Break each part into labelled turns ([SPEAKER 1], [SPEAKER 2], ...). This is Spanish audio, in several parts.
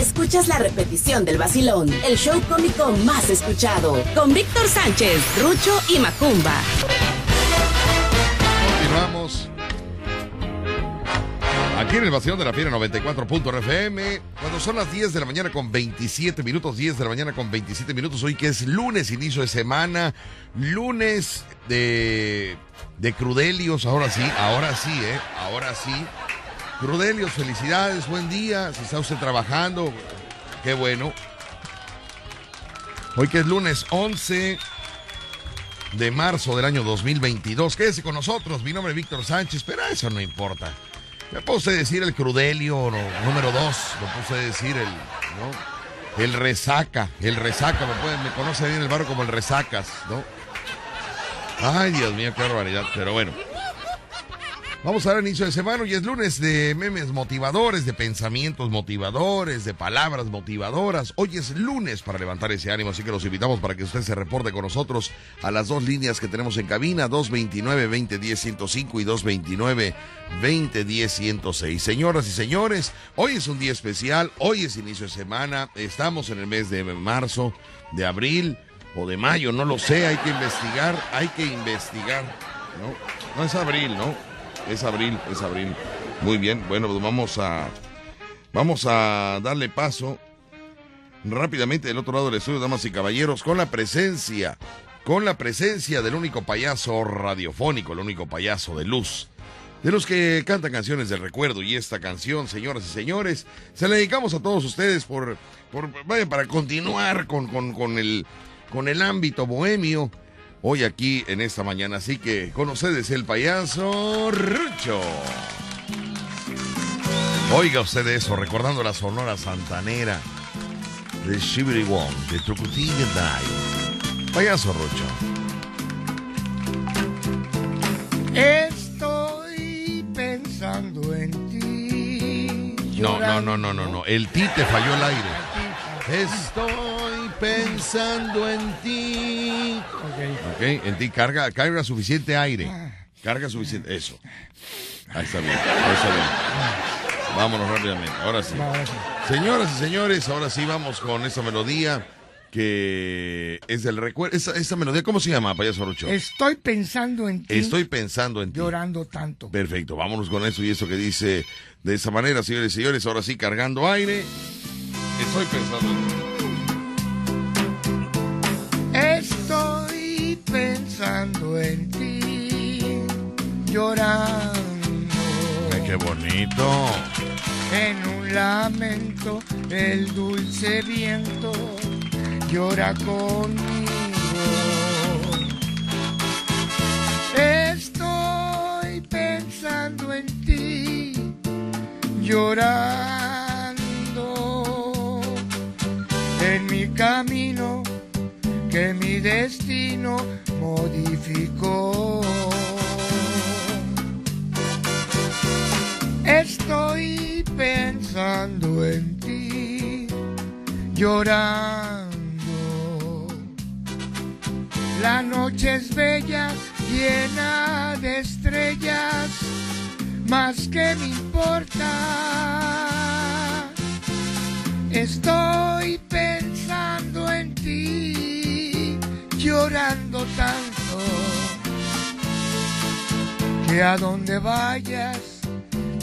[SPEAKER 1] escuchas la repetición del vacilón, el show cómico más escuchado, con Víctor Sánchez, Rucho y Macumba.
[SPEAKER 2] Continuamos. Aquí en el vacilón de la Fiera 94.fm, cuando son las 10 de la mañana con 27 minutos, 10 de la mañana con 27 minutos, hoy que es lunes, inicio de semana, lunes de, de Crudelios, ahora sí, ahora sí, ¿eh? Ahora sí. Crudelios, felicidades, buen día, si está usted trabajando, qué bueno. Hoy que es lunes 11 de marzo del año 2022. Quédese con nosotros, mi nombre es Víctor Sánchez, pero eso no importa. Me usted decir el crudelio no, número 2, me usted decir el, ¿no? el resaca, el resaca, me, me conoce bien el barro como el resacas, ¿no? Ay, Dios mío, qué barbaridad, pero bueno. Vamos a dar inicio de semana y es lunes de memes motivadores, de pensamientos motivadores, de palabras motivadoras. Hoy es lunes para levantar ese ánimo, así que los invitamos para que usted se reporte con nosotros a las dos líneas que tenemos en cabina, 229-2010-105 y 229-2010-106. Señoras y señores, hoy es un día especial, hoy es inicio de semana, estamos en el mes de marzo, de abril o de mayo, no lo sé, hay que investigar, hay que investigar. No, no es abril, ¿no? Es abril, es abril. Muy bien, bueno, pues vamos a vamos a darle paso rápidamente del otro lado del estudio, damas y caballeros, con la presencia, con la presencia del único payaso radiofónico, el único payaso de luz. De los que cantan canciones del recuerdo y esta canción, señoras y señores, se la dedicamos a todos ustedes por, por para continuar con, con, con, el, con el ámbito bohemio hoy aquí en esta mañana. Así que con ustedes el payaso Rucho. Oiga usted eso, recordando la sonora santanera de Shibiri Wong, de Trucutín Payaso Rucho.
[SPEAKER 3] Estoy pensando en ti.
[SPEAKER 2] No, no, no, no, no, no. El ti te falló el aire. Estoy pensando en ti. Ok. en ti carga, carga suficiente aire. Carga suficiente. Eso. Ahí está bien. Ahí está bien. Vámonos rápidamente. Ahora sí. Señoras y señores, ahora sí vamos con esa melodía que es del recuerdo. Esa, melodía, ¿cómo se llama, payaso Rucho?
[SPEAKER 3] Estoy pensando en ti.
[SPEAKER 2] Estoy pensando en ti.
[SPEAKER 3] Llorando tanto.
[SPEAKER 2] Perfecto, vámonos con eso y eso que dice de esa manera, señores y señores. Ahora sí, cargando aire. Estoy
[SPEAKER 3] pensando en ti. Estoy pensando en ti, llorando.
[SPEAKER 2] Ay, qué bonito.
[SPEAKER 3] En un lamento, el dulce viento llora conmigo. Estoy pensando en ti, llorando camino que mi destino modificó. Estoy pensando en ti, llorando. La noche es bella, llena de estrellas, más que me importa Estoy pensando en llorando tanto, que a donde vayas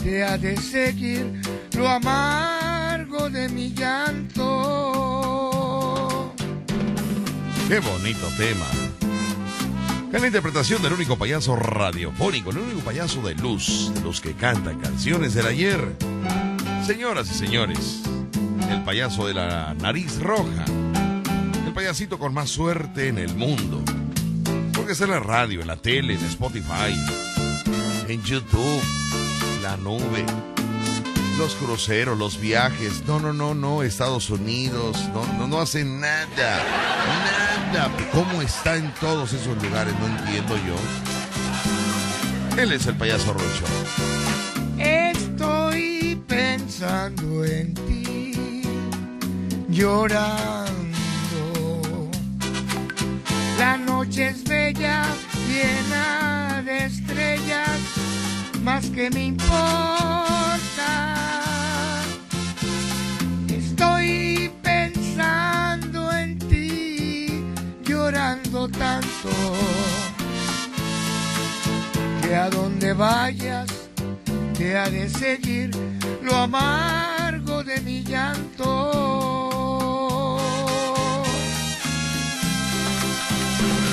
[SPEAKER 3] te ha de seguir lo amargo de mi llanto.
[SPEAKER 2] Qué bonito tema. En la interpretación del único payaso radiofónico, el único payaso de luz, de los que cantan canciones del ayer. Señoras y señores, el payaso de la nariz roja, payasito con más suerte en el mundo. Porque está en la radio, en la tele, en Spotify, en YouTube, la nube, los cruceros, los viajes. No, no, no, no, Estados Unidos, no, no, no hacen nada, nada. ¿Cómo está en todos esos lugares? No entiendo yo. Él es el payaso Rocho.
[SPEAKER 3] Estoy pensando en ti llorando. noche es bella, llena de estrellas, más que me importa. Estoy pensando en ti, llorando tanto, que a donde vayas te ha de seguir lo amargo de mi llanto.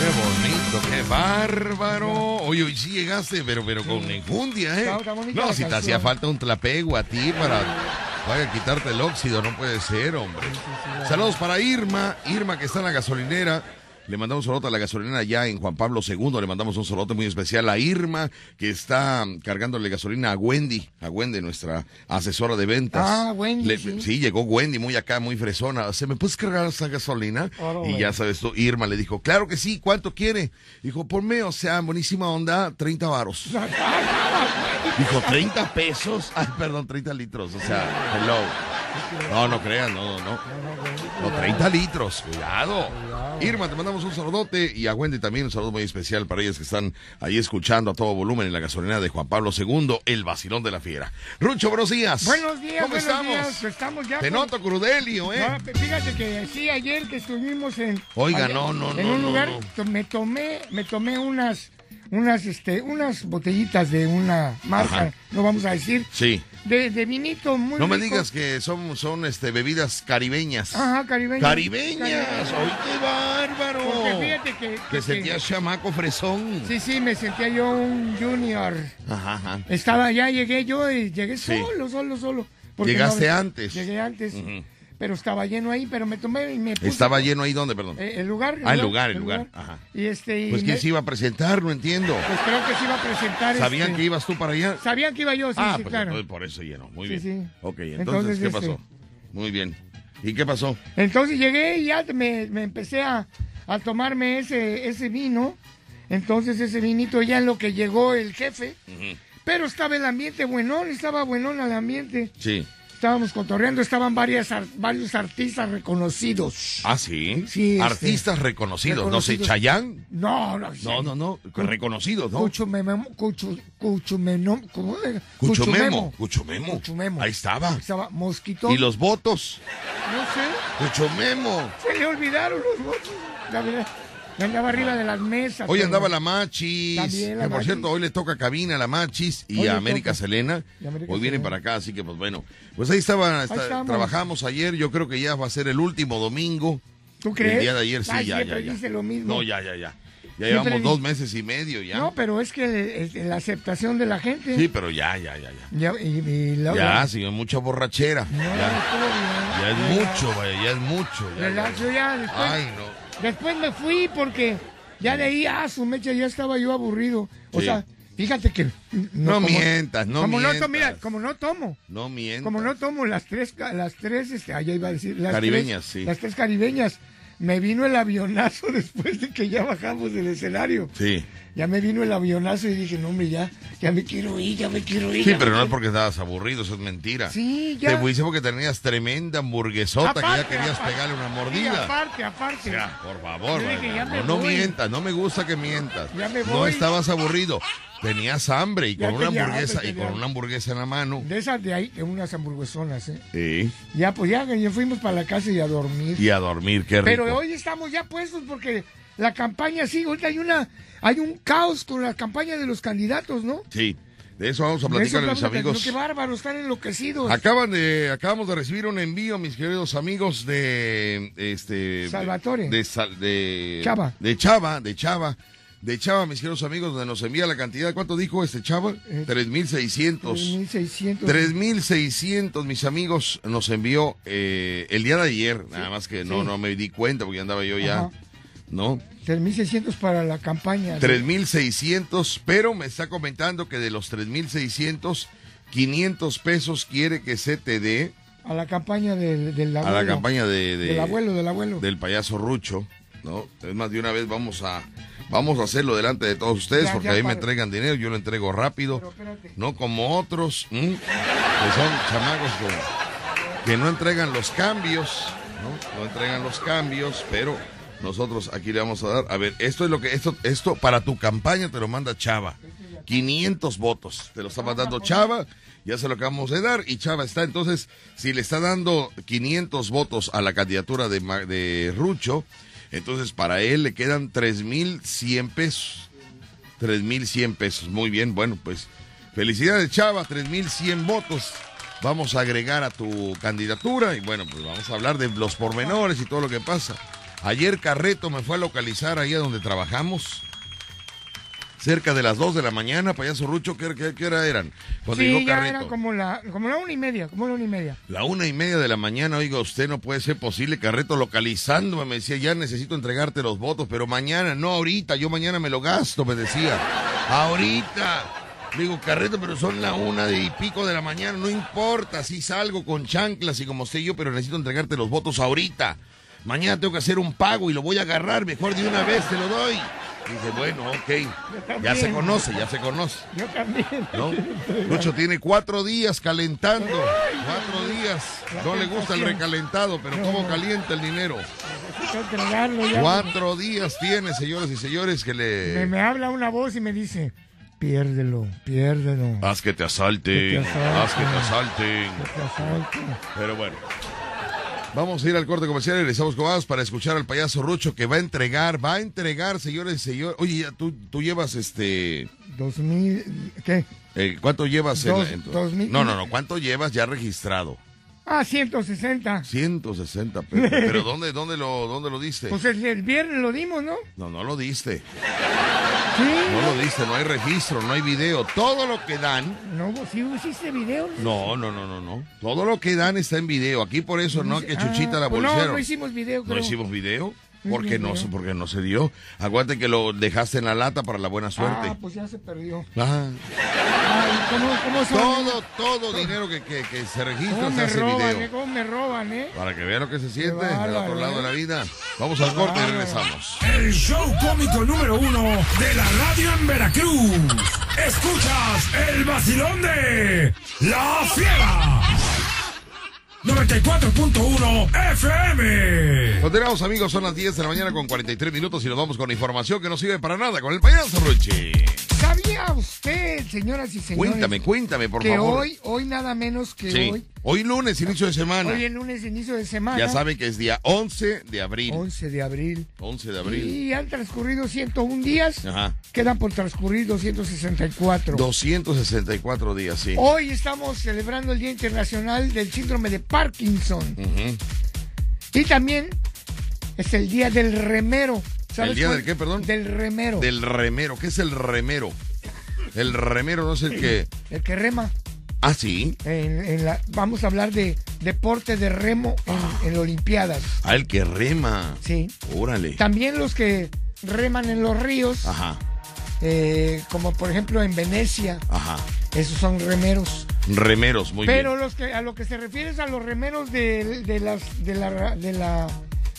[SPEAKER 2] Bonito, qué bárbaro. Oye, hoy sí llegaste, pero, pero con enjundia, ¿eh? No, si te hacía falta un tlapego a ti para vaya a quitarte el óxido, no puede ser, hombre. Saludos para Irma, Irma que está en la gasolinera. Le mandamos un saludo a la gasolinera ya en Juan Pablo II. Le mandamos un saludo muy especial a Irma, que está cargándole gasolina a Wendy, a Wendy, nuestra asesora de ventas.
[SPEAKER 3] Ah, Wendy,
[SPEAKER 2] Le-
[SPEAKER 3] sí.
[SPEAKER 2] llegó Wendy muy acá, muy fresona. ¿Se me puedes cargar esa gasolina? Y ya sabes tú, Irma le dijo, claro que sí, ¿cuánto quiere? Dijo, ponme, o sea, buenísima onda, 30 varos. Dijo, ¿30 pesos? Ay, perdón, 30 litros, o sea, hello. No, no creas, no, no, no. No, 30 litros, cuidado. Irma, te mandamos un saludote y a Wendy también un saludo muy especial para ellas que están ahí escuchando a todo volumen en la gasolinera de Juan Pablo II, el vacilón de la fiera. Rucho, buenos días.
[SPEAKER 3] Buenos días,
[SPEAKER 2] ¿Cómo
[SPEAKER 3] buenos
[SPEAKER 2] estamos?
[SPEAKER 3] días. Estamos ya
[SPEAKER 2] Te
[SPEAKER 3] con-
[SPEAKER 2] noto crudelio, ¿eh?
[SPEAKER 3] No, fíjate que sí, ayer que estuvimos en.
[SPEAKER 2] Oiga,
[SPEAKER 3] ayer
[SPEAKER 2] no, no,
[SPEAKER 3] En
[SPEAKER 2] no,
[SPEAKER 3] un
[SPEAKER 2] no,
[SPEAKER 3] lugar,
[SPEAKER 2] no.
[SPEAKER 3] me tomé, me tomé unas, unas, este, unas botellitas de una marca,
[SPEAKER 2] Ajá.
[SPEAKER 3] no vamos a decir,
[SPEAKER 2] Sí.
[SPEAKER 3] De, de vinito muy
[SPEAKER 2] No me
[SPEAKER 3] rico.
[SPEAKER 2] digas que son, son este, bebidas caribeñas.
[SPEAKER 3] Ajá, caribeñas.
[SPEAKER 2] Caribeñas. ¡Ay, qué bárbaro!
[SPEAKER 3] Porque fíjate que.
[SPEAKER 2] Que sentías chamaco fresón.
[SPEAKER 3] Sí, sí, me sentía yo un junior.
[SPEAKER 2] Ajá, ajá.
[SPEAKER 3] Estaba, ya llegué yo y llegué
[SPEAKER 2] Sí.
[SPEAKER 3] solo, solo, solo.
[SPEAKER 2] Llegaste
[SPEAKER 3] no-
[SPEAKER 2] antes.
[SPEAKER 3] Llegué antes,
[SPEAKER 2] Ujú.
[SPEAKER 3] Pero estaba lleno ahí, pero me tomé y me puse-
[SPEAKER 2] Estaba lleno ahí, ¿dónde, perdón?
[SPEAKER 3] Eh, el lugar.
[SPEAKER 2] Ah, el lugar, el lugar. Ajá.
[SPEAKER 3] Y este. y
[SPEAKER 2] Pues
[SPEAKER 3] me-
[SPEAKER 2] quién se iba a presentar, no entiendo.
[SPEAKER 3] Pues creo que se iba a presentar.
[SPEAKER 2] ¿Sabían
[SPEAKER 3] este,
[SPEAKER 2] que ibas tú para allá?
[SPEAKER 3] Sabían que iba yo, sí,
[SPEAKER 2] ah,
[SPEAKER 3] sí,
[SPEAKER 2] pues
[SPEAKER 3] claro.
[SPEAKER 2] entonces por eso llenó. Muy
[SPEAKER 3] Sí,
[SPEAKER 2] bien.
[SPEAKER 3] sí.
[SPEAKER 2] Ok, entonces,
[SPEAKER 3] Entonces,
[SPEAKER 2] ¿qué
[SPEAKER 3] este-
[SPEAKER 2] pasó? Muy bien. ¿Y qué pasó?
[SPEAKER 3] Entonces llegué y ya me, me empecé a, a tomarme ese, ese vino. Entonces ese vinito ya en lo que llegó el jefe. Pero estaba el ambiente buenón, estaba buenón el ambiente.
[SPEAKER 2] Sí.
[SPEAKER 3] Estábamos cotorreando, estaban varias, ar- varios artistas reconocidos.
[SPEAKER 2] Ah, sí.
[SPEAKER 3] Sí, este,
[SPEAKER 2] Artistas reconocidos. No sé,
[SPEAKER 3] reconocidos.
[SPEAKER 2] Chayán.
[SPEAKER 3] No, no,
[SPEAKER 2] No, no, no. Reconocidos, ¿no?
[SPEAKER 3] Cuchumemo, cuchu, cuchumeno, ¿cómo era?
[SPEAKER 2] Cuchumemo. Cuchumemo.
[SPEAKER 3] Cuchumemo.
[SPEAKER 2] Ahí estaba.
[SPEAKER 3] Estaba Mosquito.
[SPEAKER 2] ¿Y los votos?
[SPEAKER 3] No sé.
[SPEAKER 2] Cuchumemo.
[SPEAKER 3] Se le olvidaron los votos. La verdad. Andaba arriba de las mesas.
[SPEAKER 2] Hoy andaba la Machis.
[SPEAKER 3] También la
[SPEAKER 2] que por
[SPEAKER 3] Machis.
[SPEAKER 2] cierto, hoy le toca cabina a la Machis y
[SPEAKER 3] Hoy
[SPEAKER 2] a América
[SPEAKER 3] toca.
[SPEAKER 2] Selena.
[SPEAKER 3] América
[SPEAKER 2] hoy vienen
[SPEAKER 3] Selena.
[SPEAKER 2] para acá, así que pues bueno. Pues ahí estaba, está-
[SPEAKER 3] estamos.
[SPEAKER 2] trabajamos ayer. Yo creo que ya va a ser el último domingo.
[SPEAKER 3] ¿Tú crees?
[SPEAKER 2] El día de ayer sí,
[SPEAKER 3] Ay,
[SPEAKER 2] ya, ya, ya.
[SPEAKER 3] dice lo mismo.
[SPEAKER 2] No, ya, ya, ya. Ya
[SPEAKER 3] Siempre
[SPEAKER 2] llevamos dos meses y medio ya.
[SPEAKER 3] No, pero es que la aceptación de la gente.
[SPEAKER 2] Sí, pero ya, ya, ya, ya.
[SPEAKER 3] Ya, y, y la-
[SPEAKER 2] Ya, mucha borrachera.
[SPEAKER 3] No,
[SPEAKER 2] ya,
[SPEAKER 3] estuvo bien.
[SPEAKER 2] ya es mucho, vaya, ya es mucho. Ya, ya,
[SPEAKER 3] relax,
[SPEAKER 2] ya.
[SPEAKER 3] yo ya después,
[SPEAKER 2] Ay, no.
[SPEAKER 3] Después me fui porque ya de ahí, ah, su mecha, ya estaba yo aburrido. O
[SPEAKER 2] Sí.
[SPEAKER 3] sea, fíjate que...
[SPEAKER 2] No mientas, no
[SPEAKER 3] como
[SPEAKER 2] mientas.
[SPEAKER 3] to- mira, como no tomo.
[SPEAKER 2] No mientas.
[SPEAKER 3] Como no tomo las tres, las tres, este, allá iba a decir, las
[SPEAKER 2] Caribeñas,
[SPEAKER 3] tres,
[SPEAKER 2] sí.
[SPEAKER 3] Las tres caribeñas. Me vino el avionazo después de que ya bajamos del escenario.
[SPEAKER 2] Sí.
[SPEAKER 3] Ya me vino el avionazo y dije, no, hombre, ya, ya me quiero ir, ya me quiero ir.
[SPEAKER 2] Sí, pero no es porque estabas aburrido, eso es mentira.
[SPEAKER 3] Sí, ya.
[SPEAKER 2] Te fuiste porque tenías tremenda hamburguesota que ya querías
[SPEAKER 3] aparte.
[SPEAKER 2] pegarle una
[SPEAKER 3] Sí,
[SPEAKER 2] mordida.
[SPEAKER 3] aparte, aparte.
[SPEAKER 2] Ya, por favor, vaya,
[SPEAKER 3] ya
[SPEAKER 2] no, no mientas, no me gusta que mientas.
[SPEAKER 3] Ya me
[SPEAKER 2] No
[SPEAKER 3] voy.
[SPEAKER 2] estabas aburrido, tenías hambre y
[SPEAKER 3] Ya
[SPEAKER 2] con una
[SPEAKER 3] tenía
[SPEAKER 2] hamburguesa y con una hamburguesa en la mano.
[SPEAKER 3] De esas de ahí, de unas hamburguesonas, ¿eh?
[SPEAKER 2] Sí.
[SPEAKER 3] Ya, pues ya, ya fuimos para la casa y a dormir.
[SPEAKER 2] Y a dormir, qué rico.
[SPEAKER 3] Pero hoy estamos ya puestos porque la campaña sí, ahorita hay una, hay un caos con la campaña de los candidatos, ¿no?
[SPEAKER 2] Sí, de eso vamos a platicar, mis amigos.
[SPEAKER 3] Qué bárbaro, están enloquecidos.
[SPEAKER 2] Acaban de, acabamos de recibir un envío, mis queridos amigos de este
[SPEAKER 3] Salvatore.
[SPEAKER 2] de,
[SPEAKER 3] Chava.
[SPEAKER 2] de Chava, de Chava, de Chava, mis queridos amigos, donde nos envía la cantidad. ¿Cuánto dijo este Chava?
[SPEAKER 3] Eh,
[SPEAKER 2] 3600.
[SPEAKER 3] 3600.
[SPEAKER 2] 3600, mis amigos, nos envió eh, el día de ayer, nada más que no
[SPEAKER 3] sí.
[SPEAKER 2] no me di cuenta porque andaba yo ya,
[SPEAKER 3] Ajá.
[SPEAKER 2] ¿No?
[SPEAKER 3] 3600 para la campaña.
[SPEAKER 2] 3600, pero me está comentando que de los 3600, 500 pesos quiere que se te dé
[SPEAKER 3] A la campaña del, del
[SPEAKER 2] a
[SPEAKER 3] abuelo.
[SPEAKER 2] la campaña de, de-
[SPEAKER 3] Del abuelo, del abuelo.
[SPEAKER 2] del payaso Rucho, ¿no? Es más, de una vez vamos a vamos a hacerlo delante de todos ustedes
[SPEAKER 3] Ya,
[SPEAKER 2] porque
[SPEAKER 3] ya,
[SPEAKER 2] ahí me
[SPEAKER 3] para.
[SPEAKER 2] entregan dinero, yo lo entrego rápido, no como otros, ¿m? que son chamacos que, que no entregan los cambios, ¿no? No entregan los cambios, pero nosotros aquí le vamos a dar, a ver, esto es lo que esto esto para tu campaña te lo manda Chava. 500 votos, te lo está mandando Chava, ya se lo acabamos de dar y Chava está entonces, si le está dando 500 votos a la candidatura de, de Rucho, Entonces, para él le quedan 3.100 pesos. 3.100 pesos. Muy bien, bueno, pues felicidades, Chava, 3.100 votos. Vamos a agregar a tu candidatura y bueno, pues vamos a hablar de los pormenores y todo lo que pasa. Ayer Carreto me fue a localizar ahí a donde trabajamos cerca de las 2 de la mañana, payaso Rucho, ¿qué, qué, qué hora eran?
[SPEAKER 3] Cuando sí, ya era como la, como la una y media, como la una y media.
[SPEAKER 2] La una y media de la mañana, oiga, usted no puede ser posible, Carreto localizándome, me decía, ya necesito entregarte los votos, pero mañana, no ahorita, yo mañana me lo gasto, me decía. Ahorita. digo, Carreto, pero son la una y pico de la mañana, no importa, si salgo con chanclas y como sé yo, pero necesito entregarte los votos ahorita. Mañana tengo que hacer un pago y lo voy a agarrar, mejor de una vez te lo doy. Dice, bueno, ok. Ya se conoce, ya se conoce.
[SPEAKER 3] Yo también.
[SPEAKER 2] ¿No? Lucho tiene cuatro días calentando. Cuatro días. No le gusta el recalentado, pero ¿cómo calienta el dinero? Cuatro días tiene, señores y señores, que le...
[SPEAKER 3] Me, habla una voz y me dice, piérdelo, piérdelo.
[SPEAKER 2] Haz que te asalten, haz que te asalten. Pero bueno. Vamos a ir al corte comercial y regresamos con más para escuchar al payaso Rucho que va a entregar, va a entregar, señores y señores. Oye, tú, tú llevas este...
[SPEAKER 3] Dos mil... ¿Qué?
[SPEAKER 2] Eh, ¿Cuánto llevas? en, dos mil... No, no, no. ¿Cuánto llevas ya registrado?
[SPEAKER 3] Ah, 160.
[SPEAKER 2] 160 pesos. ¿Pero dónde, dónde, lo, dónde lo diste?
[SPEAKER 3] Pues el, viernes lo dimos, ¿no?
[SPEAKER 2] No, no lo diste.
[SPEAKER 3] Sí.
[SPEAKER 2] No lo diste, no hay registro, no hay video. Todo lo que dan.
[SPEAKER 3] No, ¿sí hiciste video?
[SPEAKER 2] No, no, no, no, no. Todo lo que dan está en video. Aquí por eso no, que Chuchita la bolsera.
[SPEAKER 3] Pues no, no hicimos video.
[SPEAKER 2] Creo. No hicimos video. Porque no, porque no se dio. Aguante que lo dejaste en la lata para la buena suerte.
[SPEAKER 3] Ah, pues ya se perdió.
[SPEAKER 2] Ah.
[SPEAKER 3] Ay, ¿cómo, cómo
[SPEAKER 2] todo, todo dinero que, que, que se registra se hace
[SPEAKER 3] roban,
[SPEAKER 2] video.
[SPEAKER 3] Eh? ¿Cómo me roban, eh?
[SPEAKER 2] Para que vean lo que se siente del otro lado de la vida. Vamos al corte y regresamos.
[SPEAKER 4] El show cómico número uno de la radio en Veracruz. Escuchas el vacilón de La Fiera. 94.1 FM.
[SPEAKER 2] Continuamos amigos, son las 10 de la mañana con 43 minutos y nos vamos con información que no sirve para nada con el payaso Ruchi.
[SPEAKER 3] ¿Sabía usted, señoras y señores?
[SPEAKER 2] Cuéntame, cuéntame, por
[SPEAKER 3] que
[SPEAKER 2] favor.
[SPEAKER 3] hoy, hoy nada menos que
[SPEAKER 2] sí.
[SPEAKER 3] hoy.
[SPEAKER 2] Hoy lunes, inicio de semana.
[SPEAKER 3] Hoy es lunes, inicio de semana.
[SPEAKER 2] Ya saben que es día 11 de abril.
[SPEAKER 3] 11 de abril.
[SPEAKER 2] 11 de abril.
[SPEAKER 3] Y han transcurrido 101 días.
[SPEAKER 2] Ajá.
[SPEAKER 3] Quedan por transcurrir 264.
[SPEAKER 2] 264 días, sí.
[SPEAKER 3] Hoy estamos celebrando el Día Internacional del Síndrome de Parkinson.
[SPEAKER 2] Ujú.
[SPEAKER 3] Y también es el Día del Remero. ¿Sabes
[SPEAKER 2] ¿El día
[SPEAKER 3] cuál?
[SPEAKER 2] del qué, perdón?
[SPEAKER 3] Del remero.
[SPEAKER 2] Del remero. ¿Qué es el remero? El remero no es el que...
[SPEAKER 3] El que rema.
[SPEAKER 2] Ah, sí.
[SPEAKER 3] En, en la, vamos a hablar de deporte de remo en, en Olimpiadas.
[SPEAKER 2] Ah, el que rema.
[SPEAKER 3] Sí.
[SPEAKER 2] Órale.
[SPEAKER 3] También los que reman en los ríos,
[SPEAKER 2] Ajá,
[SPEAKER 3] eh, como por ejemplo en Venecia,
[SPEAKER 2] ajá.
[SPEAKER 3] esos son remeros.
[SPEAKER 2] Remeros, muy
[SPEAKER 3] Pero
[SPEAKER 2] bien.
[SPEAKER 3] los que a lo que se refiere es a los remeros de, de las de la de la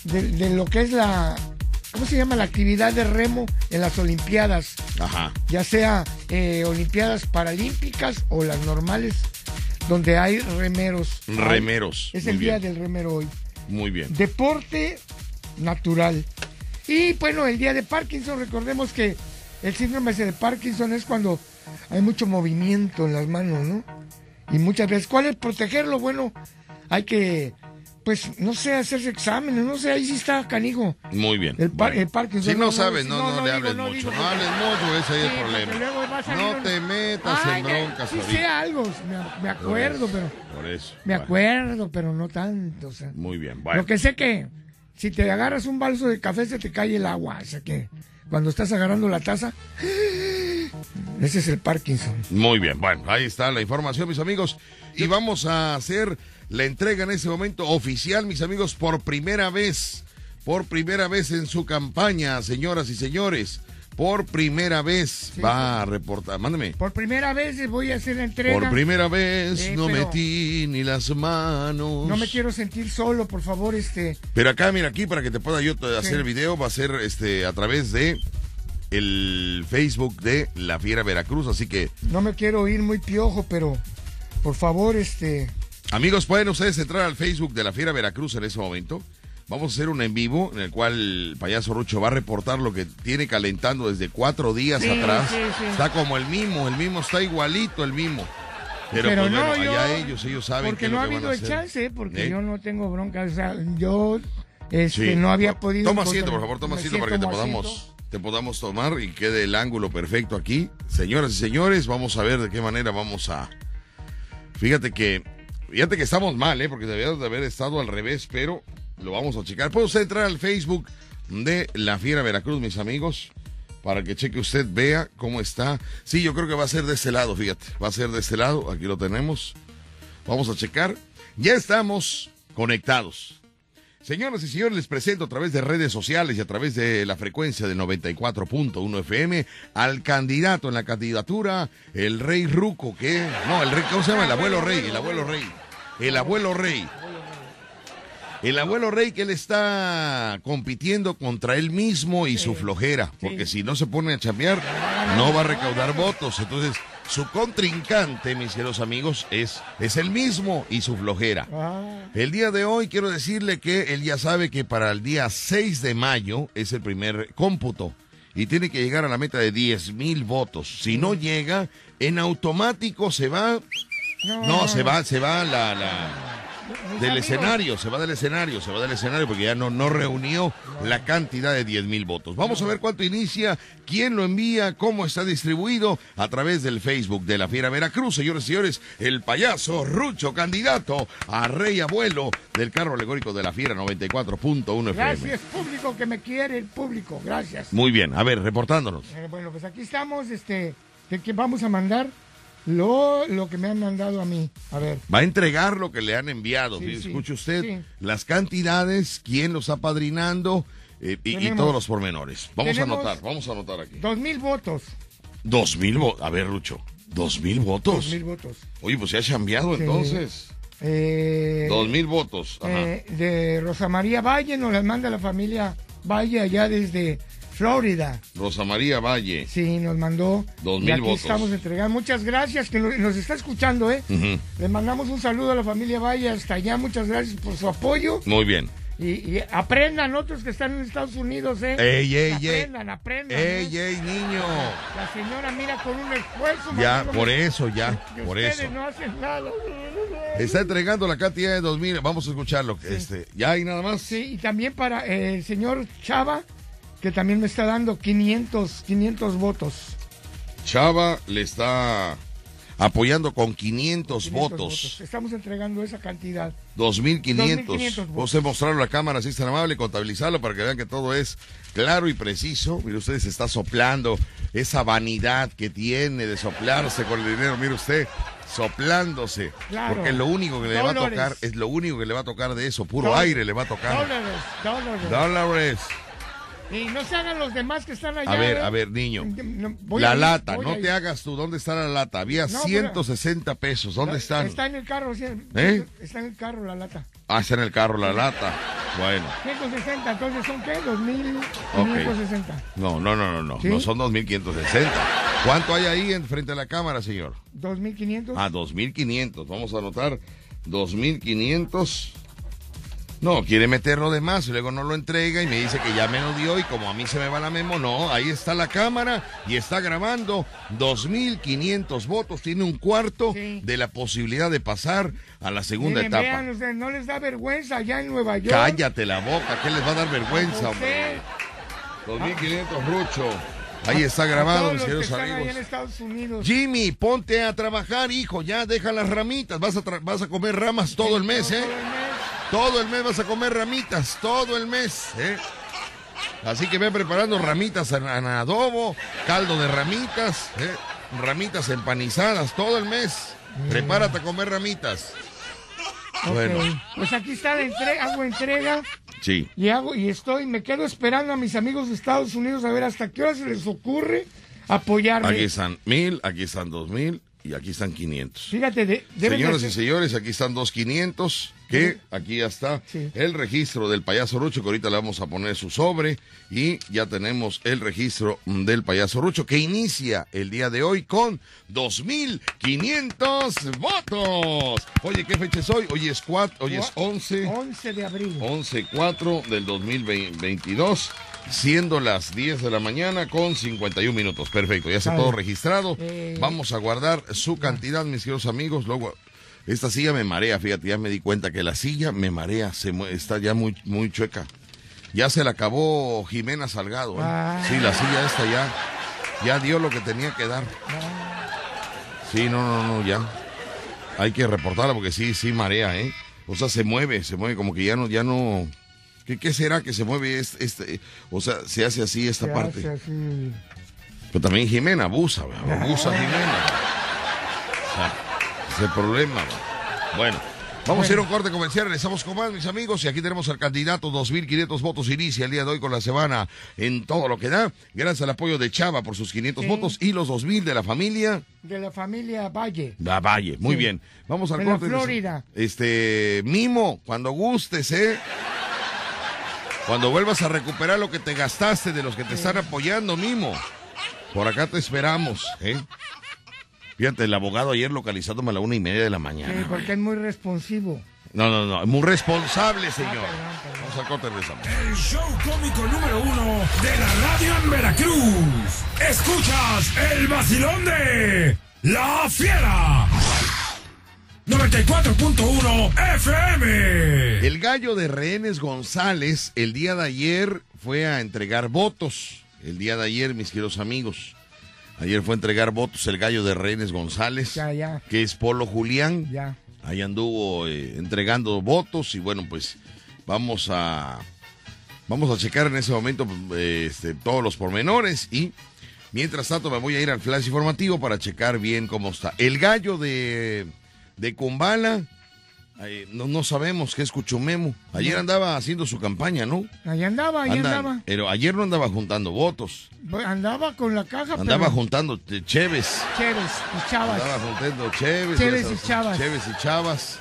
[SPEAKER 3] de, de lo que es la ¿cómo se llama la actividad de remo en las Olimpiadas?
[SPEAKER 2] Ajá.
[SPEAKER 3] Ya sea eh, Olimpiadas paralímpicas o las normales, donde hay remeros.
[SPEAKER 2] Remeros.
[SPEAKER 3] Es
[SPEAKER 2] muy
[SPEAKER 3] el día del remero hoy.
[SPEAKER 2] Muy bien.
[SPEAKER 3] Deporte natural. Y bueno, el día de Parkinson, recordemos que el síndrome de Parkinson es cuando hay mucho movimiento en las manos, ¿no? Y muchas veces, ¿cuál es protegerlo? Bueno, hay que, pues, no sé, hacerse exámenes, no sé, ahí sí está canijo.
[SPEAKER 2] Muy bien.
[SPEAKER 3] El, par-
[SPEAKER 2] Bueno.
[SPEAKER 3] el Parkinson.
[SPEAKER 2] Si no, sabes, no, no, le
[SPEAKER 3] digo,
[SPEAKER 2] hables
[SPEAKER 3] no
[SPEAKER 2] mucho.
[SPEAKER 3] digo,
[SPEAKER 2] no hables mucho, ese es
[SPEAKER 3] Sí,
[SPEAKER 2] el problema.
[SPEAKER 3] luego va a salir
[SPEAKER 2] No
[SPEAKER 3] un-
[SPEAKER 2] te metas
[SPEAKER 3] Ay,
[SPEAKER 2] en broncas
[SPEAKER 3] sí sé algo, me, me acuerdo, pero
[SPEAKER 2] Por eso.
[SPEAKER 3] me
[SPEAKER 2] Bueno,
[SPEAKER 3] acuerdo, pero no tanto, o sea.
[SPEAKER 2] Muy bien. Bueno.
[SPEAKER 3] Lo que sé que si te agarras un balso de café se te cae el agua, o sea que cuando estás agarrando la taza, ese es el Parkinson.
[SPEAKER 2] Muy bien, bueno, ahí está la información, mis amigos. Y vamos a hacer la entrega en ese momento oficial, mis amigos, por primera vez, por primera vez en su campaña, señoras y señores. Por primera vez va a reportar, mándeme.
[SPEAKER 3] Por primera vez voy a hacer la entrega.
[SPEAKER 2] Por primera vez
[SPEAKER 3] Eh,
[SPEAKER 2] no metí ni las manos.
[SPEAKER 3] No me quiero sentir solo, por favor, este.
[SPEAKER 2] Pero acá, mira, aquí para que te pueda yo hacer
[SPEAKER 3] Sí.
[SPEAKER 2] el video, va a ser este a través de el Facebook de La Fiera Veracruz, así que
[SPEAKER 3] No me quiero ir muy piojo, pero por favor, este.
[SPEAKER 2] Amigos, pueden ustedes entrar al Facebook de la Fiera Veracruz en ese momento. Vamos a hacer un en vivo en el cual el payaso Rucho va a reportar lo que tiene calentando desde cuatro días
[SPEAKER 3] Sí,
[SPEAKER 2] atrás.
[SPEAKER 3] sí, sí.
[SPEAKER 2] Está como el mismo, el mismo está igualito el mismo. Pero,
[SPEAKER 3] Pero
[SPEAKER 2] pues
[SPEAKER 3] no,
[SPEAKER 2] bueno,
[SPEAKER 3] yo-
[SPEAKER 2] allá ellos, ellos saben
[SPEAKER 3] Porque no
[SPEAKER 2] lo
[SPEAKER 3] ha habido el chance, porque
[SPEAKER 2] ¿Eh?
[SPEAKER 3] yo no tengo bronca. O sea, yo este, no había podido.
[SPEAKER 2] Toma asiento, por favor, toma asiento para que te podamos,
[SPEAKER 3] asiento.
[SPEAKER 2] te podamos tomar y quede el ángulo perfecto aquí. Señoras y señores, vamos a ver de qué manera vamos a. Fíjate que. Fíjate que estamos mal, ¿eh? Porque debíamos de haber estado al revés, pero lo vamos a checar. Puede usted entrar al Facebook de La Fiera Veracruz, mis amigos, para que cheque usted, vea cómo está. Sí, yo creo que va a ser de este lado, fíjate. Va a ser de este lado, aquí lo tenemos. Vamos a checar. Ya estamos conectados. Señoras y señores, les presento a través de redes sociales y a través de la frecuencia del 94.1 FM al candidato en la candidatura, el rey Ruco, que... No, el rey, ¿cómo se llama? El abuelo rey, el abuelo rey. El abuelo rey. El abuelo rey que él está compitiendo contra él mismo y su flojera, porque si no se pone a chambear, no va a recaudar votos. Entonces, su contrincante, mis queridos amigos, es, es el mismo y su flojera.
[SPEAKER 3] Ah,
[SPEAKER 2] El día de hoy quiero decirle que él ya sabe que para el día 6 de mayo es el primer cómputo y tiene que llegar a la meta de 10 mil votos. Si no llega, en automático se va, no, se va, se va la, la- del
[SPEAKER 3] amigos,
[SPEAKER 2] escenario, se va del escenario, se va del escenario porque ya no, no reunió la cantidad de 10 mil votos. Vamos a ver cuánto inicia, quién lo envía, cómo está distribuido a través del Facebook de la Fiera Veracruz. Señores y señores, el payaso Rucho, candidato a rey abuelo del carro alegórico de la Fiera 94.1 FM.
[SPEAKER 3] Gracias, público que me quiere, el público, gracias.
[SPEAKER 2] Muy bien, a ver, reportándonos.
[SPEAKER 3] Eh, bueno, pues aquí estamos, este, de que vamos a mandar lo, lo que me han mandado a mí. A ver,
[SPEAKER 2] Va a entregar lo que le han enviado.
[SPEAKER 3] Sí,
[SPEAKER 2] Escuche usted
[SPEAKER 3] sí.
[SPEAKER 2] las cantidades, quién los está padrinando eh, y, todos los pormenores. Vamos a anotar, vamos a anotar aquí.
[SPEAKER 3] dos mil votos.
[SPEAKER 2] Dos mil votos. A ver, Rucho. Dos mil votos.
[SPEAKER 3] Dos mil votos.
[SPEAKER 2] Oye, pues se ha chambeado entonces.
[SPEAKER 3] Eh,
[SPEAKER 2] Dos mil votos. Ajá.
[SPEAKER 3] eh, de Rosa María Valle, nos las manda la familia Valle allá desde Florida.
[SPEAKER 2] Rosa María Valle.
[SPEAKER 3] Sí, nos mandó.
[SPEAKER 2] Dos
[SPEAKER 3] y
[SPEAKER 2] mil
[SPEAKER 3] aquí
[SPEAKER 2] votos.
[SPEAKER 3] estamos entregando. Muchas gracias que nos, está escuchando, ¿eh?
[SPEAKER 2] Ujú.
[SPEAKER 3] Le mandamos un saludo a la familia Valle hasta allá. Muchas gracias por su apoyo.
[SPEAKER 2] Muy bien.
[SPEAKER 3] Y, y aprendan otros que están en Estados Unidos, ¿eh?
[SPEAKER 2] Ey, ey, ey.
[SPEAKER 3] aprendan, aprendan.
[SPEAKER 2] ¡Ey,
[SPEAKER 3] ¿eh?
[SPEAKER 2] ey, niño!
[SPEAKER 3] La señora mira con un esfuerzo.
[SPEAKER 2] Ya, por eso, ya, por
[SPEAKER 3] ustedes
[SPEAKER 2] eso.
[SPEAKER 3] no hacen nada.
[SPEAKER 2] Está entregando la cantidad de dos mil. Vamos a escucharlo. Este, ¿Ya hay nada más?
[SPEAKER 3] Sí, y también para eh, el señor Chava, que también me está dando 500, 500 votos.
[SPEAKER 2] Chava le está apoyando con 500,
[SPEAKER 3] 500
[SPEAKER 2] votos.
[SPEAKER 3] Estamos entregando esa cantidad.
[SPEAKER 2] 2.500.
[SPEAKER 3] 2.500 votos.
[SPEAKER 2] Vos mostrarlo a la cámara, si es tan amable, contabilizarlo para que vean que todo es claro y preciso. Mire, usted se está soplando esa vanidad que tiene de soplarse con el dinero. Mire usted, soplándose.
[SPEAKER 3] Claro.
[SPEAKER 2] Porque lo único que le va a tocar, es lo único que le va a tocar de eso, puro aire le va a tocar.
[SPEAKER 3] Dólares, dólares.
[SPEAKER 2] Dólares.
[SPEAKER 3] Y no se hagan los demás que están allá.
[SPEAKER 2] A ver,
[SPEAKER 3] ¿eh?
[SPEAKER 2] a ver, niño.
[SPEAKER 3] No, voy
[SPEAKER 2] La
[SPEAKER 3] ir,
[SPEAKER 2] lata, no te hagas tú. ¿Dónde está la lata? Había
[SPEAKER 3] No,
[SPEAKER 2] 160 pesos. ¿Dónde
[SPEAKER 3] La-
[SPEAKER 2] están?
[SPEAKER 3] Está en el carro, sí,
[SPEAKER 2] ¿Eh?
[SPEAKER 3] Está en el carro la lata.
[SPEAKER 2] Ah, está en el carro la lata. Bueno.
[SPEAKER 3] 160, entonces son qué? 2560.
[SPEAKER 2] No, no, no, no, no.
[SPEAKER 3] ¿Sí?
[SPEAKER 2] No son 2.560. ¿Cuánto hay ahí en frente a la cámara, señor?
[SPEAKER 3] 2500.
[SPEAKER 2] Ah, 2.500. Vamos a anotar 2.500. No, quiere meterlo de más y luego no lo entrega y me dice que ya me lo dio y como a mí se me va la memo, no, ahí está la cámara y está grabando 2.500 votos, tiene un cuarto
[SPEAKER 3] Sí.
[SPEAKER 2] de la posibilidad de pasar a la segunda
[SPEAKER 3] Miren,
[SPEAKER 2] etapa.
[SPEAKER 3] vean, no les da vergüenza allá en Nueva York.
[SPEAKER 2] Cállate la boca, ¿qué les va a dar vergüenza, hombre? 2.500, Rucho. Ahí está grabado, mis queridos amigos. Jimmy, ponte a trabajar, hijo, ya deja las ramitas, vas a, tra- vas a comer ramas todo el mes, ¿eh?
[SPEAKER 3] Todo el mes.
[SPEAKER 2] Todo el mes vas a comer ramitas, todo el mes, ¿eh? Así que ve preparando ramitas en, en adobo, caldo de ramitas, ¿eh? ramitas empanizadas, todo el mes. Prepárate a comer ramitas. Bueno,
[SPEAKER 3] Pues aquí está la entrega, hago entrega
[SPEAKER 2] sí.
[SPEAKER 3] y hago y estoy, me quedo esperando a mis amigos de Estados Unidos a ver hasta qué hora se les ocurre apoyarme.
[SPEAKER 2] Aquí están mil, aquí están dos mil y aquí están quinientos.
[SPEAKER 3] Fíjate, de,
[SPEAKER 2] Señoras y señores, aquí están dos quinientos, que aquí ya está
[SPEAKER 3] Sí.
[SPEAKER 2] el registro del payaso Rucho, que ahorita le vamos a poner su sobre, y ya tenemos el registro del payaso Rucho, que inicia el día de hoy con 2.500 votos. Oye, ¿qué fecha es hoy? Hoy es, cuatro, hoy es 11,
[SPEAKER 3] 11 de abril.
[SPEAKER 2] 11-4 del 2022, siendo las 10 de la mañana con 51 minutos. Perfecto, ya está todo registrado.
[SPEAKER 3] Eh.
[SPEAKER 2] Vamos a guardar su cantidad, mis queridos amigos. Luego, esta silla me marea, fíjate, ya me di cuenta que la silla me marea, se está ya muy, muy chueca. Ya se le acabó Jimena Salgado. ¿eh?
[SPEAKER 3] Ah.
[SPEAKER 2] Sí, la silla esta ya, ya dio lo que tenía que dar. Sí, no, no, no, ya. Hay que reportarla porque sí, sí marea, ¿eh? O sea, se mueve, se mueve como que ya no, ya no. ¿Qué, qué será que se mueve este, este- O sea, se hace así esta
[SPEAKER 3] Se
[SPEAKER 2] parte.
[SPEAKER 3] hace así.
[SPEAKER 2] Pero también Jimena abusa, ¿verdad? abusa Jimena. Es el problema. Bueno, vamos a ir a un corte comercial, regresamos con más, mis amigos, y aquí tenemos al candidato 2.500 votos, inicia el día de hoy con la semana en todo lo que da, gracias al apoyo de Chava por sus 500
[SPEAKER 3] Sí.
[SPEAKER 2] votos y los 2.000 de la familia
[SPEAKER 3] De la familia Valle.
[SPEAKER 2] La Valle. Muy
[SPEAKER 3] Sí.
[SPEAKER 2] bien, vamos al
[SPEAKER 3] De la
[SPEAKER 2] corte.
[SPEAKER 3] Florida.
[SPEAKER 2] Este, Mimo, cuando gustes, ¿eh? Cuando vuelvas a recuperar lo que te gastaste de los que te están apoyando, Mimo. Por acá te esperamos, ¿eh? Fíjate, el abogado ayer localizándome a la una y media de la
[SPEAKER 3] Sí,
[SPEAKER 2] mañana.
[SPEAKER 3] porque es muy responsivo.
[SPEAKER 2] No, no, no, muy responsable, señor.
[SPEAKER 3] perdón, perdón.
[SPEAKER 2] Vamos al.
[SPEAKER 4] El show cómico número uno de la radio en Veracruz. Escuchas el vacilón de La Fiera. 94.1 FM.
[SPEAKER 2] El gallo de Rehenes González el día de ayer fue a entregar votos. El día de ayer, mis queridos amigos. Ayer fue a entregar votos el gallo de Rehenes González,
[SPEAKER 3] Ya, ya.
[SPEAKER 2] que es Polo Julián.
[SPEAKER 3] Ya.
[SPEAKER 2] Ahí anduvo eh, entregando votos y bueno, pues vamos a vamos a checar en ese momento eh, este, todos los pormenores y mientras tanto me voy a ir al flash informativo para checar bien cómo está. El gallo de, de Kumbala, eh, no, no sabemos qué es Cuchumemo. Ayer andaba haciendo su campaña, ¿no?
[SPEAKER 3] Ahí andaba, ahí
[SPEAKER 2] Anda-
[SPEAKER 3] andaba.
[SPEAKER 2] Pero ayer no andaba juntando votos,
[SPEAKER 3] Andaba con la caja,
[SPEAKER 2] andaba
[SPEAKER 3] pero
[SPEAKER 2] juntando eh, cheves.
[SPEAKER 3] Y chavas.
[SPEAKER 2] Andaba juntando cheves.
[SPEAKER 3] Cheves y
[SPEAKER 2] sabes,
[SPEAKER 3] chavas.
[SPEAKER 2] Cheves y chavas.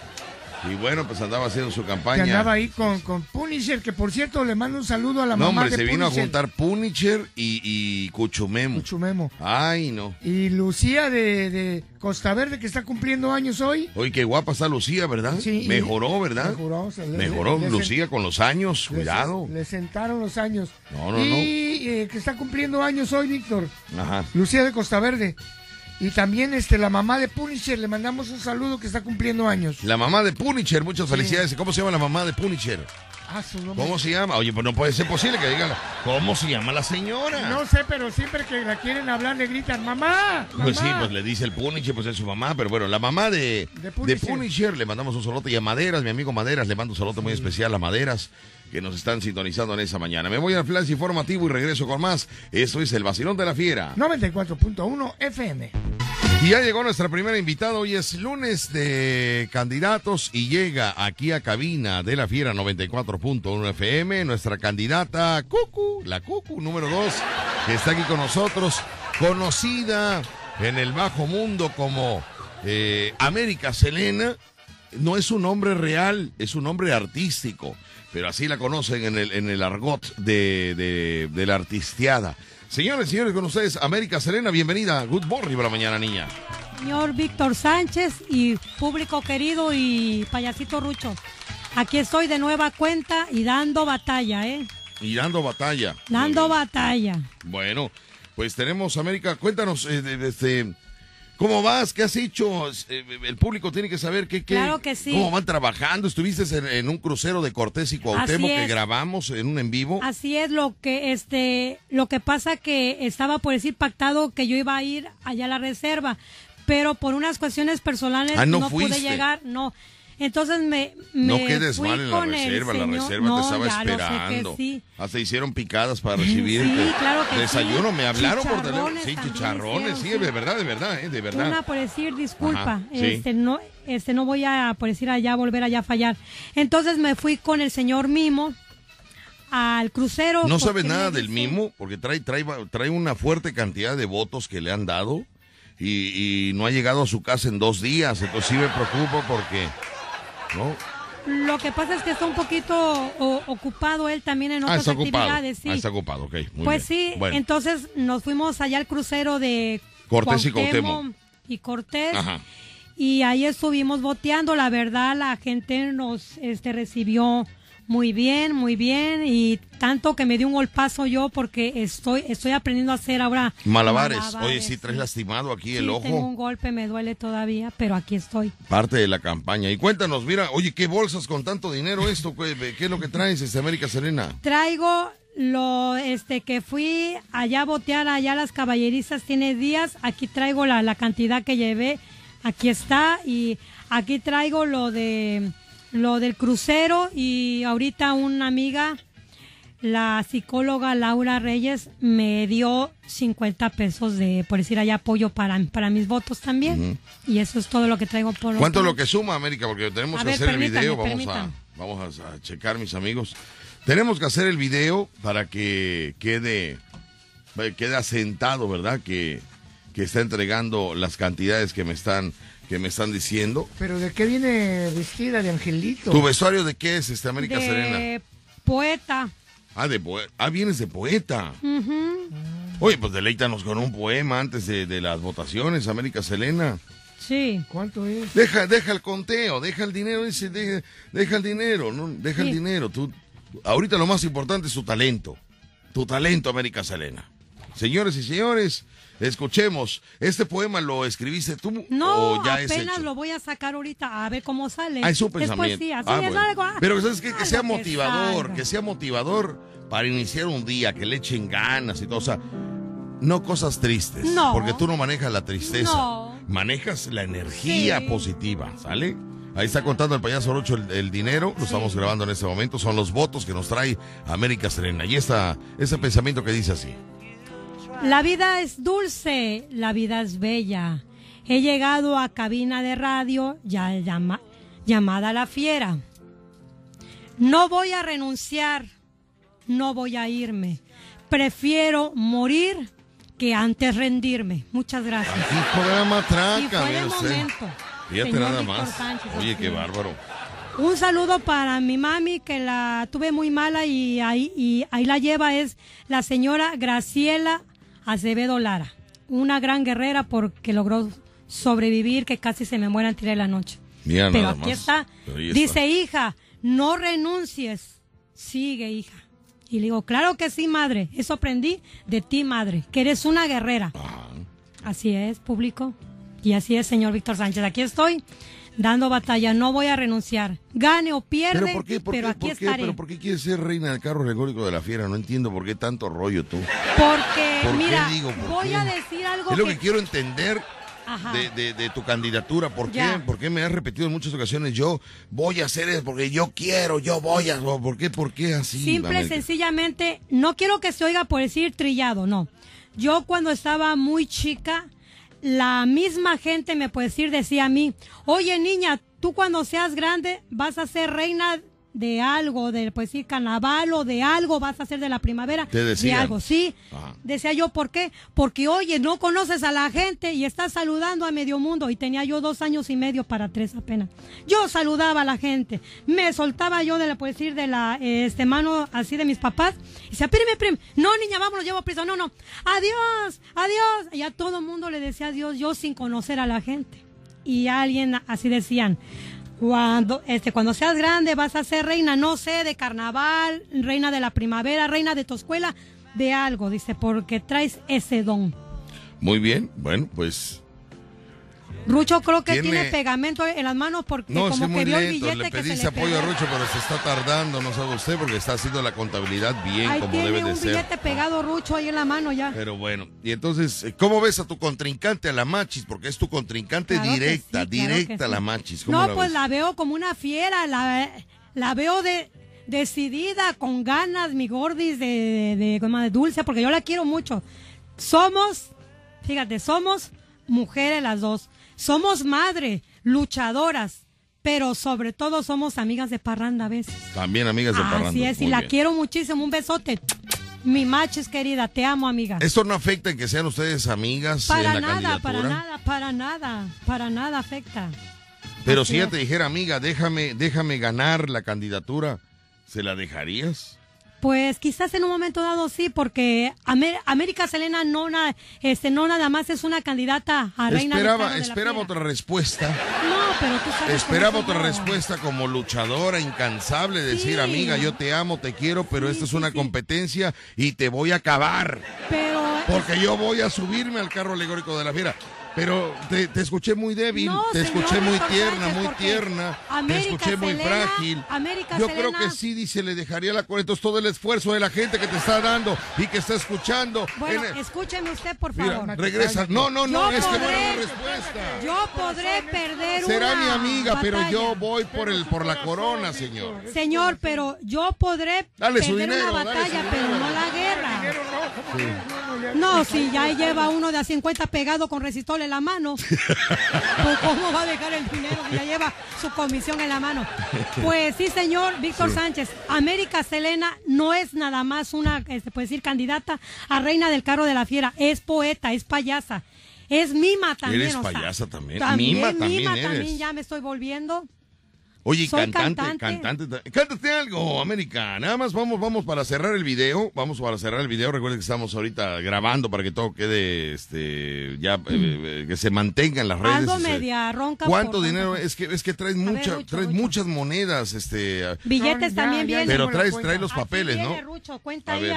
[SPEAKER 2] Y bueno, pues andaba haciendo su
[SPEAKER 3] Que
[SPEAKER 2] campaña.
[SPEAKER 3] andaba ahí con, con Punisher, que por cierto le mando un saludo a la
[SPEAKER 2] No,
[SPEAKER 3] mamá
[SPEAKER 2] hombre,
[SPEAKER 3] de
[SPEAKER 2] se vino a juntar Punisher y, y Cuchumemo.
[SPEAKER 3] Chumemo.
[SPEAKER 2] Ay, no.
[SPEAKER 3] Y Lucía de, de Costa Verde, que está cumpliendo años hoy.
[SPEAKER 2] Oye, qué guapa está Lucía, ¿verdad?
[SPEAKER 3] Sí, y-
[SPEAKER 2] Mejoró, ¿verdad?
[SPEAKER 3] Mejoró, le-
[SPEAKER 2] Mejoró
[SPEAKER 3] le- le-
[SPEAKER 2] Lucía con los años, cuidado.
[SPEAKER 3] Le, sentaron los años.
[SPEAKER 2] No, no,
[SPEAKER 3] y eh, que está cumpliendo años hoy, Víctor.
[SPEAKER 2] Ajá.
[SPEAKER 3] Lucía de Costa Verde. Y también este la mamá de Punisher, le mandamos un saludo que está cumpliendo años.
[SPEAKER 2] La mamá de Punisher, muchas felicidades. ¿Cómo se llama la mamá de Punisher?
[SPEAKER 3] Ah, su nombre.
[SPEAKER 2] ¿Cómo se llama? Oye, pues no puede ser posible que digan. ¿Cómo se llama la señora?
[SPEAKER 3] No sé, pero siempre que la quieren hablar le gritan, mamá.
[SPEAKER 2] Pues sí,
[SPEAKER 3] mamá".
[SPEAKER 2] pues le dice el Punisher, pues es su mamá, pero bueno, la mamá de,
[SPEAKER 3] De
[SPEAKER 2] de
[SPEAKER 3] Punisher.
[SPEAKER 2] Le mandamos un solote y a Maderas, mi amigo Maderas, le mando un solote muy especial a Maderas, que nos están sintonizando en esa mañana. Me voy al flash informativo y regreso con más. Esto es el vacilón de la fiera.
[SPEAKER 3] 94.1 FM.
[SPEAKER 2] Y ya llegó nuestra primera invitada. Hoy es lunes de candidatos y llega aquí a cabina de la Fiera 94.1 FM nuestra candidata Cucu, la Cucu número 2, que está aquí con nosotros, conocida en el bajo mundo como eh, América Selena. No es un nombre real, es un nombre artístico, pero así la conocen en el, en el argot de, de, de la artisteada. Señores, señores, con ustedes, América Selena, bienvenida. Good morning por la mañana, niña.
[SPEAKER 5] Señor Víctor Sánchez y público querido y payasito Rucho. Aquí estoy de nueva cuenta y dando batalla, ¿eh?
[SPEAKER 2] Y dando batalla.
[SPEAKER 5] Dando batalla.
[SPEAKER 2] Bueno, pues tenemos, América, cuéntanos, eh, este, ¿cómo vas? ¿Qué has hecho? Eh, el público tiene que saber qué, qué,
[SPEAKER 5] Claro que sí.
[SPEAKER 2] cómo van trabajando. Estuviste en, en un crucero de Cortés y Cuauhtémoc que grabamos en un en vivo.
[SPEAKER 5] Así es lo que este lo que pasa que estaba por decir pactado que yo iba a ir allá a la reserva, pero por unas cuestiones personales
[SPEAKER 2] Ah, no
[SPEAKER 5] pude llegar, no. Entonces me, me
[SPEAKER 2] No quedes
[SPEAKER 5] fui
[SPEAKER 2] mal en la reserva, la reserva
[SPEAKER 5] No,
[SPEAKER 2] te estaba esperando.
[SPEAKER 5] sí.
[SPEAKER 2] Hasta hicieron picadas para recibirte.
[SPEAKER 5] Sí, claro que
[SPEAKER 2] Desayuno,
[SPEAKER 5] sí.
[SPEAKER 2] me hablaron por teléfono. Sí, chicharrones, sí, de verdad, de verdad, eh, de verdad.
[SPEAKER 5] Una por decir disculpa,
[SPEAKER 2] Ajá,
[SPEAKER 5] este no este no voy a por decir allá volver allá a fallar. Entonces me fui con el señor Mimo al crucero.
[SPEAKER 2] No sabes nada del mimo, porque trae, trae, trae una fuerte cantidad de votos que le han dado y, y no ha llegado a su casa en dos días. Entonces sí me preocupo porque, ¿no?
[SPEAKER 5] Lo que pasa es que está un poquito o- ocupado él también en
[SPEAKER 2] Ah,
[SPEAKER 5] otras
[SPEAKER 2] ocupado.
[SPEAKER 5] actividades, sí.
[SPEAKER 2] Ah, está ocupado, ok. muy
[SPEAKER 5] pues
[SPEAKER 2] bien.
[SPEAKER 5] sí,
[SPEAKER 2] Bueno,
[SPEAKER 5] entonces nos fuimos allá al crucero de
[SPEAKER 2] Cortés y
[SPEAKER 5] Cuauhtémoc y Cortés.
[SPEAKER 2] Ajá.
[SPEAKER 5] Y ahí estuvimos boteando, la verdad la gente nos este recibió Muy bien, muy bien. Y tanto que me dio un golpazo yo porque estoy estoy aprendiendo a hacer ahora
[SPEAKER 2] malabares. Oye, si traes lastimado aquí el
[SPEAKER 5] sí,
[SPEAKER 2] ojo.
[SPEAKER 5] Tengo un golpe, me duele todavía, pero aquí estoy.
[SPEAKER 2] Parte de la campaña. Y cuéntanos, mira, oye, ¿qué bolsas con tanto dinero esto? ¿Qué, qué es lo que traes, este América Serena?
[SPEAKER 5] Traigo lo este que fui allá a botear allá las caballerizas tiene días. Aquí traigo la, la cantidad que llevé. Aquí está. Y aquí traigo lo de lo del crucero y ahorita una amiga, la psicóloga Laura Reyes, me dio 50 pesos de, por decir, allá apoyo para, para mis votos también. Y eso es todo lo que traigo por
[SPEAKER 2] ¿Cuánto es lo que suma, América? Porque tenemos
[SPEAKER 5] A
[SPEAKER 2] que
[SPEAKER 5] ver,
[SPEAKER 2] hacer el video. Vamos a, vamos a, a checar, mis amigos. Tenemos que hacer el video para que quede, quede asentado, ¿verdad? Que, que está entregando las cantidades que me están que me están diciendo.
[SPEAKER 3] Pero ¿de qué viene vestida de angelito?
[SPEAKER 2] ¿Tu vestuario de qué es, este América Serena?
[SPEAKER 5] de poeta.
[SPEAKER 2] Ah, de poe- ah, vienes de poeta. Oye, pues deleítanos con un poema antes de, de las votaciones, América Selena.
[SPEAKER 5] Sí.
[SPEAKER 3] ¿Cuánto es?
[SPEAKER 2] Deja, deja el conteo, deja el dinero ese, deja, deja el dinero, no, deja el dinero. Tú, ahorita lo más importante es tu talento, tu talento, América Selena. Señores y señores, escuchemos. ¿Este poema lo escribiste tú
[SPEAKER 5] No,
[SPEAKER 2] o ya es
[SPEAKER 5] apenas
[SPEAKER 2] hecho?
[SPEAKER 5] lo voy a sacar ahorita a ver cómo sale.
[SPEAKER 2] Ah, es pensamiento. Ah,
[SPEAKER 5] es
[SPEAKER 2] bueno.
[SPEAKER 5] algo, ah,
[SPEAKER 2] Pero ¿sabes qué? Que sea motivador, que sea motivador para iniciar un día, que le echen ganas y todo. O sea, no cosas tristes.
[SPEAKER 5] No.
[SPEAKER 2] Porque tú no manejas la tristeza.
[SPEAKER 5] No.
[SPEAKER 2] Manejas la energía
[SPEAKER 5] Sí.
[SPEAKER 2] positiva, ¿sale? Ahí está contando el payaso Rocho el, el dinero, lo estamos grabando en este momento, son los votos que nos trae América Serena. Y esta, ese pensamiento que dice así.
[SPEAKER 5] La vida es dulce, la vida es bella. He llegado a cabina de radio ya llama- llamada La Fiera. No voy a renunciar, no voy a irme. Prefiero morir que antes rendirme. Muchas gracias. Y fue de
[SPEAKER 2] usted.
[SPEAKER 5] momento.
[SPEAKER 2] Fíjate nada
[SPEAKER 5] Víctor
[SPEAKER 2] más.
[SPEAKER 5] Sánchez,
[SPEAKER 2] Oye, qué bárbaro.
[SPEAKER 5] Un saludo para mi mami que la tuve muy mala y ahí, y ahí la lleva es la señora Graciela Acevedo Lara, una gran guerrera porque logró sobrevivir que casi se me muera tirar de la noche.
[SPEAKER 2] Mira
[SPEAKER 5] Pero aquí.
[SPEAKER 2] Pero está.
[SPEAKER 5] Dice, hija, no renuncies. Sigue, hija. Y le digo, claro que sí, madre. Eso aprendí de ti, madre, que eres una guerrera.
[SPEAKER 2] Ah.
[SPEAKER 5] Así es, público. Y así es, señor Víctor Sánchez. Aquí estoy dando batalla. No voy a renunciar. Gane o pierde,
[SPEAKER 2] ¿Pero por qué? ¿Por
[SPEAKER 5] pero
[SPEAKER 2] qué?
[SPEAKER 5] aquí
[SPEAKER 2] ¿Por qué?
[SPEAKER 5] estaré.
[SPEAKER 2] ¿Pero por qué quieres ser reina del carro alegórico de la fiera? No entiendo por qué tanto rollo tú.
[SPEAKER 5] Porque,
[SPEAKER 2] ¿Por qué
[SPEAKER 5] mira,
[SPEAKER 2] digo
[SPEAKER 5] voy a decir algo
[SPEAKER 2] Es lo
[SPEAKER 5] que...
[SPEAKER 2] quiero entender de, de- de tu candidatura. ¿Por qué? ¿Por qué me has repetido en muchas ocasiones? Yo voy a hacer eso porque yo quiero, yo voy a... ¿Por qué? ¿Por qué así?
[SPEAKER 5] Simple,
[SPEAKER 2] América?
[SPEAKER 5] sencillamente, no quiero que se oiga por decir trillado, no. Yo cuando estaba muy chica, la misma gente me puede decir, decía a mí, oye niña, tú cuando seas grande vas a ser reina de algo, de pues decir carnaval o de algo, vas a ser de la primavera,
[SPEAKER 2] Te
[SPEAKER 5] de algo, sí.
[SPEAKER 2] Ajá.
[SPEAKER 5] Decía yo, ¿por qué? Porque oye, no conoces a la gente y estás saludando a medio mundo y tenía yo dos años y medio para tres apenas. Yo saludaba a la gente, me soltaba yo de la, pues decir, de la este mano así de mis papás y decía, espérame, no niña, vámonos, llevo prisa, no, no, adiós, adiós. Y a todo el mundo le decía adiós yo sin conocer a la gente. Y alguien así decían, cuando, este, cuando seas grande vas a ser reina, no sé, de carnaval, reina de la primavera, reina de tu escuela, de algo, dice, porque traes ese don.
[SPEAKER 2] Muy bien, bueno, pues...
[SPEAKER 5] Rucho creo que
[SPEAKER 2] Tiene-
[SPEAKER 5] tiene pegamento en las manos porque
[SPEAKER 2] No,
[SPEAKER 5] como
[SPEAKER 2] que
[SPEAKER 5] vio el billete
[SPEAKER 2] Le
[SPEAKER 5] que se le
[SPEAKER 2] apoyo a. Rocho, pero se está tardando, no sabe usted, porque está haciendo la contabilidad bien
[SPEAKER 5] Ahí
[SPEAKER 2] como
[SPEAKER 5] tiene
[SPEAKER 2] debe de
[SPEAKER 5] un
[SPEAKER 2] ser.
[SPEAKER 5] billete pegado Rucho ahí en la mano ya.
[SPEAKER 2] Pero bueno, y entonces, ¿cómo ves a tu contrincante, a la Machis? Porque es tu contrincante
[SPEAKER 5] Claro
[SPEAKER 2] directa,
[SPEAKER 5] sí, claro
[SPEAKER 2] directa
[SPEAKER 5] que
[SPEAKER 2] a la
[SPEAKER 5] sí.
[SPEAKER 2] Machis. ¿Cómo
[SPEAKER 5] No,
[SPEAKER 2] la
[SPEAKER 5] pues
[SPEAKER 2] ves?
[SPEAKER 5] la veo como una fiera, la, la veo de decidida, con ganas, mi gordis de, de, de- de dulce, porque yo la quiero mucho. Somos, fíjate, somos mujeres las dos. Somos madre, luchadoras, pero sobre todo somos amigas de parranda a veces.
[SPEAKER 2] También amigas de Parranda.
[SPEAKER 5] Así es, y la
[SPEAKER 2] bien.
[SPEAKER 5] quiero muchísimo. Un besote. Mi machis querida, te amo, amiga.
[SPEAKER 2] ¿Esto no afecta en que sean ustedes amigas
[SPEAKER 5] Para
[SPEAKER 2] en la
[SPEAKER 5] nada,
[SPEAKER 2] candidatura?
[SPEAKER 5] para nada, para nada, para nada afecta.
[SPEAKER 2] Pero
[SPEAKER 5] Así
[SPEAKER 2] si ella te dijera, amiga, déjame, déjame ganar la candidatura, ¿se la dejarías?
[SPEAKER 5] Pues quizás en un momento dado sí, porque Amé- América Selena no, na- este, no nada más es una candidata a reina
[SPEAKER 2] Esperaba,
[SPEAKER 5] de la
[SPEAKER 2] esperaba otra respuesta.
[SPEAKER 5] No, pero tú sabes
[SPEAKER 2] Esperaba otra respuesta como luchadora, incansable, decir,
[SPEAKER 5] Sí.
[SPEAKER 2] amiga, yo te amo, te quiero, pero
[SPEAKER 5] Sí,
[SPEAKER 2] esta es una
[SPEAKER 5] sí.
[SPEAKER 2] competencia y te voy a acabar.
[SPEAKER 5] Pero
[SPEAKER 2] Porque yo voy a subirme al carro alegórico de la fiera. Pero te, te escuché muy débil,
[SPEAKER 5] No,
[SPEAKER 2] te
[SPEAKER 5] señor
[SPEAKER 2] escuché muy tierna,
[SPEAKER 5] Sánchez,
[SPEAKER 2] muy tierna, te
[SPEAKER 5] América
[SPEAKER 2] escuché muy
[SPEAKER 5] Selena-
[SPEAKER 2] frágil.
[SPEAKER 5] América
[SPEAKER 2] Yo creo que sí, dice, le dejaría la cuarenta. Entonces todo el esfuerzo de la gente que te está dando y que está escuchando.
[SPEAKER 5] bueno,
[SPEAKER 2] el-
[SPEAKER 5] escúcheme usted, por
[SPEAKER 2] Mira,
[SPEAKER 5] favor.
[SPEAKER 2] regresa. No, no, no,
[SPEAKER 5] Yo
[SPEAKER 2] es que no
[SPEAKER 5] podré-
[SPEAKER 2] era la respuesta.
[SPEAKER 5] Yo podré perder
[SPEAKER 2] Será
[SPEAKER 5] una
[SPEAKER 2] mi amiga, pero yo voy por el por la corona, señor.
[SPEAKER 5] Señor, pero yo podré
[SPEAKER 2] Dale su
[SPEAKER 5] perder
[SPEAKER 2] dinero,
[SPEAKER 5] una
[SPEAKER 2] dale su
[SPEAKER 5] batalla,
[SPEAKER 2] dinero.
[SPEAKER 5] pero no la guerra.
[SPEAKER 3] No, ¿cómo que
[SPEAKER 5] si ya lleva uno de a 50 pegado con resistol en la mano, pues ¿cómo va a dejar el dinero si ya lleva su comisión en la mano? Pues sí, señor Víctor Sánchez, América Selena no es nada más una, se puede decir, candidata a reina del carro de la fiera, es poeta, es payasa. Es mima también.
[SPEAKER 2] Eres
[SPEAKER 5] o sea,
[SPEAKER 2] payasa también.
[SPEAKER 5] También,
[SPEAKER 2] Mima también
[SPEAKER 5] mima
[SPEAKER 2] eres.
[SPEAKER 5] también, ya me estoy volviendo.
[SPEAKER 2] Oye,
[SPEAKER 5] Soy
[SPEAKER 2] cantante,
[SPEAKER 5] cantante.
[SPEAKER 2] cantante, ta- Cántate algo, América. Nada más vamos, vamos para cerrar el video. Vamos para cerrar el video. Recuerden que estamos ahorita grabando para que todo quede, este, ya, eh, eh, que se mantenga en las redes.
[SPEAKER 5] Ando
[SPEAKER 2] o sea,
[SPEAKER 5] media ronca.
[SPEAKER 2] ¿Cuánto
[SPEAKER 5] por
[SPEAKER 2] dinero? Es que, es que traes
[SPEAKER 5] ver,
[SPEAKER 2] mucha,
[SPEAKER 5] Rucho,
[SPEAKER 2] traes
[SPEAKER 5] Rucho.
[SPEAKER 2] muchas monedas, este.
[SPEAKER 5] Billetes
[SPEAKER 3] Ya,
[SPEAKER 5] también vienen.
[SPEAKER 2] Pero traes, traes los
[SPEAKER 5] Aquí
[SPEAKER 2] papeles,
[SPEAKER 5] viene,
[SPEAKER 2] ¿no?
[SPEAKER 5] Rucho, cuenta ahí.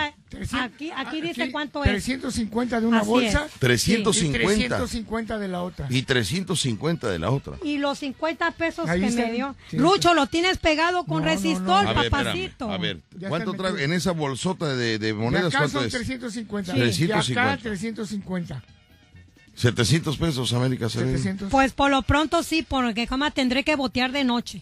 [SPEAKER 5] Aquí, aquí dice cuánto es.
[SPEAKER 3] 350 de una
[SPEAKER 5] Así
[SPEAKER 3] bolsa
[SPEAKER 5] es.
[SPEAKER 2] 350
[SPEAKER 3] y 350 de la otra.
[SPEAKER 2] y 350 de la otra.
[SPEAKER 5] Y los 50 pesos
[SPEAKER 3] Ahí
[SPEAKER 5] que
[SPEAKER 3] está.
[SPEAKER 5] me dio.
[SPEAKER 3] Sí,
[SPEAKER 5] Rucho, lo tienes pegado con
[SPEAKER 3] No, no,
[SPEAKER 5] resistol,
[SPEAKER 3] no.
[SPEAKER 2] A ver, espérame.
[SPEAKER 5] papacito.
[SPEAKER 2] A ver, ¿cuánto trae en esa bolsota de, de
[SPEAKER 3] De
[SPEAKER 2] monedas?
[SPEAKER 3] acá
[SPEAKER 2] ¿Cuánto
[SPEAKER 3] son
[SPEAKER 2] es?
[SPEAKER 3] 350.
[SPEAKER 2] Sí.
[SPEAKER 3] De
[SPEAKER 2] 350.
[SPEAKER 3] acá 350.
[SPEAKER 2] 700 pesos, América Serena.
[SPEAKER 3] 700.
[SPEAKER 5] Pues por lo pronto sí, porque jamás tendré que botear de noche.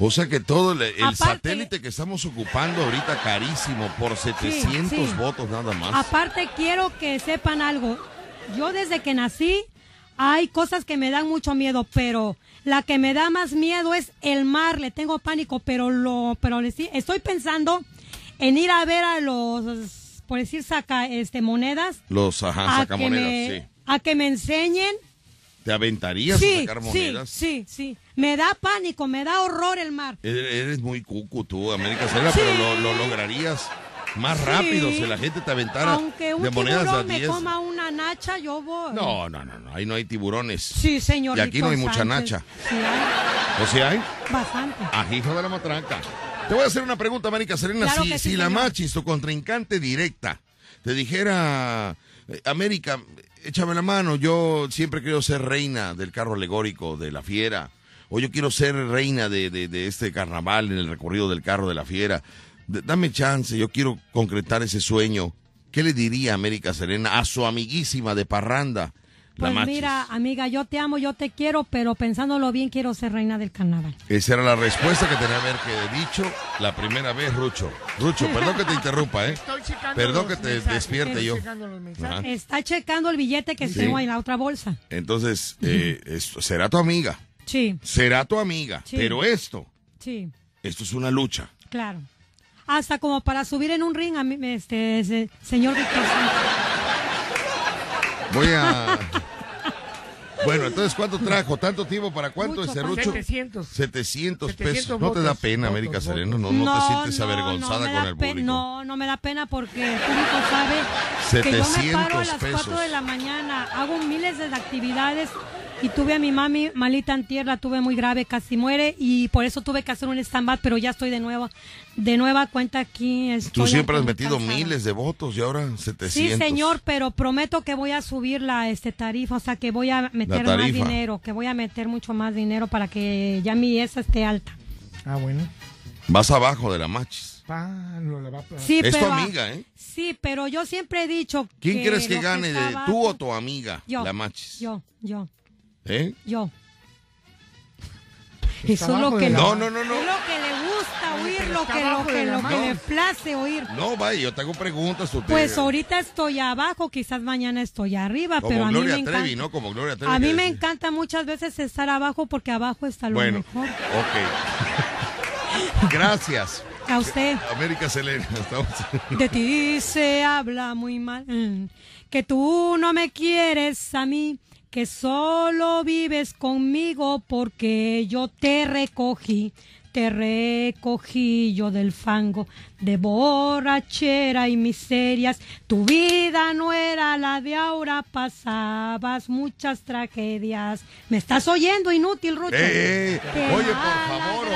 [SPEAKER 2] O sea que todo el, el
[SPEAKER 5] Aparte-
[SPEAKER 2] satélite que estamos ocupando ahorita carísimo por 700
[SPEAKER 5] sí.
[SPEAKER 2] votos nada más.
[SPEAKER 5] Aparte, quiero que sepan algo. Yo desde que nací, hay cosas que me dan mucho miedo, pero la que me da más miedo es el mar. Le tengo pánico, pero lo, pero estoy pensando en ir a ver a los, por decir, saca, este, monedas.
[SPEAKER 2] Los ajá,
[SPEAKER 5] a que
[SPEAKER 2] sacamonedas,
[SPEAKER 5] me,
[SPEAKER 2] sí.
[SPEAKER 5] a que me enseñen.
[SPEAKER 2] ¿Te aventarías a sacar monedas?
[SPEAKER 5] sí, sí. Me da pánico, me da horror el mar.
[SPEAKER 2] Eres, muy cucu tú, América Serena,
[SPEAKER 5] Sí.
[SPEAKER 2] pero lo, lo lograrías más
[SPEAKER 5] Sí.
[SPEAKER 2] rápido si la gente te aventara
[SPEAKER 5] Aunque un
[SPEAKER 2] de monedas a
[SPEAKER 5] tiburón me
[SPEAKER 2] 10.
[SPEAKER 5] coma una nacha, yo voy.
[SPEAKER 2] No, no, no, no, ahí no hay tiburones.
[SPEAKER 5] Sí, señor.
[SPEAKER 2] Y aquí no hay mucha
[SPEAKER 5] Sánchez.
[SPEAKER 2] nacha.
[SPEAKER 5] Sí, hay
[SPEAKER 2] ¿O si hay?
[SPEAKER 5] bastante.
[SPEAKER 2] Ah, hijo de la matranca. Te voy a hacer una pregunta, América Serena.
[SPEAKER 5] Claro
[SPEAKER 2] si
[SPEAKER 5] sí,
[SPEAKER 2] si la. Machis, tu contrincante directa, te dijera, eh, América, échame la mano, yo siempre quiero ser reina del carro alegórico de la fiera, o yo quiero ser reina de, de- de este carnaval en el recorrido del carro de la fiera. Dame chance, yo quiero concretar ese sueño. ¿Qué le diría América Serena a su amiguísima de parranda, la
[SPEAKER 5] Pues
[SPEAKER 2] Machis?
[SPEAKER 5] mira, amiga, yo te amo, yo te quiero, pero pensándolo bien, quiero ser reina del carnaval.
[SPEAKER 2] Esa era la respuesta que tenía que haber dicho la primera vez, Rucho. Rucho, perdón que te interrumpa, ¿eh?
[SPEAKER 3] Estoy checando
[SPEAKER 2] Perdón
[SPEAKER 3] los
[SPEAKER 2] que te
[SPEAKER 3] mensajes,
[SPEAKER 2] despierte yo.
[SPEAKER 5] Está checando el billete que
[SPEAKER 2] Sí.
[SPEAKER 5] tengo en la otra bolsa.
[SPEAKER 2] Entonces, eh, esto será tu amiga,
[SPEAKER 5] Sí,
[SPEAKER 2] será tu amiga,
[SPEAKER 5] Sí.
[SPEAKER 2] pero esto,
[SPEAKER 5] sí,
[SPEAKER 2] esto es una lucha.
[SPEAKER 5] claro. Hasta como para subir en un ring a mí, este, ese señor Víctor Sánchez.
[SPEAKER 2] Voy a... Bueno, entonces, ¿cuánto trajo? ¿Tanto tiempo para cuánto
[SPEAKER 5] Mucho,
[SPEAKER 2] ese
[SPEAKER 5] ¿cuánto?
[SPEAKER 2] Rucho?
[SPEAKER 3] 700.
[SPEAKER 2] 700 pesos.
[SPEAKER 3] 700
[SPEAKER 2] ¿No te da pena,
[SPEAKER 3] votos,
[SPEAKER 2] América
[SPEAKER 3] votos.
[SPEAKER 2] Serena? ¿No, no, te sientes
[SPEAKER 5] no,
[SPEAKER 2] avergonzada
[SPEAKER 5] no
[SPEAKER 2] con el público?
[SPEAKER 5] No, no me da pena porque el público sabe que yo me
[SPEAKER 2] 700
[SPEAKER 5] paro a las
[SPEAKER 2] pesos.
[SPEAKER 5] 4 de la mañana, hago miles de actividades y tuve a mi mami malita en tierra, tuve muy grave, casi muere y por eso tuve que hacer un stand-by, pero ya estoy de nuevo, de nueva cuenta aquí.
[SPEAKER 2] Tú siempre has metido
[SPEAKER 5] cansada.
[SPEAKER 2] miles de votos y ahora 700.
[SPEAKER 5] Sí, señor, pero prometo que voy a subir la este tarifa, o sea, que voy a meter más dinero, que voy a meter mucho más dinero para que ya mi esa esté alta.
[SPEAKER 3] Ah, bueno.
[SPEAKER 2] Vas abajo de la Machis.
[SPEAKER 3] Pa, lo la va a
[SPEAKER 5] Sí,
[SPEAKER 2] Es tu
[SPEAKER 5] pero
[SPEAKER 2] amiga, ¿eh?
[SPEAKER 5] Sí, pero yo siempre he dicho
[SPEAKER 2] ¿Quién crees que gane, de,
[SPEAKER 5] abajo-
[SPEAKER 2] tú o tu amiga,
[SPEAKER 5] Yo,
[SPEAKER 2] la Machis?
[SPEAKER 5] Yo, yo,
[SPEAKER 2] ¿Eh?
[SPEAKER 5] yo. Eso es lo que
[SPEAKER 3] la-
[SPEAKER 2] No, no, no, no.
[SPEAKER 5] Es lo que le gusta oír, lo que, lo que, lo que
[SPEAKER 3] mano.
[SPEAKER 5] le place oír.
[SPEAKER 2] No, vaya, yo te hago preguntas. Te-
[SPEAKER 5] Pues ahorita estoy abajo, quizás mañana estoy arriba,
[SPEAKER 2] Como
[SPEAKER 5] pero a mí
[SPEAKER 2] Gloria
[SPEAKER 5] me
[SPEAKER 2] Trevi,
[SPEAKER 5] encanta.
[SPEAKER 2] ¿no? Como Gloria Trevi.
[SPEAKER 5] A mí me encanta muchas veces estar abajo porque abajo está lo
[SPEAKER 2] Bueno,
[SPEAKER 5] mejor.
[SPEAKER 2] ok. Gracias.
[SPEAKER 5] A usted.
[SPEAKER 2] América Selena. Estamos...
[SPEAKER 5] De ti se habla muy mal, mm, que tú no me quieres a mí, que solo vives conmigo porque yo te recogí. te recogí yo del fango de borrachera y miserias. Tu vida no era la de ahora, pasabas muchas tragedias. ¿Me estás oyendo, inútil, Rucho?
[SPEAKER 2] ¡Eh! Oye, por favor,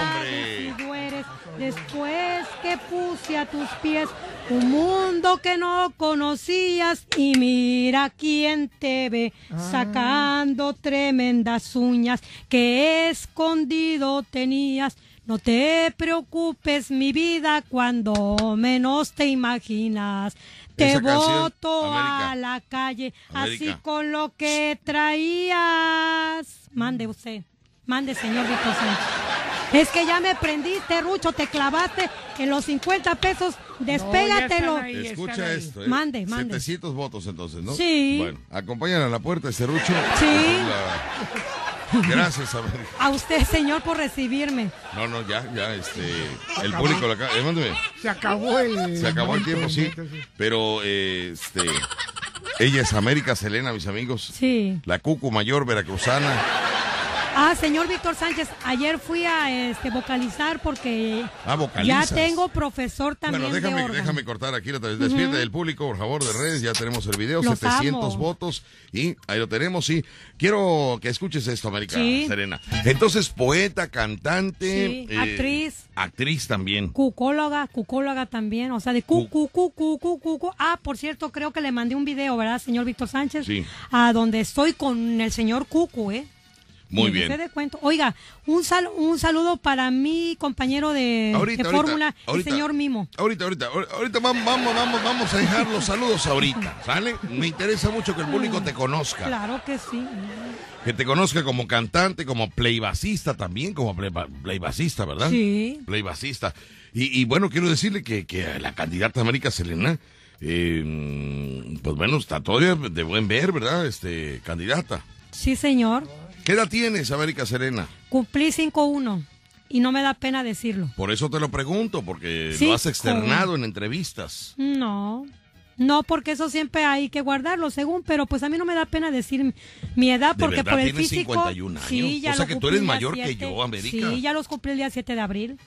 [SPEAKER 5] eres después que puse a tus pies un mundo que no conocías y mira quién te ve sacando tremendas uñas que escondido tenías. No te preocupes, mi vida, cuando menos te imaginas. Te
[SPEAKER 2] Esa canción,
[SPEAKER 5] boto
[SPEAKER 2] América.
[SPEAKER 5] a la calle, así con lo que traías. Mande usted, mande, señor Víctor Sánchez. Es que ya me prendiste, Rucho, te clavaste en los 50 pesos, despégatelo.
[SPEAKER 3] están ahí.
[SPEAKER 2] Escucha esto. ¿eh?
[SPEAKER 5] Mande, mande.
[SPEAKER 2] 700 votos entonces, ¿no?
[SPEAKER 5] Sí.
[SPEAKER 2] Bueno, acompañan a la puerta, Serrucho.
[SPEAKER 5] Sí.
[SPEAKER 2] Gracias, América.
[SPEAKER 5] A usted, señor, por recibirme.
[SPEAKER 2] No, no, ya, ya, este, el público, la, eh, mándeme.
[SPEAKER 3] Se acabó el.
[SPEAKER 2] Se acabó el tiempo, sí. Pero, eh, este, ella es América Selena, mis amigos.
[SPEAKER 5] Sí.
[SPEAKER 2] La Cucu Mayor Veracruzana.
[SPEAKER 5] Ah, señor Víctor Sánchez, ayer fui a este vocalizar porque
[SPEAKER 2] Ah,
[SPEAKER 5] ya tengo profesor también
[SPEAKER 2] Bueno,
[SPEAKER 5] de
[SPEAKER 2] déjame,
[SPEAKER 5] órgano.
[SPEAKER 2] déjame cortar aquí la Despierte del público, por favor, de redes. Ya tenemos el video,
[SPEAKER 5] Los
[SPEAKER 2] 700
[SPEAKER 5] amo.
[SPEAKER 2] votos. Y ahí lo tenemos, sí. Quiero que escuches esto, América
[SPEAKER 5] Sí.
[SPEAKER 2] Serena. Entonces, poeta, cantante. eh,
[SPEAKER 5] actriz.
[SPEAKER 2] Actriz también.
[SPEAKER 5] Cucóloga, cucóloga también, o sea, de cu, cu, cu, cu, cu, cu, cu. Ah, por cierto, creo que le mandé un video, ¿verdad, señor Víctor Sánchez?
[SPEAKER 2] Sí.
[SPEAKER 5] A donde estoy con el señor Cucu, ¿eh?
[SPEAKER 2] Muy bien.
[SPEAKER 5] Oiga, un, sal, un saludo para mi compañero de,
[SPEAKER 2] Ahorita,
[SPEAKER 5] de
[SPEAKER 2] ahorita,
[SPEAKER 5] fórmula, el señor Mimo.
[SPEAKER 2] Ahorita, ahorita, ahor- ahorita vamos, vamos, vamos, vamos a dejar los saludos ahorita, ¿sale? Me interesa mucho que el público te conozca.
[SPEAKER 5] Claro que sí.
[SPEAKER 2] Que te conozca como cantante, como playbacista también, como playba- playbacista, ¿verdad?
[SPEAKER 5] Sí.
[SPEAKER 2] Playbacista. Y, y bueno, quiero decirle que, que la candidata América Selena, eh, pues bueno, está todavía de buen ver, ¿verdad? Este, candidata.
[SPEAKER 5] Sí, señor.
[SPEAKER 2] ¿Qué edad tienes, América Serena?
[SPEAKER 5] Cumplí 5-1 y no me da pena decirlo.
[SPEAKER 2] Por eso te lo pregunto, porque
[SPEAKER 5] Sí,
[SPEAKER 2] lo has externado en entrevistas.
[SPEAKER 5] No, no, porque eso siempre hay que guardarlo, según, pero pues a mí no me da pena decir mi- edad,
[SPEAKER 2] ¿De
[SPEAKER 5] porque por el
[SPEAKER 2] tienes
[SPEAKER 5] físico.
[SPEAKER 2] 51 años?
[SPEAKER 5] Sí, ya
[SPEAKER 2] O sea
[SPEAKER 5] lo
[SPEAKER 2] que tú
[SPEAKER 5] cumplí
[SPEAKER 2] eres mayor que
[SPEAKER 5] 7.
[SPEAKER 2] yo, América.
[SPEAKER 5] Sí, ya los cumplí el día 7 de abril.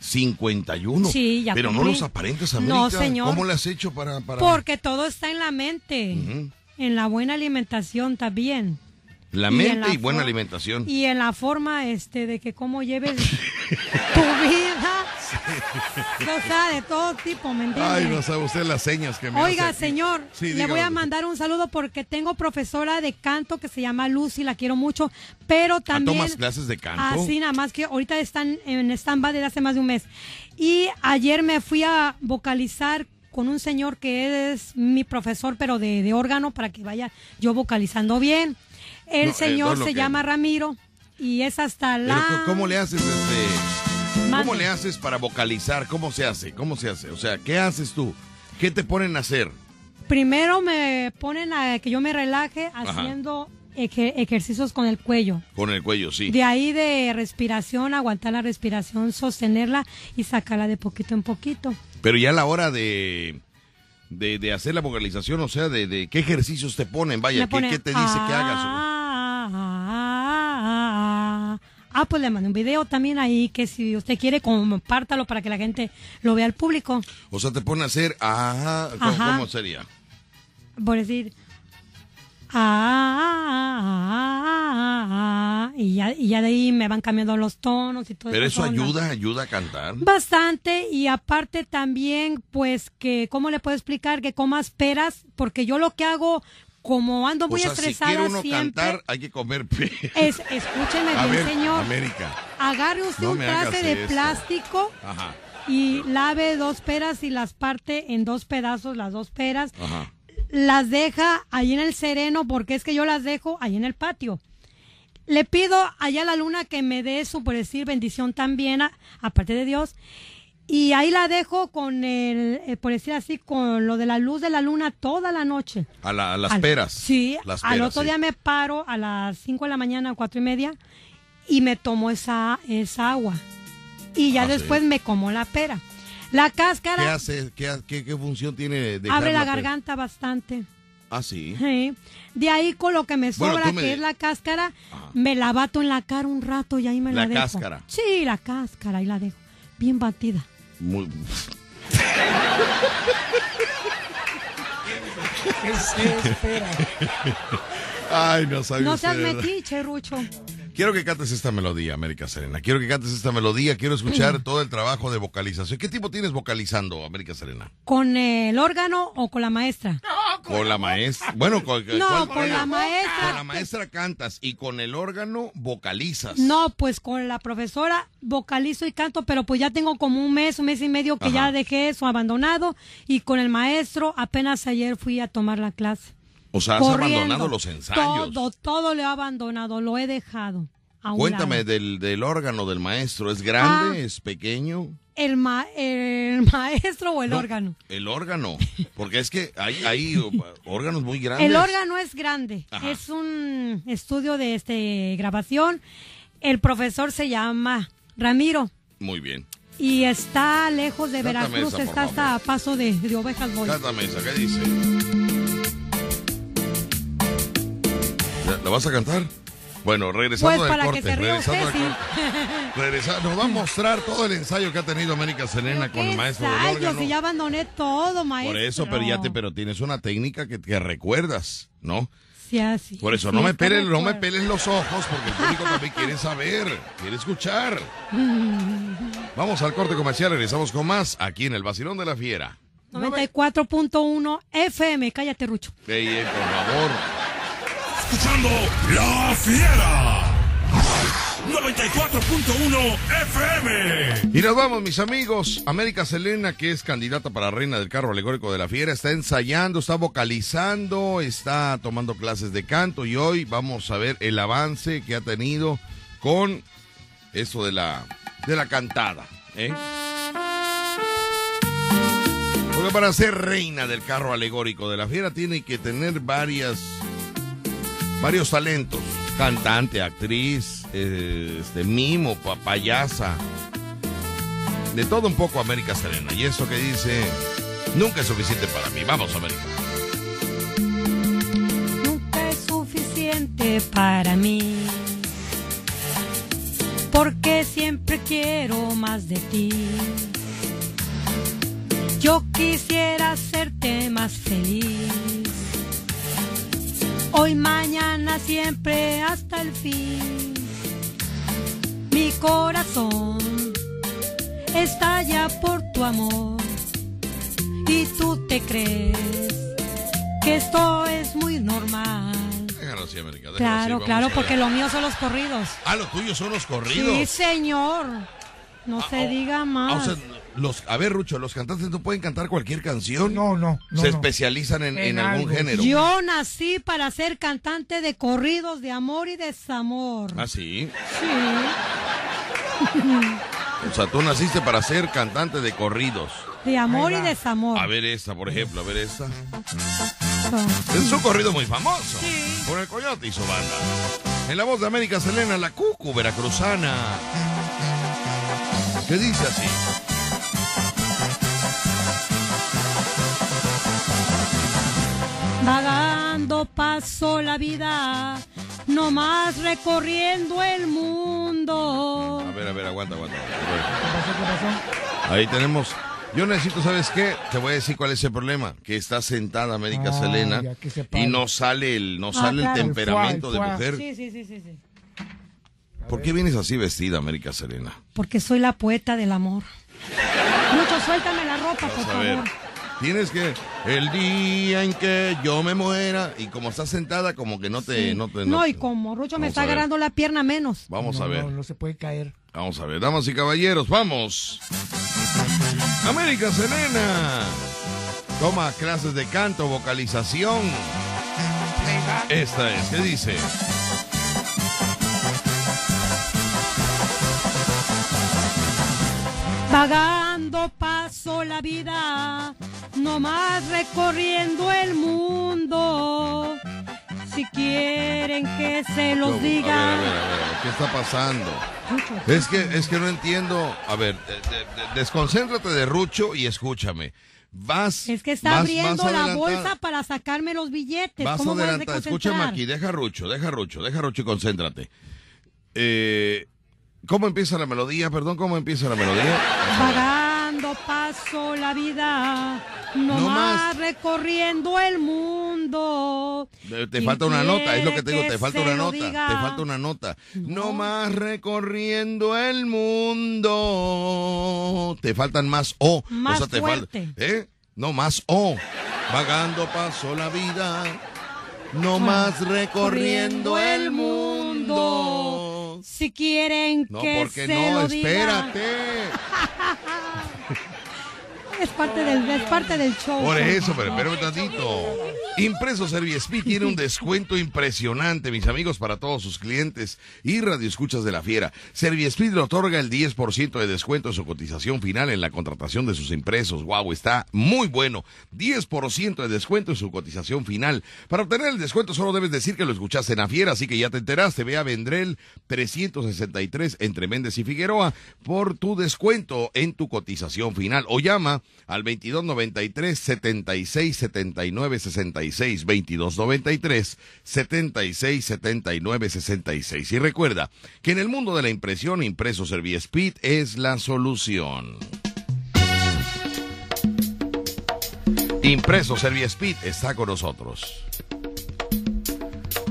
[SPEAKER 2] 51.
[SPEAKER 5] Sí, ya
[SPEAKER 2] Pero no
[SPEAKER 5] cumplí.
[SPEAKER 2] los aparentas, América.
[SPEAKER 5] No, señor.
[SPEAKER 2] ¿Cómo le has hecho para...? para...
[SPEAKER 5] Porque todo está en la mente, en la buena alimentación también.
[SPEAKER 2] La
[SPEAKER 5] Y
[SPEAKER 2] mente
[SPEAKER 5] la
[SPEAKER 2] y buena alimentación.
[SPEAKER 5] Y en la forma este de que cómo lleves tu vida. O sea, de todo tipo, ¿me?
[SPEAKER 2] Ay, no sabe usted las señas que me
[SPEAKER 5] Oiga,
[SPEAKER 2] hace
[SPEAKER 5] señor,
[SPEAKER 2] Sí,
[SPEAKER 5] le
[SPEAKER 2] dígame.
[SPEAKER 5] voy a mandar un saludo porque tengo profesora de canto que se llama Lucy, la quiero mucho, pero también...
[SPEAKER 2] Ah, ¿tomas clases de canto?
[SPEAKER 5] Ah, sí, nada más que ahorita están en stand-by desde hace más de un mes. Y ayer me fui a vocalizar con un señor que es mi profesor, pero de, de órgano, para que vaya yo vocalizando bien. El
[SPEAKER 2] No, eh,
[SPEAKER 5] señor
[SPEAKER 2] no,
[SPEAKER 5] se
[SPEAKER 2] que-
[SPEAKER 5] llama Ramiro y es hasta
[SPEAKER 2] Pero,
[SPEAKER 5] la...
[SPEAKER 2] ¿cómo le haces este... ¿Cómo le haces para vocalizar? ¿Cómo se hace? ¿Cómo se hace? O sea, ¿qué haces tú? ¿Qué te ponen a hacer?
[SPEAKER 5] Primero me ponen a que yo me relaje haciendo eje- ejercicios con el cuello.
[SPEAKER 2] Con el cuello, sí.
[SPEAKER 5] De ahí de respiración, aguantar la respiración, sostenerla y sacarla de poquito en poquito.
[SPEAKER 2] Pero ya a la hora de, de, de hacer la vocalización, o sea, de, de qué ejercicios te ponen, vaya, ¿qué, te dice que hagas?
[SPEAKER 5] Ah, pues le mandé un video también ahí que si usted quiere compártalo para que la gente lo vea al público.
[SPEAKER 2] O sea, te pone a hacer, ah, ¿cómo,
[SPEAKER 5] Ajá.
[SPEAKER 2] cómo sería?
[SPEAKER 5] Por decir, ah, ah, ah, ah, y ya, y ya de ahí me van cambiando los tonos y todo
[SPEAKER 2] Pero eso
[SPEAKER 5] esa onda.
[SPEAKER 2] ayuda, ayuda a cantar.
[SPEAKER 5] Bastante y aparte también pues que, ¿cómo le puedo explicar? Que comas peras, porque yo lo que hago, como ando muy
[SPEAKER 2] o sea, si
[SPEAKER 5] estresada
[SPEAKER 2] quiere uno
[SPEAKER 5] siempre,
[SPEAKER 2] cantar, hay que comer
[SPEAKER 5] es, escúcheme
[SPEAKER 2] A
[SPEAKER 5] bien
[SPEAKER 2] ver,
[SPEAKER 5] señor,
[SPEAKER 2] América.
[SPEAKER 5] agarre usted
[SPEAKER 2] No
[SPEAKER 5] un traste de
[SPEAKER 2] esto.
[SPEAKER 5] plástico
[SPEAKER 2] Ajá,
[SPEAKER 5] y lave dos peras y las parte en dos pedazos, las dos peras,
[SPEAKER 2] ajá.
[SPEAKER 5] las deja ahí en el sereno, porque es que yo las dejo ahí en el patio. Le pido allá a la luna que me dé su, por decir, bendición también, a- aparte de Dios. Y ahí la dejo con el, eh, por decir así, con lo de la luz de la luna toda la noche.
[SPEAKER 2] A, la- a las
[SPEAKER 5] Al-
[SPEAKER 2] peras.
[SPEAKER 5] Sí,
[SPEAKER 2] Las
[SPEAKER 5] al
[SPEAKER 2] peras,
[SPEAKER 5] otro
[SPEAKER 2] sí.
[SPEAKER 5] día me paro a las 5 de la mañana, cuatro y media, y me tomo esa, esa agua. Y ya
[SPEAKER 2] Ah, sí.
[SPEAKER 5] después me como la pera. La
[SPEAKER 2] ¿Qué
[SPEAKER 5] cáscara
[SPEAKER 2] hace? ¿Qué, ha- qué, qué función tiene dejar
[SPEAKER 5] abre la garganta bastante.
[SPEAKER 2] Ah, sí.
[SPEAKER 5] Sí. De ahí con lo que me sobra,
[SPEAKER 2] me
[SPEAKER 5] que es la cáscara, me la bato en la cara un rato y ahí me la,
[SPEAKER 2] La
[SPEAKER 5] dejo.
[SPEAKER 2] cáscara.
[SPEAKER 5] Sí, la cáscara, ahí la dejo. Bien batida.
[SPEAKER 2] Muy...
[SPEAKER 3] ¿Qué se espera?
[SPEAKER 2] Ay, no sabía
[SPEAKER 5] No seas metiche, Rucho.
[SPEAKER 2] Quiero que cantes esta melodía, América Serena. Quiero que cantes esta melodía. Quiero escuchar todo el trabajo de vocalización. ¿Qué tipo tienes vocalizando, América Serena?
[SPEAKER 5] ¿Con el órgano o con la maestra?
[SPEAKER 2] Con la maestra. Bueno, con,
[SPEAKER 5] No,
[SPEAKER 2] ¿cuál-
[SPEAKER 5] con la maestra.
[SPEAKER 2] Con la maestra cantas y con el órgano vocalizas.
[SPEAKER 5] No, pues con la profesora vocalizo y canto, pero pues ya tengo como un mes, un mes y medio que
[SPEAKER 2] Ajá.
[SPEAKER 5] ya dejé eso abandonado y con el maestro apenas ayer fui a tomar la clase.
[SPEAKER 2] O sea, has
[SPEAKER 5] Corriendo.
[SPEAKER 2] abandonado los ensayos.
[SPEAKER 5] Todo, todo lo he abandonado, lo he dejado.
[SPEAKER 2] Cuéntame del, del órgano del maestro. ¿Es grande?
[SPEAKER 5] Ah.
[SPEAKER 2] ¿Es pequeño?
[SPEAKER 5] ¿El, ma- el maestro o el
[SPEAKER 2] No,
[SPEAKER 5] órgano?
[SPEAKER 2] El órgano. Porque es que hay, hay órganos muy grandes.
[SPEAKER 5] El órgano es grande,
[SPEAKER 2] Ajá.
[SPEAKER 5] es un estudio de este grabación. El profesor se llama Ramiro
[SPEAKER 2] Muy bien.
[SPEAKER 5] y está lejos de Veracruz,
[SPEAKER 2] esa,
[SPEAKER 5] está hasta a paso de, de ovejas Boy.
[SPEAKER 2] Cántame esa, ¿qué dice? ¿La, la vas a cantar? Bueno, regresando
[SPEAKER 5] Pues
[SPEAKER 2] del
[SPEAKER 5] para
[SPEAKER 2] corte.
[SPEAKER 5] que se ría
[SPEAKER 2] regresando
[SPEAKER 5] usted,
[SPEAKER 2] del
[SPEAKER 5] sí.
[SPEAKER 2] corte. Regresa- nos va a mostrar todo el ensayo que ha tenido América Serena
[SPEAKER 5] Pero
[SPEAKER 2] con el maestro del
[SPEAKER 5] ensayos,
[SPEAKER 2] órgano.
[SPEAKER 5] si ya abandoné todo, maestro.
[SPEAKER 2] Por eso, pero ya te, pero tienes una técnica que, que recuerdas, ¿no?
[SPEAKER 5] Sí, así,
[SPEAKER 2] Por eso,
[SPEAKER 5] sí,
[SPEAKER 2] no me peles, no me peles los ojos, porque el público también quiere saber, quiere escuchar. Vamos al corte comercial, regresamos con más aquí en el Vacilón de la Fiera.
[SPEAKER 5] 94.1 FM, cállate, Rucho.
[SPEAKER 2] Ey, ey, por favor.
[SPEAKER 4] Escuchando La Fiera. 94.1 FM.
[SPEAKER 2] Y nos vamos, mis amigos. América Selena, que es candidata para reina del carro alegórico de la fiera, está ensayando, está vocalizando, está tomando clases de canto y hoy vamos a ver el avance que ha tenido con eso de la, de la cantada. ¿eh? Porque para ser reina del carro alegórico de la fiera tiene que tener varias, varios talentos. Cantante, actriz, este, mimo, pa- payasa. De todo un poco América Serena. Y eso que dice, nunca es suficiente para mí. Vamos, América.
[SPEAKER 5] Nunca es suficiente para mí. Porque siempre quiero más de ti. Yo quisiera hacerte más feliz. Hoy, mañana, siempre, hasta el fin. Mi corazón estalla por tu amor. Y tú te crees que esto es muy normal.
[SPEAKER 2] Déjalo así, América. déjalo así,
[SPEAKER 5] Claro, claro,
[SPEAKER 2] allá.
[SPEAKER 5] porque lo mío son los corridos.
[SPEAKER 2] Ah, los tuyos son los corridos.
[SPEAKER 5] Sí, señor. No
[SPEAKER 2] Ah,
[SPEAKER 5] se
[SPEAKER 2] oh,
[SPEAKER 5] diga
[SPEAKER 2] ah,
[SPEAKER 5] más.
[SPEAKER 2] o sea, los, a ver, Rucho, los cantantes no pueden cantar cualquier canción.
[SPEAKER 3] No, no, no.
[SPEAKER 2] Se
[SPEAKER 3] no.
[SPEAKER 2] especializan en, en
[SPEAKER 3] En
[SPEAKER 2] algún género.
[SPEAKER 5] Yo nací para ser cantante de corridos de amor y desamor.
[SPEAKER 2] Ah, sí.
[SPEAKER 5] Sí,
[SPEAKER 2] O sea, tú naciste para ser cantante de corridos.
[SPEAKER 5] de amor y desamor.
[SPEAKER 2] A ver esta, por ejemplo, a ver esta.
[SPEAKER 5] Ah.
[SPEAKER 2] Es un corrido muy famoso. Con el Coyote y su banda. En la voz de América Selena, la cucu veracruzana. ¿Qué dice así?
[SPEAKER 5] Vagando paso la vida, nomás recorriendo el mundo.
[SPEAKER 2] A ver, a ver, aguanta, aguanta.
[SPEAKER 3] ¿Qué pasó? ¿Qué pasó?
[SPEAKER 2] Ahí tenemos. Yo necesito, ¿sabes qué? Te voy a decir cuál es el problema. Que está sentada América
[SPEAKER 3] Ah,
[SPEAKER 2] Selena y no sale el, no
[SPEAKER 5] Ah,
[SPEAKER 2] sale
[SPEAKER 5] claro.
[SPEAKER 2] el temperamento
[SPEAKER 3] El
[SPEAKER 2] de
[SPEAKER 3] fuá,
[SPEAKER 2] mujer.
[SPEAKER 5] Sí, sí, sí, sí, sí.
[SPEAKER 2] ¿Por qué vienes así vestida, América Selena?
[SPEAKER 5] Porque soy la poeta del amor. Mucho, suéltame la ropa, por favor.
[SPEAKER 2] Tienes que el día en que yo me muera y como estás sentada como que no te no te
[SPEAKER 5] No,
[SPEAKER 2] no
[SPEAKER 5] y como Rucho me está agarrando la pierna menos.
[SPEAKER 2] Vamos
[SPEAKER 3] No,
[SPEAKER 2] a ver.
[SPEAKER 3] No, no se puede caer.
[SPEAKER 2] Vamos a ver, damas y caballeros, vamos. América Selena. Toma clases de canto, vocalización. Esta es, ¿qué dice?
[SPEAKER 5] Vagando paso la vida, nomás recorriendo el mundo. Si quieren que se los
[SPEAKER 2] No,
[SPEAKER 5] diga.
[SPEAKER 2] A ver, a ver, a ver, ¿qué está pasando? Es que, es que no entiendo. A ver, de- de- de- desconcéntrate de Rucho y escúchame. vas.
[SPEAKER 5] Es que está
[SPEAKER 2] vas-
[SPEAKER 5] abriendo
[SPEAKER 2] vas
[SPEAKER 5] la bolsa para sacarme los billetes.
[SPEAKER 2] Vas
[SPEAKER 5] ¿Cómo vas a
[SPEAKER 2] adelantada. Escúchame aquí, deja Rucho, deja Rucho, deja Rucho y concéntrate. Eh, ¿Cómo empieza la melodía? Perdón, ¿cómo empieza la melodía?
[SPEAKER 5] Vagando paso la vida, no,
[SPEAKER 2] No
[SPEAKER 5] más recorriendo el mundo.
[SPEAKER 2] Te, te
[SPEAKER 5] ¿Quién
[SPEAKER 2] falta una nota, es lo que te digo, te falta una nota,
[SPEAKER 5] diga?
[SPEAKER 2] te falta una nota. No. más recorriendo el mundo. Te faltan más O.
[SPEAKER 5] Más
[SPEAKER 2] o sea, te falta. ¿Eh? No, más O. Vagando paso la vida. No más recorriendo el mundo.
[SPEAKER 5] Si quieren
[SPEAKER 2] No,
[SPEAKER 5] que
[SPEAKER 2] porque
[SPEAKER 5] se
[SPEAKER 2] no,
[SPEAKER 5] lo diga. Es parte del, es parte del show.
[SPEAKER 2] Por eso, pero espérame tantito. Impreso Serviespeed tiene un descuento impresionante, mis amigos, para todos sus clientes y radioescuchas de la fiera. Serviespeed le otorga el 10% de descuento en su cotización final en la contratación de sus impresos. Wow, está muy bueno. 10% de descuento en su cotización final. Para obtener el descuento solo debes decir que lo escuchaste en la fiera, así que ya te enteraste. Ve a Vendrell 363 entre Méndez y Figueroa por tu descuento en tu cotización final o llama al 2293 76 79 66 2293 76 79 66 y recuerda que en el mundo de la impresión impreso Serviespeed es la solución. Impreso Serviespeed está con nosotros.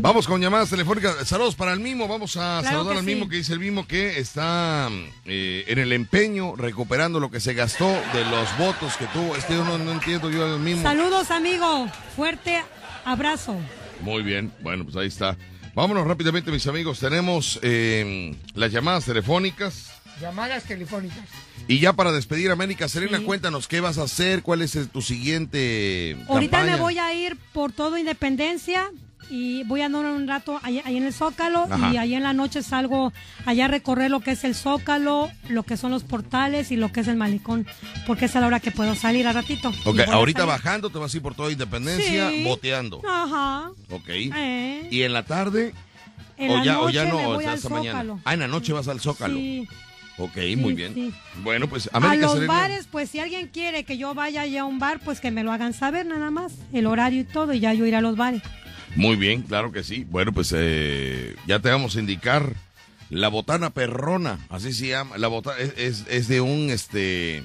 [SPEAKER 2] Vamos con llamadas telefónicas. Saludos para el mismo. Vamos a
[SPEAKER 5] Claro
[SPEAKER 2] saludar al
[SPEAKER 5] sí.
[SPEAKER 2] mismo que dice el mismo que está eh, en el empeño recuperando lo que se gastó de los votos que tuvo. Este yo no, no entiendo yo el mismo.
[SPEAKER 5] Saludos, amigo. Fuerte abrazo.
[SPEAKER 2] Muy bien. Bueno, pues ahí está. Vámonos rápidamente, mis amigos. Tenemos eh, las llamadas telefónicas.
[SPEAKER 3] Llamadas telefónicas.
[SPEAKER 2] Y ya para despedir a América Serena,
[SPEAKER 5] Sí.
[SPEAKER 2] cuéntanos qué vas a hacer, cuál es el- tu siguiente.
[SPEAKER 5] Ahorita
[SPEAKER 2] campaña?
[SPEAKER 5] me voy a ir por todo Independencia y voy a andar un rato ahí, ahí en el Zócalo
[SPEAKER 2] Ajá.
[SPEAKER 5] y ahí en la noche salgo allá a recorrer lo que es el Zócalo, lo que son los portales y lo que es el malecón, porque es a la hora que puedo salir a ratito.
[SPEAKER 2] Ok,
[SPEAKER 5] a
[SPEAKER 2] ahorita bajando te vas a ir por toda Independencia,
[SPEAKER 5] Sí.
[SPEAKER 2] boteando.
[SPEAKER 5] Ajá.
[SPEAKER 2] Ok.
[SPEAKER 5] Eh.
[SPEAKER 2] Y en la tarde,
[SPEAKER 5] En
[SPEAKER 2] o
[SPEAKER 5] la
[SPEAKER 2] ya, o
[SPEAKER 5] noche
[SPEAKER 2] ya no,
[SPEAKER 5] me
[SPEAKER 2] o
[SPEAKER 5] voy
[SPEAKER 2] sea,
[SPEAKER 5] al
[SPEAKER 2] hasta mañana. Ah, en la noche vas al Zócalo.
[SPEAKER 5] Sí.
[SPEAKER 2] Ok, muy bien.
[SPEAKER 5] sí.
[SPEAKER 2] Bueno, pues
[SPEAKER 5] A
[SPEAKER 2] América
[SPEAKER 5] los
[SPEAKER 2] Serena.
[SPEAKER 5] bares, pues si alguien quiere que yo vaya allá a un bar, pues que me lo hagan saber nada más, el horario y todo, y ya yo iré a los bares.
[SPEAKER 2] Muy bien, claro que sí. Bueno, pues eh, ya te vamos a indicar la botana perrona, así se llama. La botana es, es, es de un, este,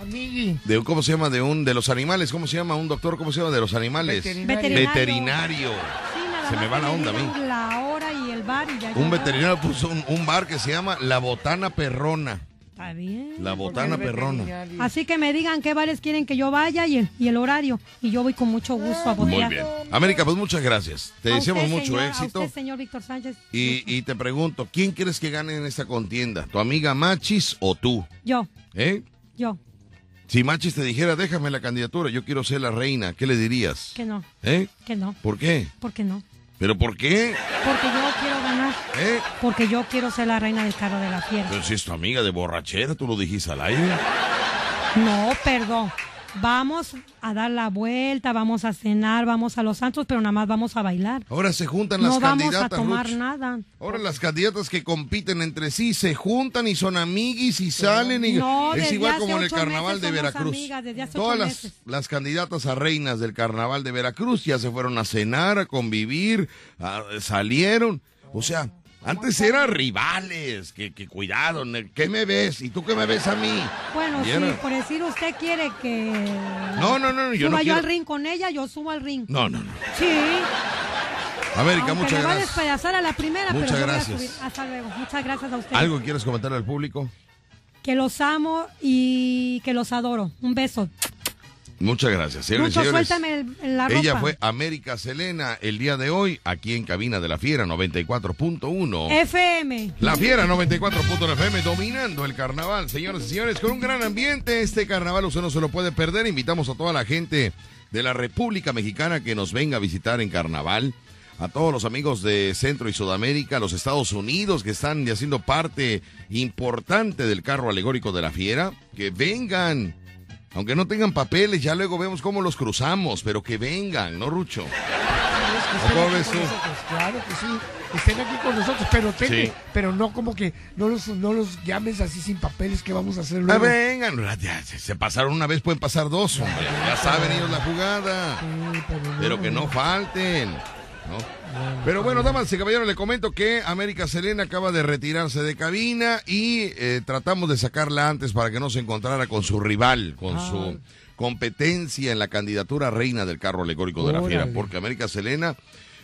[SPEAKER 3] Amigui.
[SPEAKER 2] de un, ¿cómo se llama? De un, de los animales, ¿cómo se llama? Un doctor, ¿cómo se llama? De los animales.
[SPEAKER 3] Veterinario.
[SPEAKER 5] Veterinario.
[SPEAKER 2] Veterinario.
[SPEAKER 5] Sí, nada
[SPEAKER 2] Se me va la onda a mí.
[SPEAKER 5] La hora y el bar y ya.
[SPEAKER 2] Un veterinario puso un, un bar que se llama La Botana Perrona.
[SPEAKER 5] Está bien.
[SPEAKER 2] La botana
[SPEAKER 3] Porque
[SPEAKER 2] perrona.
[SPEAKER 5] Así que me digan qué bares quieren que yo vaya y el, y el horario. Y yo voy con mucho gusto a
[SPEAKER 2] Muy
[SPEAKER 5] botear.
[SPEAKER 2] bien. América, pues muchas gracias. Te
[SPEAKER 5] A
[SPEAKER 2] deseamos
[SPEAKER 5] usted,
[SPEAKER 2] mucho
[SPEAKER 5] señor,
[SPEAKER 2] éxito.
[SPEAKER 5] A usted, señor Víctor Sánchez.
[SPEAKER 2] Y, y te pregunto, ¿quién quieres que gane en esta contienda? ¿Tu amiga Machis o tú?
[SPEAKER 5] Yo,
[SPEAKER 2] ¿Eh?
[SPEAKER 5] yo,
[SPEAKER 2] Si Machis te dijera, déjame la candidatura, yo quiero ser la reina, ¿qué le dirías?
[SPEAKER 5] que no,
[SPEAKER 2] ¿Eh?
[SPEAKER 5] que no.
[SPEAKER 2] ¿Por qué?
[SPEAKER 5] ¿Por qué no?
[SPEAKER 2] ¿Pero por qué?
[SPEAKER 5] Porque yo quiero ganar.
[SPEAKER 2] ¿Eh?
[SPEAKER 5] Porque yo quiero ser la reina del carro de la fiera.
[SPEAKER 2] Pero si es tu amiga de borrachera, tú lo dijiste al aire.
[SPEAKER 5] No, perdón. Vamos a dar la vuelta, vamos a cenar, vamos a los santos, pero nada más vamos a bailar.
[SPEAKER 2] Ahora se juntan las
[SPEAKER 5] No vamos a
[SPEAKER 2] candidatas.
[SPEAKER 5] tomar
[SPEAKER 2] Ruch.
[SPEAKER 5] nada.
[SPEAKER 2] Ahora las candidatas que compiten entre sí se juntan y son amiguis y salen y
[SPEAKER 5] No,
[SPEAKER 2] es igual como en el carnaval de Veracruz.
[SPEAKER 5] amigas,
[SPEAKER 2] Todas las, las candidatas a reinas del carnaval de Veracruz ya se fueron a cenar, a convivir, a- salieron. O sea, antes eran rivales, que, que cuidado, ¿qué me ves? ¿Y tú qué me ves a mí?
[SPEAKER 5] Bueno,
[SPEAKER 2] era-
[SPEAKER 5] por decir usted quiere que
[SPEAKER 2] No, no, no, yo
[SPEAKER 5] suba
[SPEAKER 2] no
[SPEAKER 5] yo al ring con ella, yo subo al ring.
[SPEAKER 2] No, no, no.
[SPEAKER 5] Sí.
[SPEAKER 2] América,
[SPEAKER 5] Aunque
[SPEAKER 2] muchas
[SPEAKER 5] me va a
[SPEAKER 2] gracias.
[SPEAKER 5] a la primera,
[SPEAKER 2] Muchas
[SPEAKER 5] pero a
[SPEAKER 2] gracias.
[SPEAKER 5] subir. Hasta luego. Muchas gracias a usted.
[SPEAKER 2] ¿Algo que quieres comentar al público?
[SPEAKER 5] Que los amo y que los adoro. Un beso.
[SPEAKER 2] Muchas gracias.
[SPEAKER 5] Mucho,
[SPEAKER 2] señores,
[SPEAKER 5] suéltame el- la ropa.
[SPEAKER 2] Ella fue América Selena el día de hoy aquí en Cabina de la Fiera 94.1.
[SPEAKER 5] FM.
[SPEAKER 2] La Fiera 94.1 FM dominando el carnaval, señoras y señores, con un gran ambiente. Este carnaval usted no se lo puede perder. Invitamos a toda la gente de la República Mexicana que nos venga a visitar en carnaval. A todos los amigos de Centro y Sudamérica, los Estados Unidos que están haciendo parte importante del carro alegórico de la Fiera, que vengan. Aunque no tengan papeles, ya luego vemos cómo los cruzamos, pero que vengan, ¿no, Rucho?
[SPEAKER 3] Que
[SPEAKER 2] ¿Cómo ves tú?
[SPEAKER 3] Claro que sí. estén aquí con nosotros, pero
[SPEAKER 2] Sí.
[SPEAKER 3] pero no como que no los, no los llames así sin papeles que vamos a hacer
[SPEAKER 2] Ah,
[SPEAKER 3] luego.
[SPEAKER 2] vengan, ya, se pasaron una vez, pueden pasar dos, hombre. Ya saben ellos la jugada.
[SPEAKER 3] Sí, pero,
[SPEAKER 2] Pero que no falten. ¿No? Pero bueno, damas y caballeros, le comento que América Selena acaba de retirarse de cabina y eh, tratamos de sacarla antes para que no se encontrara con su rival, con
[SPEAKER 3] Ah.
[SPEAKER 2] su competencia en la candidatura reina del carro alegórico de la fiera, porque América Selena,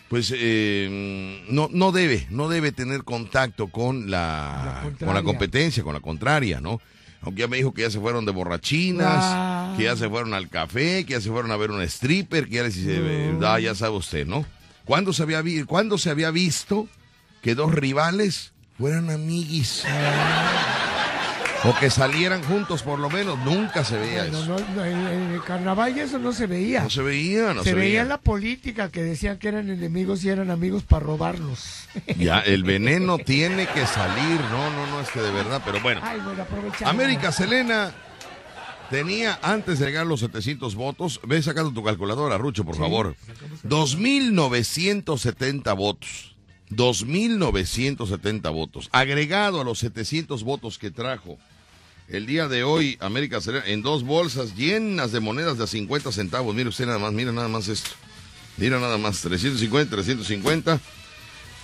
[SPEAKER 2] pues eh, no, no debe, no debe tener contacto con
[SPEAKER 3] La
[SPEAKER 2] con la competencia, con la contraria, ¿no? Aunque ya me dijo que ya se fueron de borrachinas,
[SPEAKER 3] Ah.
[SPEAKER 2] que ya se fueron al café, que ya se fueron a ver un stripper, que ya les dice, ah, ya sabe usted, ¿no? ¿Cuándo se había, vi- ¿cuándo se había visto que dos rivales fueran amiguis? O que salieran juntos por lo menos, nunca se veía
[SPEAKER 3] Bueno,
[SPEAKER 2] eso.
[SPEAKER 3] no, no, en, el carnaval eso no se veía.
[SPEAKER 2] No se veía, no se,
[SPEAKER 3] se veía
[SPEAKER 2] veía.
[SPEAKER 3] la política que decían que eran enemigos y eran amigos para robarnos.
[SPEAKER 2] Ya, el veneno tiene que salir, no, no, no, es que de verdad, pero bueno.
[SPEAKER 3] Ay, bueno.
[SPEAKER 2] América Selena tenía antes de llegar los 700 votos, ve sacando tu calculadora, Rucho, por favor. 2.970 votos. 2.970 votos. Agregado a los 700 votos que trajo el día de hoy América en dos bolsas llenas de monedas de a 50 centavos. Mire usted nada más, mira nada más esto. Mira nada más, 350, 350.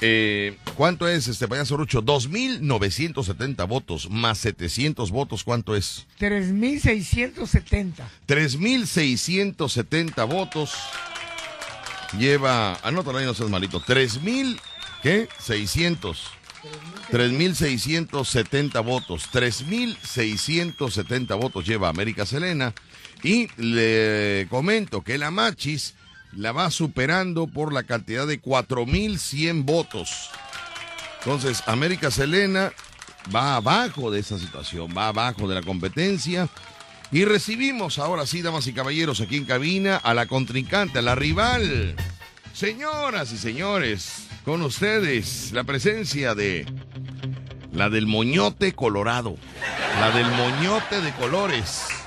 [SPEAKER 2] Eh, ¿Cuánto es este payaso Rucho? 2.970 votos más 700 votos, ¿cuánto es?
[SPEAKER 3] 3670.
[SPEAKER 2] 3.670 votos. Lleva, anótalo ahí, no seas malito. 3.000, ¿qué? 600. 3.670 votos. 3.670 votos lleva América Selena. Y le comento que la Machis la va superando por la cantidad de 4.100 votos. Entonces, América Selena va abajo de esa situación, va abajo de la competencia. Y recibimos ahora sí, damas y caballeros, aquí en cabina a la contrincante, a la rival. Señoras y señores, con ustedes la presencia de la del moñote colorado, la del moñote de colores.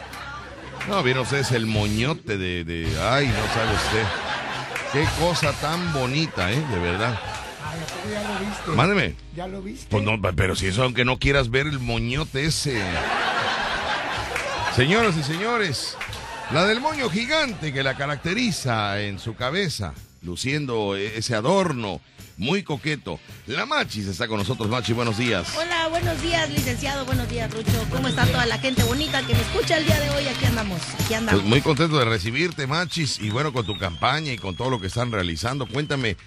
[SPEAKER 2] No, vieron ustedes el moñote de, de- Ay, no sabe usted. Qué cosa tan bonita, ¿eh? De verdad.
[SPEAKER 3] Ay, ¿a poco ya lo viste.
[SPEAKER 2] Mándeme.
[SPEAKER 3] ¿Ya lo viste?
[SPEAKER 2] Pues no, pero si eso, aunque no quieras ver el moñote ese. Señoras y señores, la del moño gigante que la caracteriza en su cabeza, luciendo e- ese adorno muy coqueto. La Machis está con nosotros, Machi, buenos días.
[SPEAKER 6] Hola, buenos días, licenciado. Buenos días, Rucho. ¿Cómo está toda la gente bonita que me escucha el día de hoy? Aquí andamos, aquí andamos.
[SPEAKER 2] Pues muy contento de recibirte, Machis, y bueno, con tu campaña y con todo lo que están realizando. Cuéntame,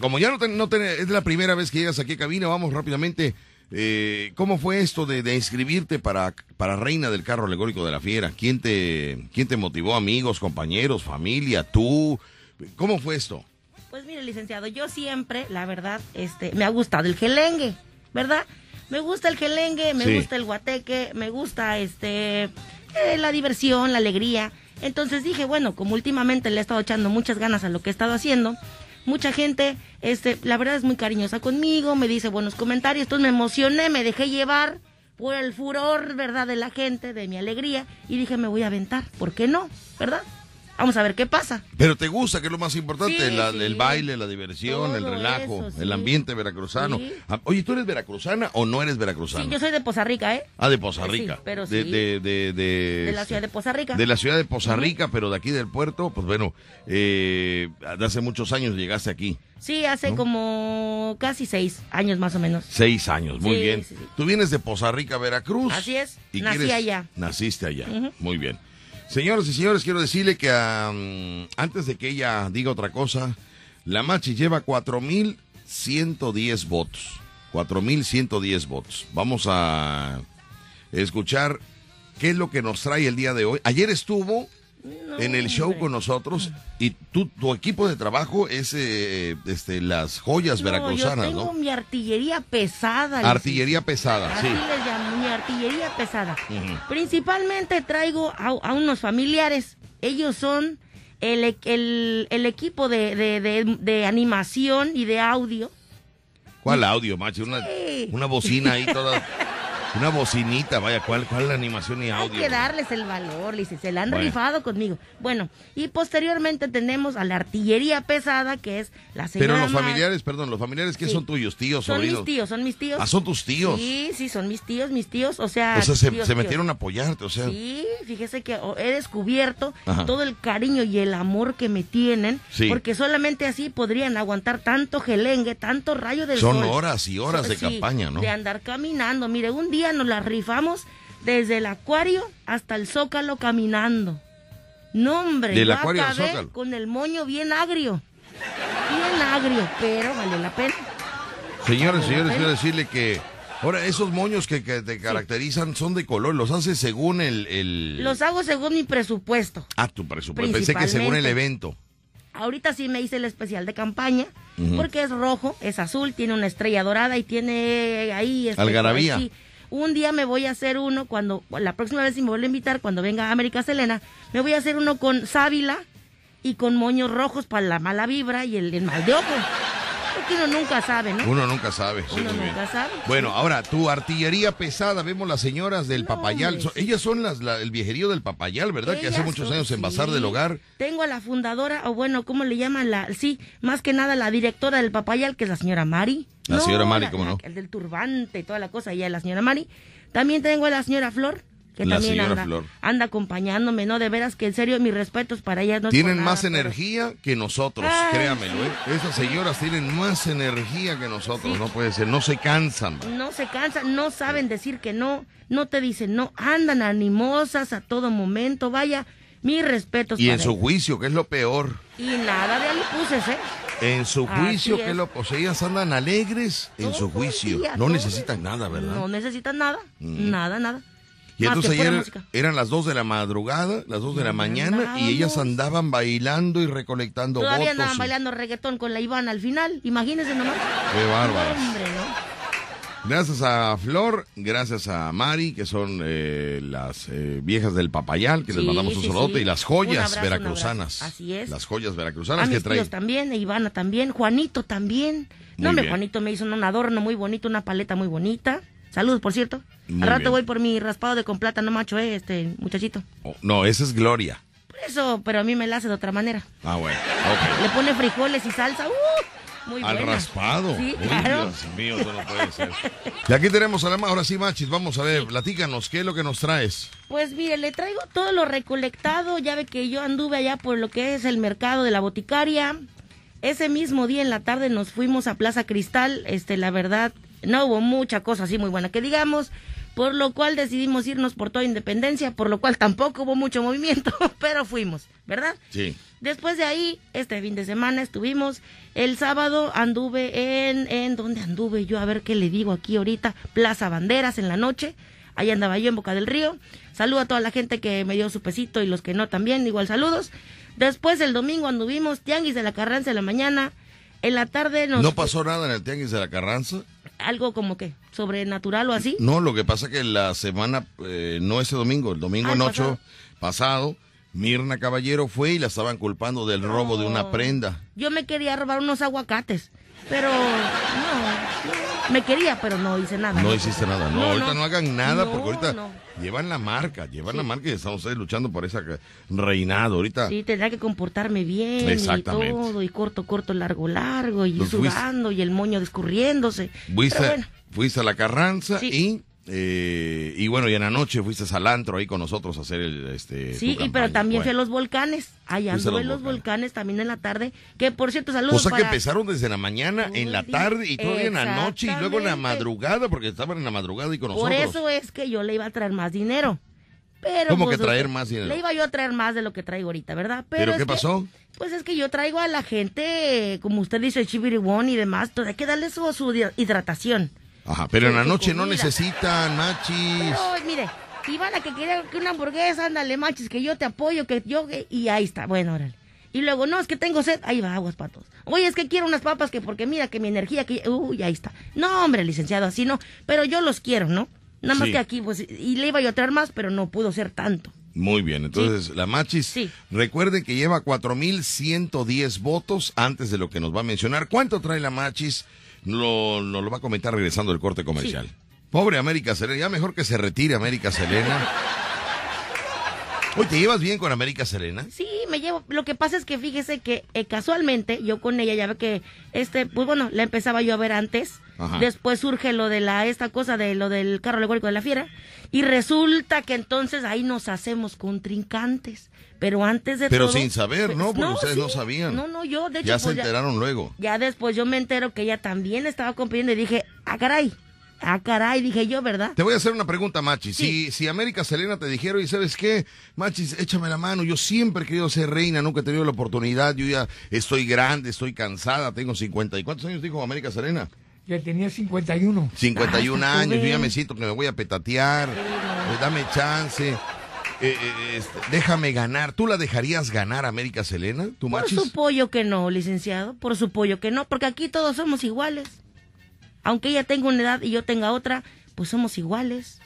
[SPEAKER 2] como ya no, te- no te- es la primera vez que llegas aquí a cabina, vamos rápidamente. eh, ¿Cómo fue esto de, de inscribirte para, para Reina del Carro Alegórico de la Fiera? ¿Quién te, ¿Quién te motivó? ¿Amigos, compañeros, familia, tú? ¿Cómo fue esto?
[SPEAKER 6] Pues mire, licenciado, yo siempre, la verdad, este, me ha gustado el gelengue, ¿verdad? Me gusta el gelengue, me
[SPEAKER 2] Sí.
[SPEAKER 6] gusta el guateque, me gusta este eh, la diversión, la alegría. Entonces dije, bueno, como últimamente le he estado echando muchas ganas a lo que he estado haciendo, mucha gente, este, la verdad es muy cariñosa conmigo, me dice buenos comentarios, entonces me emocioné, me dejé llevar por el furor, ¿verdad?, de la gente, de mi alegría, y dije, me voy a aventar, ¿por qué no? ¿Verdad? Vamos a ver qué pasa.
[SPEAKER 2] Pero te gusta, que es lo más importante,
[SPEAKER 6] Sí,
[SPEAKER 2] la-
[SPEAKER 6] sí.
[SPEAKER 2] el baile, la diversión, el relajo,
[SPEAKER 6] eso, sí.
[SPEAKER 2] el ambiente veracruzano. Ah, Oye, ¿tú eres veracruzana o no eres veracruzana?
[SPEAKER 6] Sí, yo soy de Poza Rica, ¿eh?
[SPEAKER 2] Ah, de Poza
[SPEAKER 6] Sí,
[SPEAKER 2] Rica.
[SPEAKER 6] pero
[SPEAKER 2] de,
[SPEAKER 6] sí.
[SPEAKER 2] de, de, de-
[SPEAKER 6] la ciudad de Poza Rica.
[SPEAKER 2] De la ciudad de Poza Rica, pero de aquí del puerto, pues bueno, eh, de hace muchos años llegaste aquí.
[SPEAKER 6] Sí, hace como casi seis años más o menos.
[SPEAKER 2] Seis años, muy
[SPEAKER 6] Sí,
[SPEAKER 2] bien.
[SPEAKER 6] sí, sí.
[SPEAKER 2] Tú vienes de Poza Rica, Veracruz.
[SPEAKER 6] Así es,
[SPEAKER 2] Y
[SPEAKER 6] nací
[SPEAKER 2] quieres-
[SPEAKER 6] allá.
[SPEAKER 2] Naciste allá, muy bien. Señoras y señores, quiero decirle que antes de que ella diga otra cosa, la Machi lleva 4.110 votos. 4.110 votos. Vamos a escuchar qué es lo que nos trae el día de hoy. Ayer estuvo
[SPEAKER 6] No,
[SPEAKER 2] en el show
[SPEAKER 6] hombre.
[SPEAKER 2] con nosotros y tú, tu equipo de trabajo es eh, este, las joyas
[SPEAKER 6] No,
[SPEAKER 2] veracruzanas,
[SPEAKER 6] yo tengo
[SPEAKER 2] ¿no?
[SPEAKER 6] mi artillería pesada.
[SPEAKER 2] Artillería pesada,
[SPEAKER 6] Así
[SPEAKER 2] sí.
[SPEAKER 6] les llamo, mi artillería pesada. Principalmente traigo a, a unos familiares. Ellos son el, e- el, el equipo de, de, de- de animación y de audio.
[SPEAKER 2] ¿Cuál audio, macho? Una,
[SPEAKER 6] Sí.
[SPEAKER 2] una bocina ahí toda. Una bocinita, vaya, ¿cuál, cuál animación y
[SPEAKER 6] Hay
[SPEAKER 2] audio?
[SPEAKER 6] que darles el valor, dice, se la han
[SPEAKER 2] Bueno.
[SPEAKER 6] rifado conmigo. Bueno, y posteriormente tenemos a la artillería pesada, que es la señora
[SPEAKER 2] Pero los
[SPEAKER 6] Mar-
[SPEAKER 2] familiares, perdón, los familiares que
[SPEAKER 6] Sí.
[SPEAKER 2] son tuyos, tíos,
[SPEAKER 6] Son
[SPEAKER 2] sobrinos.
[SPEAKER 6] mis tíos, son mis tíos.
[SPEAKER 2] Ah, son tus tíos.
[SPEAKER 6] Sí, sí, son mis tíos, mis tíos, o sea...
[SPEAKER 2] o sea, se,
[SPEAKER 6] tíos,
[SPEAKER 2] se
[SPEAKER 6] tíos.
[SPEAKER 2] metieron a apoyarte, o sea.
[SPEAKER 6] Sí, fíjese que oh, he descubierto
[SPEAKER 2] Ajá.
[SPEAKER 6] todo el cariño y el amor que me tienen,
[SPEAKER 2] Sí.
[SPEAKER 6] porque solamente así podrían aguantar tanto gelengue, tanto rayo del
[SPEAKER 2] Son
[SPEAKER 6] sol.
[SPEAKER 2] horas y horas de
[SPEAKER 6] Sí,
[SPEAKER 2] campaña, ¿no?
[SPEAKER 6] De andar caminando. Mire, un día nos la rifamos desde el acuario hasta el zócalo caminando. No, hombre,
[SPEAKER 2] Del
[SPEAKER 6] yo
[SPEAKER 2] acuario al
[SPEAKER 6] acabé
[SPEAKER 2] Zócalo.
[SPEAKER 6] con el moño bien agrio. Bien agrio, pero valió la pena.
[SPEAKER 2] Señores, señores, quiero decirle que ahora esos moños que, que te caracterizan son de color, los haces según el... el...
[SPEAKER 6] Los hago según mi presupuesto.
[SPEAKER 2] Ah, tu presupuesto. Pensé que según el evento.
[SPEAKER 6] Ahorita sí me hice el especial de campaña, porque es rojo, es azul, tiene una estrella dorada y tiene ahí... este,
[SPEAKER 2] Algarabía.
[SPEAKER 6] sí. Un día me voy a hacer uno, cuando la próxima vez si me vuelve a invitar, cuando venga América Selena, me voy a hacer uno con sábila y con moños rojos para la mala vibra y el, el mal de ojo. Porque uno nunca sabe, ¿no?
[SPEAKER 2] Uno nunca sabe. sí,
[SPEAKER 6] Uno
[SPEAKER 2] muy bien.
[SPEAKER 6] nunca sabe.
[SPEAKER 2] Bueno, ahora, tu artillería pesada, vemos las señoras del
[SPEAKER 6] No,
[SPEAKER 2] Papayal. Son- ellas son las, la- el viejerío del Papayal, ¿verdad? que hace muchos
[SPEAKER 6] son-
[SPEAKER 2] años en Bazar
[SPEAKER 6] sí.
[SPEAKER 2] del Hogar.
[SPEAKER 6] Tengo a la fundadora, o bueno, ¿cómo le llaman? la Sí, más que nada la directora del Papayal, que es la señora Mari.
[SPEAKER 2] La señora Mari, ¿cómo
[SPEAKER 6] la-
[SPEAKER 2] no?
[SPEAKER 6] El del turbante y toda la cosa, ella es la señora Mari. También tengo a la señora Flor, que
[SPEAKER 2] La
[SPEAKER 6] también
[SPEAKER 2] señora
[SPEAKER 6] anda,
[SPEAKER 2] Flor.
[SPEAKER 6] anda acompañándome, ¿no? De veras que en serio, mis respetos para ellas. No
[SPEAKER 2] Tienen
[SPEAKER 6] nada,
[SPEAKER 2] más
[SPEAKER 6] pero-
[SPEAKER 2] energía que nosotros,
[SPEAKER 6] Ay,
[SPEAKER 2] créamelo, ¿eh? Esas señoras tienen más energía que nosotros, no puede ser, no se cansan. man.
[SPEAKER 6] No se cansan, no saben decir que no, no te dicen no, andan animosas a todo momento, vaya, mis respetos
[SPEAKER 2] Y en su juicio, que es lo peor.
[SPEAKER 6] Y nada de alipuses, ¿eh?
[SPEAKER 2] En su juicio, que
[SPEAKER 6] es.
[SPEAKER 2] es lo ellas andan alegres en su
[SPEAKER 6] Todo
[SPEAKER 2] juicio.
[SPEAKER 6] día,
[SPEAKER 2] No necesitan nada, ¿verdad?
[SPEAKER 6] No necesitan nada,
[SPEAKER 2] Mm.
[SPEAKER 6] nada, nada.
[SPEAKER 2] Y
[SPEAKER 6] Más
[SPEAKER 2] entonces ayer eran las 2 de la madrugada, las 2 de la
[SPEAKER 6] ¿Dónde
[SPEAKER 2] mañana, y ellas andaban bailando y recolectando
[SPEAKER 6] Todavía
[SPEAKER 2] votos.
[SPEAKER 6] andaban
[SPEAKER 2] y-
[SPEAKER 6] bailando reggaetón con la Ivana al final, imagínense nomás.
[SPEAKER 2] Qué bárbaras.
[SPEAKER 6] Hombre, ¿no?
[SPEAKER 2] Gracias a Flor, gracias a Mari, que son eh, las eh, viejas del Papayal, que les mandamos un
[SPEAKER 6] sí,
[SPEAKER 2] saludote,
[SPEAKER 6] sí.
[SPEAKER 2] y las joyas
[SPEAKER 6] abrazo,
[SPEAKER 2] veracruzanas.
[SPEAKER 6] Así es.
[SPEAKER 2] Las joyas
[SPEAKER 6] A
[SPEAKER 2] veracruzanas que traen.
[SPEAKER 6] también, a Ivana también, Juanito también.
[SPEAKER 2] Muy
[SPEAKER 6] No. Juanito me hizo un adorno muy bonito, una paleta muy bonita. Saludos, por cierto.
[SPEAKER 2] Muy
[SPEAKER 6] Al rato
[SPEAKER 2] bien.
[SPEAKER 6] voy por mi raspado de con plátano macho, eh, este muchachito.
[SPEAKER 2] Oh, no, esa es Gloria.
[SPEAKER 6] Por eso, pero a mí me la hace de otra manera.
[SPEAKER 2] Ah, bueno.
[SPEAKER 6] Le pone frijoles y salsa. ¡uh! muy
[SPEAKER 2] Al
[SPEAKER 6] buena.
[SPEAKER 2] raspado.
[SPEAKER 6] Sí,
[SPEAKER 2] Uy,
[SPEAKER 6] claro.
[SPEAKER 2] Dios mío, eso no puede ser. Y aquí tenemos a la ahora sí, Machis, vamos a ver, platícanos, ¿qué es lo que nos traes?
[SPEAKER 6] Pues mire, le traigo todo lo recolectado. Ya ve que yo anduve allá por lo que es el mercado de la boticaria. Ese mismo día en la tarde nos fuimos a Plaza Cristal. Este, la verdad, no hubo mucha cosa así muy buena que digamos. Por lo cual decidimos irnos por toda independencia, por lo cual tampoco hubo mucho movimiento, pero fuimos, ¿verdad?
[SPEAKER 2] Sí.
[SPEAKER 6] Después de ahí, este fin de semana estuvimos. El sábado anduve en, en ¿dónde anduve yo? A ver qué le digo aquí ahorita. Plaza Banderas en la noche. Ahí andaba yo en Boca del Río. Saludo a toda la gente que me dio su pesito y los que no también, igual saludos. Después el domingo anduvimos Tianguis de la Carranza en la mañana. En la tarde nos...
[SPEAKER 2] ¿No pasó nada en el Tianguis de la Carranza?
[SPEAKER 6] Algo como que sobrenatural o así.
[SPEAKER 2] No, lo que pasa que la semana, eh, no ese domingo, el domingo
[SPEAKER 6] Ah,
[SPEAKER 2] ocho pasado, Mirna Caballero fue y la estaban culpando del robo de una
[SPEAKER 6] Oh.
[SPEAKER 2] prenda.
[SPEAKER 6] Yo me quería robar unos aguacates, pero no, me quería, pero no hice nada.
[SPEAKER 2] No hiciste nada, no,
[SPEAKER 6] No,
[SPEAKER 2] ahorita
[SPEAKER 6] no.
[SPEAKER 2] no, hagan nada porque ahorita llevan la marca, llevan la marca y están ustedes luchando por esa que- reinado. Ahorita
[SPEAKER 6] Sí, tendrá que comportarme bien
[SPEAKER 2] Exactamente.
[SPEAKER 6] y todo, y corto, corto, largo, largo, y
[SPEAKER 2] Pues fuiste-
[SPEAKER 6] sudando, y el moño descurriéndose.
[SPEAKER 2] fuiste,
[SPEAKER 6] bueno,
[SPEAKER 2] fuiste a la Carranza
[SPEAKER 6] Sí.
[SPEAKER 2] y, eh, y bueno, y en la noche fuiste al antro ahí con nosotros a hacer el, este,
[SPEAKER 6] sí, y pero también fui a
[SPEAKER 2] Bueno.
[SPEAKER 6] los volcanes. Allá anduve en
[SPEAKER 2] los volcanes.
[SPEAKER 6] volcanes también en la tarde, que por cierto, saludos
[SPEAKER 2] O sea que empezaron desde la mañana, en la tarde y todavía en la noche y luego en la madrugada, porque estaban en la madrugada y con
[SPEAKER 6] Por
[SPEAKER 2] nosotros.
[SPEAKER 6] eso es que yo le iba a traer más dinero. Pero,
[SPEAKER 2] ¿Cómo
[SPEAKER 6] pues,
[SPEAKER 2] que traer
[SPEAKER 6] usted-
[SPEAKER 2] más dinero?
[SPEAKER 6] Le iba yo a traer más de lo que traigo ahorita, ¿verdad?
[SPEAKER 2] ¿Pero
[SPEAKER 6] es
[SPEAKER 2] qué
[SPEAKER 6] que-
[SPEAKER 2] pasó?
[SPEAKER 6] Pues es que yo traigo a la gente, como usted dice, chibiribón y demás, todo, hay que darle su, su hi- hidratación.
[SPEAKER 2] Ajá, pero en la noche no necesitan machis.
[SPEAKER 6] Pero, mire, Ivana que quiere que una hamburguesa, ándale, manches, que yo te apoyo, que yo, y ahí está, bueno, órale. Y luego, no, es que tengo sed, ahí va, aguas patos. Oye, es que quiero unas papas, que porque mira, que mi energía, que, uy, ahí está. No, hombre, licenciado, así no, pero yo los quiero, ¿no? Nada más que aquí, pues, y le iba yo a traer más, pero no pudo ser tanto.
[SPEAKER 2] Muy bien, entonces la machis,
[SPEAKER 6] Sí.
[SPEAKER 2] recuerden que lleva 4.110 votos antes de lo que nos va a mencionar. ¿Cuánto trae la machis? Lo, nos lo va a comentar regresando del corte comercial. Pobre América Selena, ya mejor que se retire América Selena. Oye, ¿te llevas bien con América Selena?
[SPEAKER 6] Sí, me llevo. Lo que pasa es que fíjese que eh, casualmente yo con ella ya ve que este, pues bueno, la empezaba yo a ver antes.
[SPEAKER 2] Ajá.
[SPEAKER 6] Después surge lo de la esta cosa de lo del carro alegórico de la fiera y resulta que entonces ahí nos hacemos contrincantes. Pero antes de
[SPEAKER 2] Pero
[SPEAKER 6] todo,
[SPEAKER 2] sin saber, ¿no? Porque ustedes no sabían.
[SPEAKER 6] No, no, yo de hecho
[SPEAKER 2] Ya se
[SPEAKER 6] pues,
[SPEAKER 2] enteraron luego.
[SPEAKER 6] ya después yo me entero que ella también estaba compitiendo y dije, ah, caray, ah, caray, dije yo, ¿verdad?
[SPEAKER 2] Te voy a hacer una pregunta, Machis.
[SPEAKER 6] Sí.
[SPEAKER 2] Si, si América Selena te dijeron, y sabes qué, Machis, échame la mano, yo siempre he querido ser reina, nunca he tenido la oportunidad, yo ya estoy grande, estoy cansada, tengo 50. ¿Y cuántos años dijo América Selena?
[SPEAKER 3] Ya tenía 51.
[SPEAKER 2] 51
[SPEAKER 6] Ah,
[SPEAKER 2] años, yo ya me siento que me voy a petatear, eh, dame chance, eh, eh, este, déjame ganar. ¿Tú la dejarías ganar América Selena, tú,
[SPEAKER 6] Por
[SPEAKER 2] Machis?
[SPEAKER 6] su pollo que no, licenciado, por su pollo que no, porque aquí todos somos iguales. Aunque ella tenga una edad y yo tenga otra, pues somos iguales.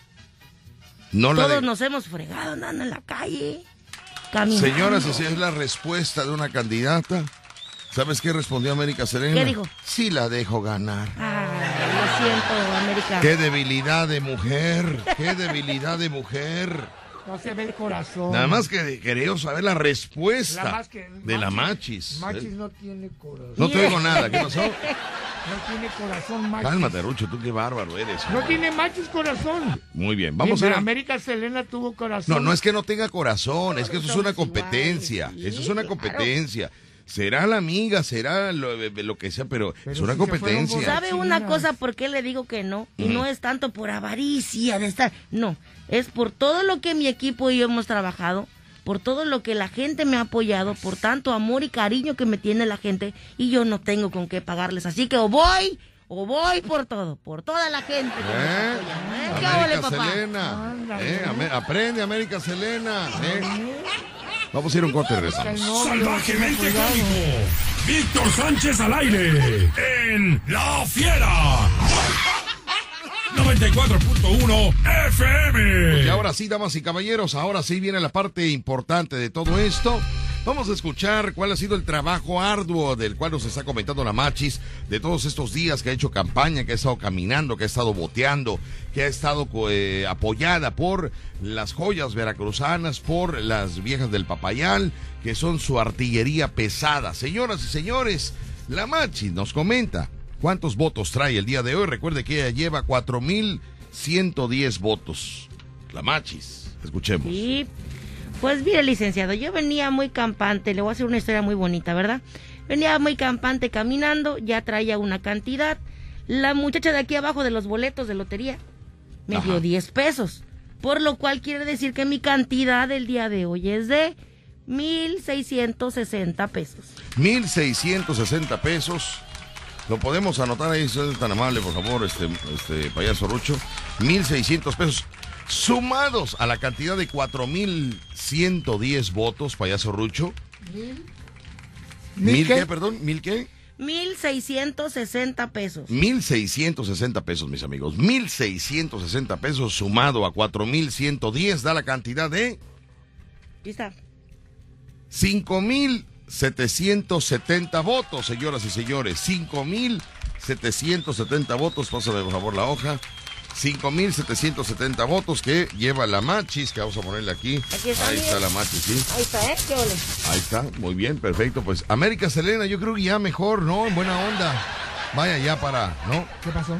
[SPEAKER 2] No la
[SPEAKER 6] Todos
[SPEAKER 2] de-
[SPEAKER 6] nos hemos fregado andando en la calle. Caminando.
[SPEAKER 2] Señoras, esa es la respuesta de una candidata. ¿Sabes qué respondió América Selena?
[SPEAKER 6] ¿Qué dijo?
[SPEAKER 2] Sí la dejo ganar.
[SPEAKER 6] Ay, lo siento, América.
[SPEAKER 2] Qué debilidad de mujer, qué debilidad de mujer.
[SPEAKER 3] No se ve el corazón.
[SPEAKER 2] Nada más que queremos saber la respuesta
[SPEAKER 3] La más que-
[SPEAKER 2] de la Machis.
[SPEAKER 3] Machis
[SPEAKER 2] ¿eh?
[SPEAKER 3] no tiene corazón.
[SPEAKER 2] No te oigo nada, ¿qué pasó?
[SPEAKER 3] No tiene corazón, Machis.
[SPEAKER 2] Cálmate, Rucho, tú qué bárbaro eres.
[SPEAKER 3] No tiene Machis corazón.
[SPEAKER 2] Muy bien, vamos a a...
[SPEAKER 3] América Selena tuvo corazón.
[SPEAKER 2] No, no es que no tenga corazón, es que eso es una competencia,
[SPEAKER 6] iguales, sí,
[SPEAKER 2] eso es una
[SPEAKER 6] claro.
[SPEAKER 2] competencia. Será la amiga, será lo, lo que sea, pero,
[SPEAKER 3] Pero
[SPEAKER 2] es una
[SPEAKER 3] si
[SPEAKER 2] competencia.
[SPEAKER 6] ¿Sabe una cosa por qué le digo que no? Y no es tanto por avaricia de estar, no, es por todo lo que mi equipo y yo hemos trabajado, por todo lo que la gente me ha apoyado, por tanto amor y cariño que me tiene la gente y yo no tengo con qué pagarles. Así que o voy, o voy por todo, por toda la gente que me
[SPEAKER 2] ¿Eh?
[SPEAKER 6] apoya. ¿eh? ¿Qué ole,
[SPEAKER 2] América
[SPEAKER 6] papá?
[SPEAKER 2] Selena. ¿eh? Aprende, América Selena. ¿eh? Vamos a ir a un corte
[SPEAKER 3] novio,
[SPEAKER 4] Salvajemente. Víctor Sánchez al aire. En La Fiera. 94.1 FM.
[SPEAKER 2] Y ahora sí, damas y caballeros, ahora sí viene la parte importante de todo esto. Vamos a escuchar cuál ha sido el trabajo arduo del cual nos está comentando la Machis de todos estos días que ha hecho campaña, que ha estado caminando, que ha estado boteando, que ha estado eh, apoyada por las joyas veracruzanas, por las viejas del Papayal, que son su artillería pesada. Señoras y señores, la Machis nos comenta cuántos votos trae el día de hoy. Recuerde que ella lleva 4.110 votos. La Machis, escuchemos.
[SPEAKER 6] Sí. Pues mire, licenciado, yo venía muy campante, le voy a hacer una historia muy bonita, ¿verdad? Venía muy campante caminando, ya traía una cantidad. La muchacha de aquí abajo de los boletos de lotería me
[SPEAKER 2] Ajá.
[SPEAKER 6] dio 10 pesos, por lo cual quiere decir que mi cantidad del día de hoy es de 1.660 pesos.
[SPEAKER 2] 1.660 pesos. Lo podemos anotar ahí, si es tan amable, por favor, este, este payaso Rucho. 1.600 pesos. Sumados a la cantidad de 4.110 votos, payaso Rucho.
[SPEAKER 3] ¿Mil
[SPEAKER 2] ¿Mil
[SPEAKER 3] qué?
[SPEAKER 2] qué, perdón? ¿Mil qué?
[SPEAKER 6] 1.660 pesos.
[SPEAKER 2] 1.660 pesos, mis amigos. 1.660 pesos sumado a 4.110 da la cantidad de
[SPEAKER 6] Aquí está.
[SPEAKER 2] 5.770 votos, señoras y señores. 5.770 votos. Pásame, por favor, la hoja. 5.770 votos que lleva la Machis, que vamos a ponerle aquí.
[SPEAKER 6] Aquí está,
[SPEAKER 2] Ahí está la Machis, sí.
[SPEAKER 6] Ahí está, ¿eh? ¿Qué ole?
[SPEAKER 2] Ahí está, muy bien, perfecto. Pues América Selena, yo creo que ya mejor, ¿no? En buena onda. Vaya ya para, ¿no?
[SPEAKER 3] ¿Qué pasó?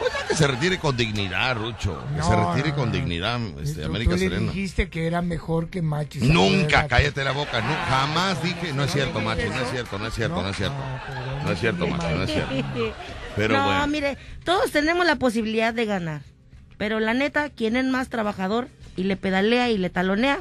[SPEAKER 2] Pues ya que se retire con dignidad, Rucho. Que se retire
[SPEAKER 3] no,
[SPEAKER 2] con
[SPEAKER 3] no.
[SPEAKER 2] dignidad, este,
[SPEAKER 3] Tú-
[SPEAKER 2] América
[SPEAKER 3] tú le dijiste que era mejor que Machis.
[SPEAKER 2] Nunca, cállate la boca. No, jamás dije, no es cierto, macho, no es cierto, no es cierto, no es cierto. No es cierto, macho, no es cierto. Pero
[SPEAKER 6] no,
[SPEAKER 2] bueno.
[SPEAKER 6] mire, todos tenemos la posibilidad de ganar. Pero la neta, quien es más trabajador y le pedalea y le talonea,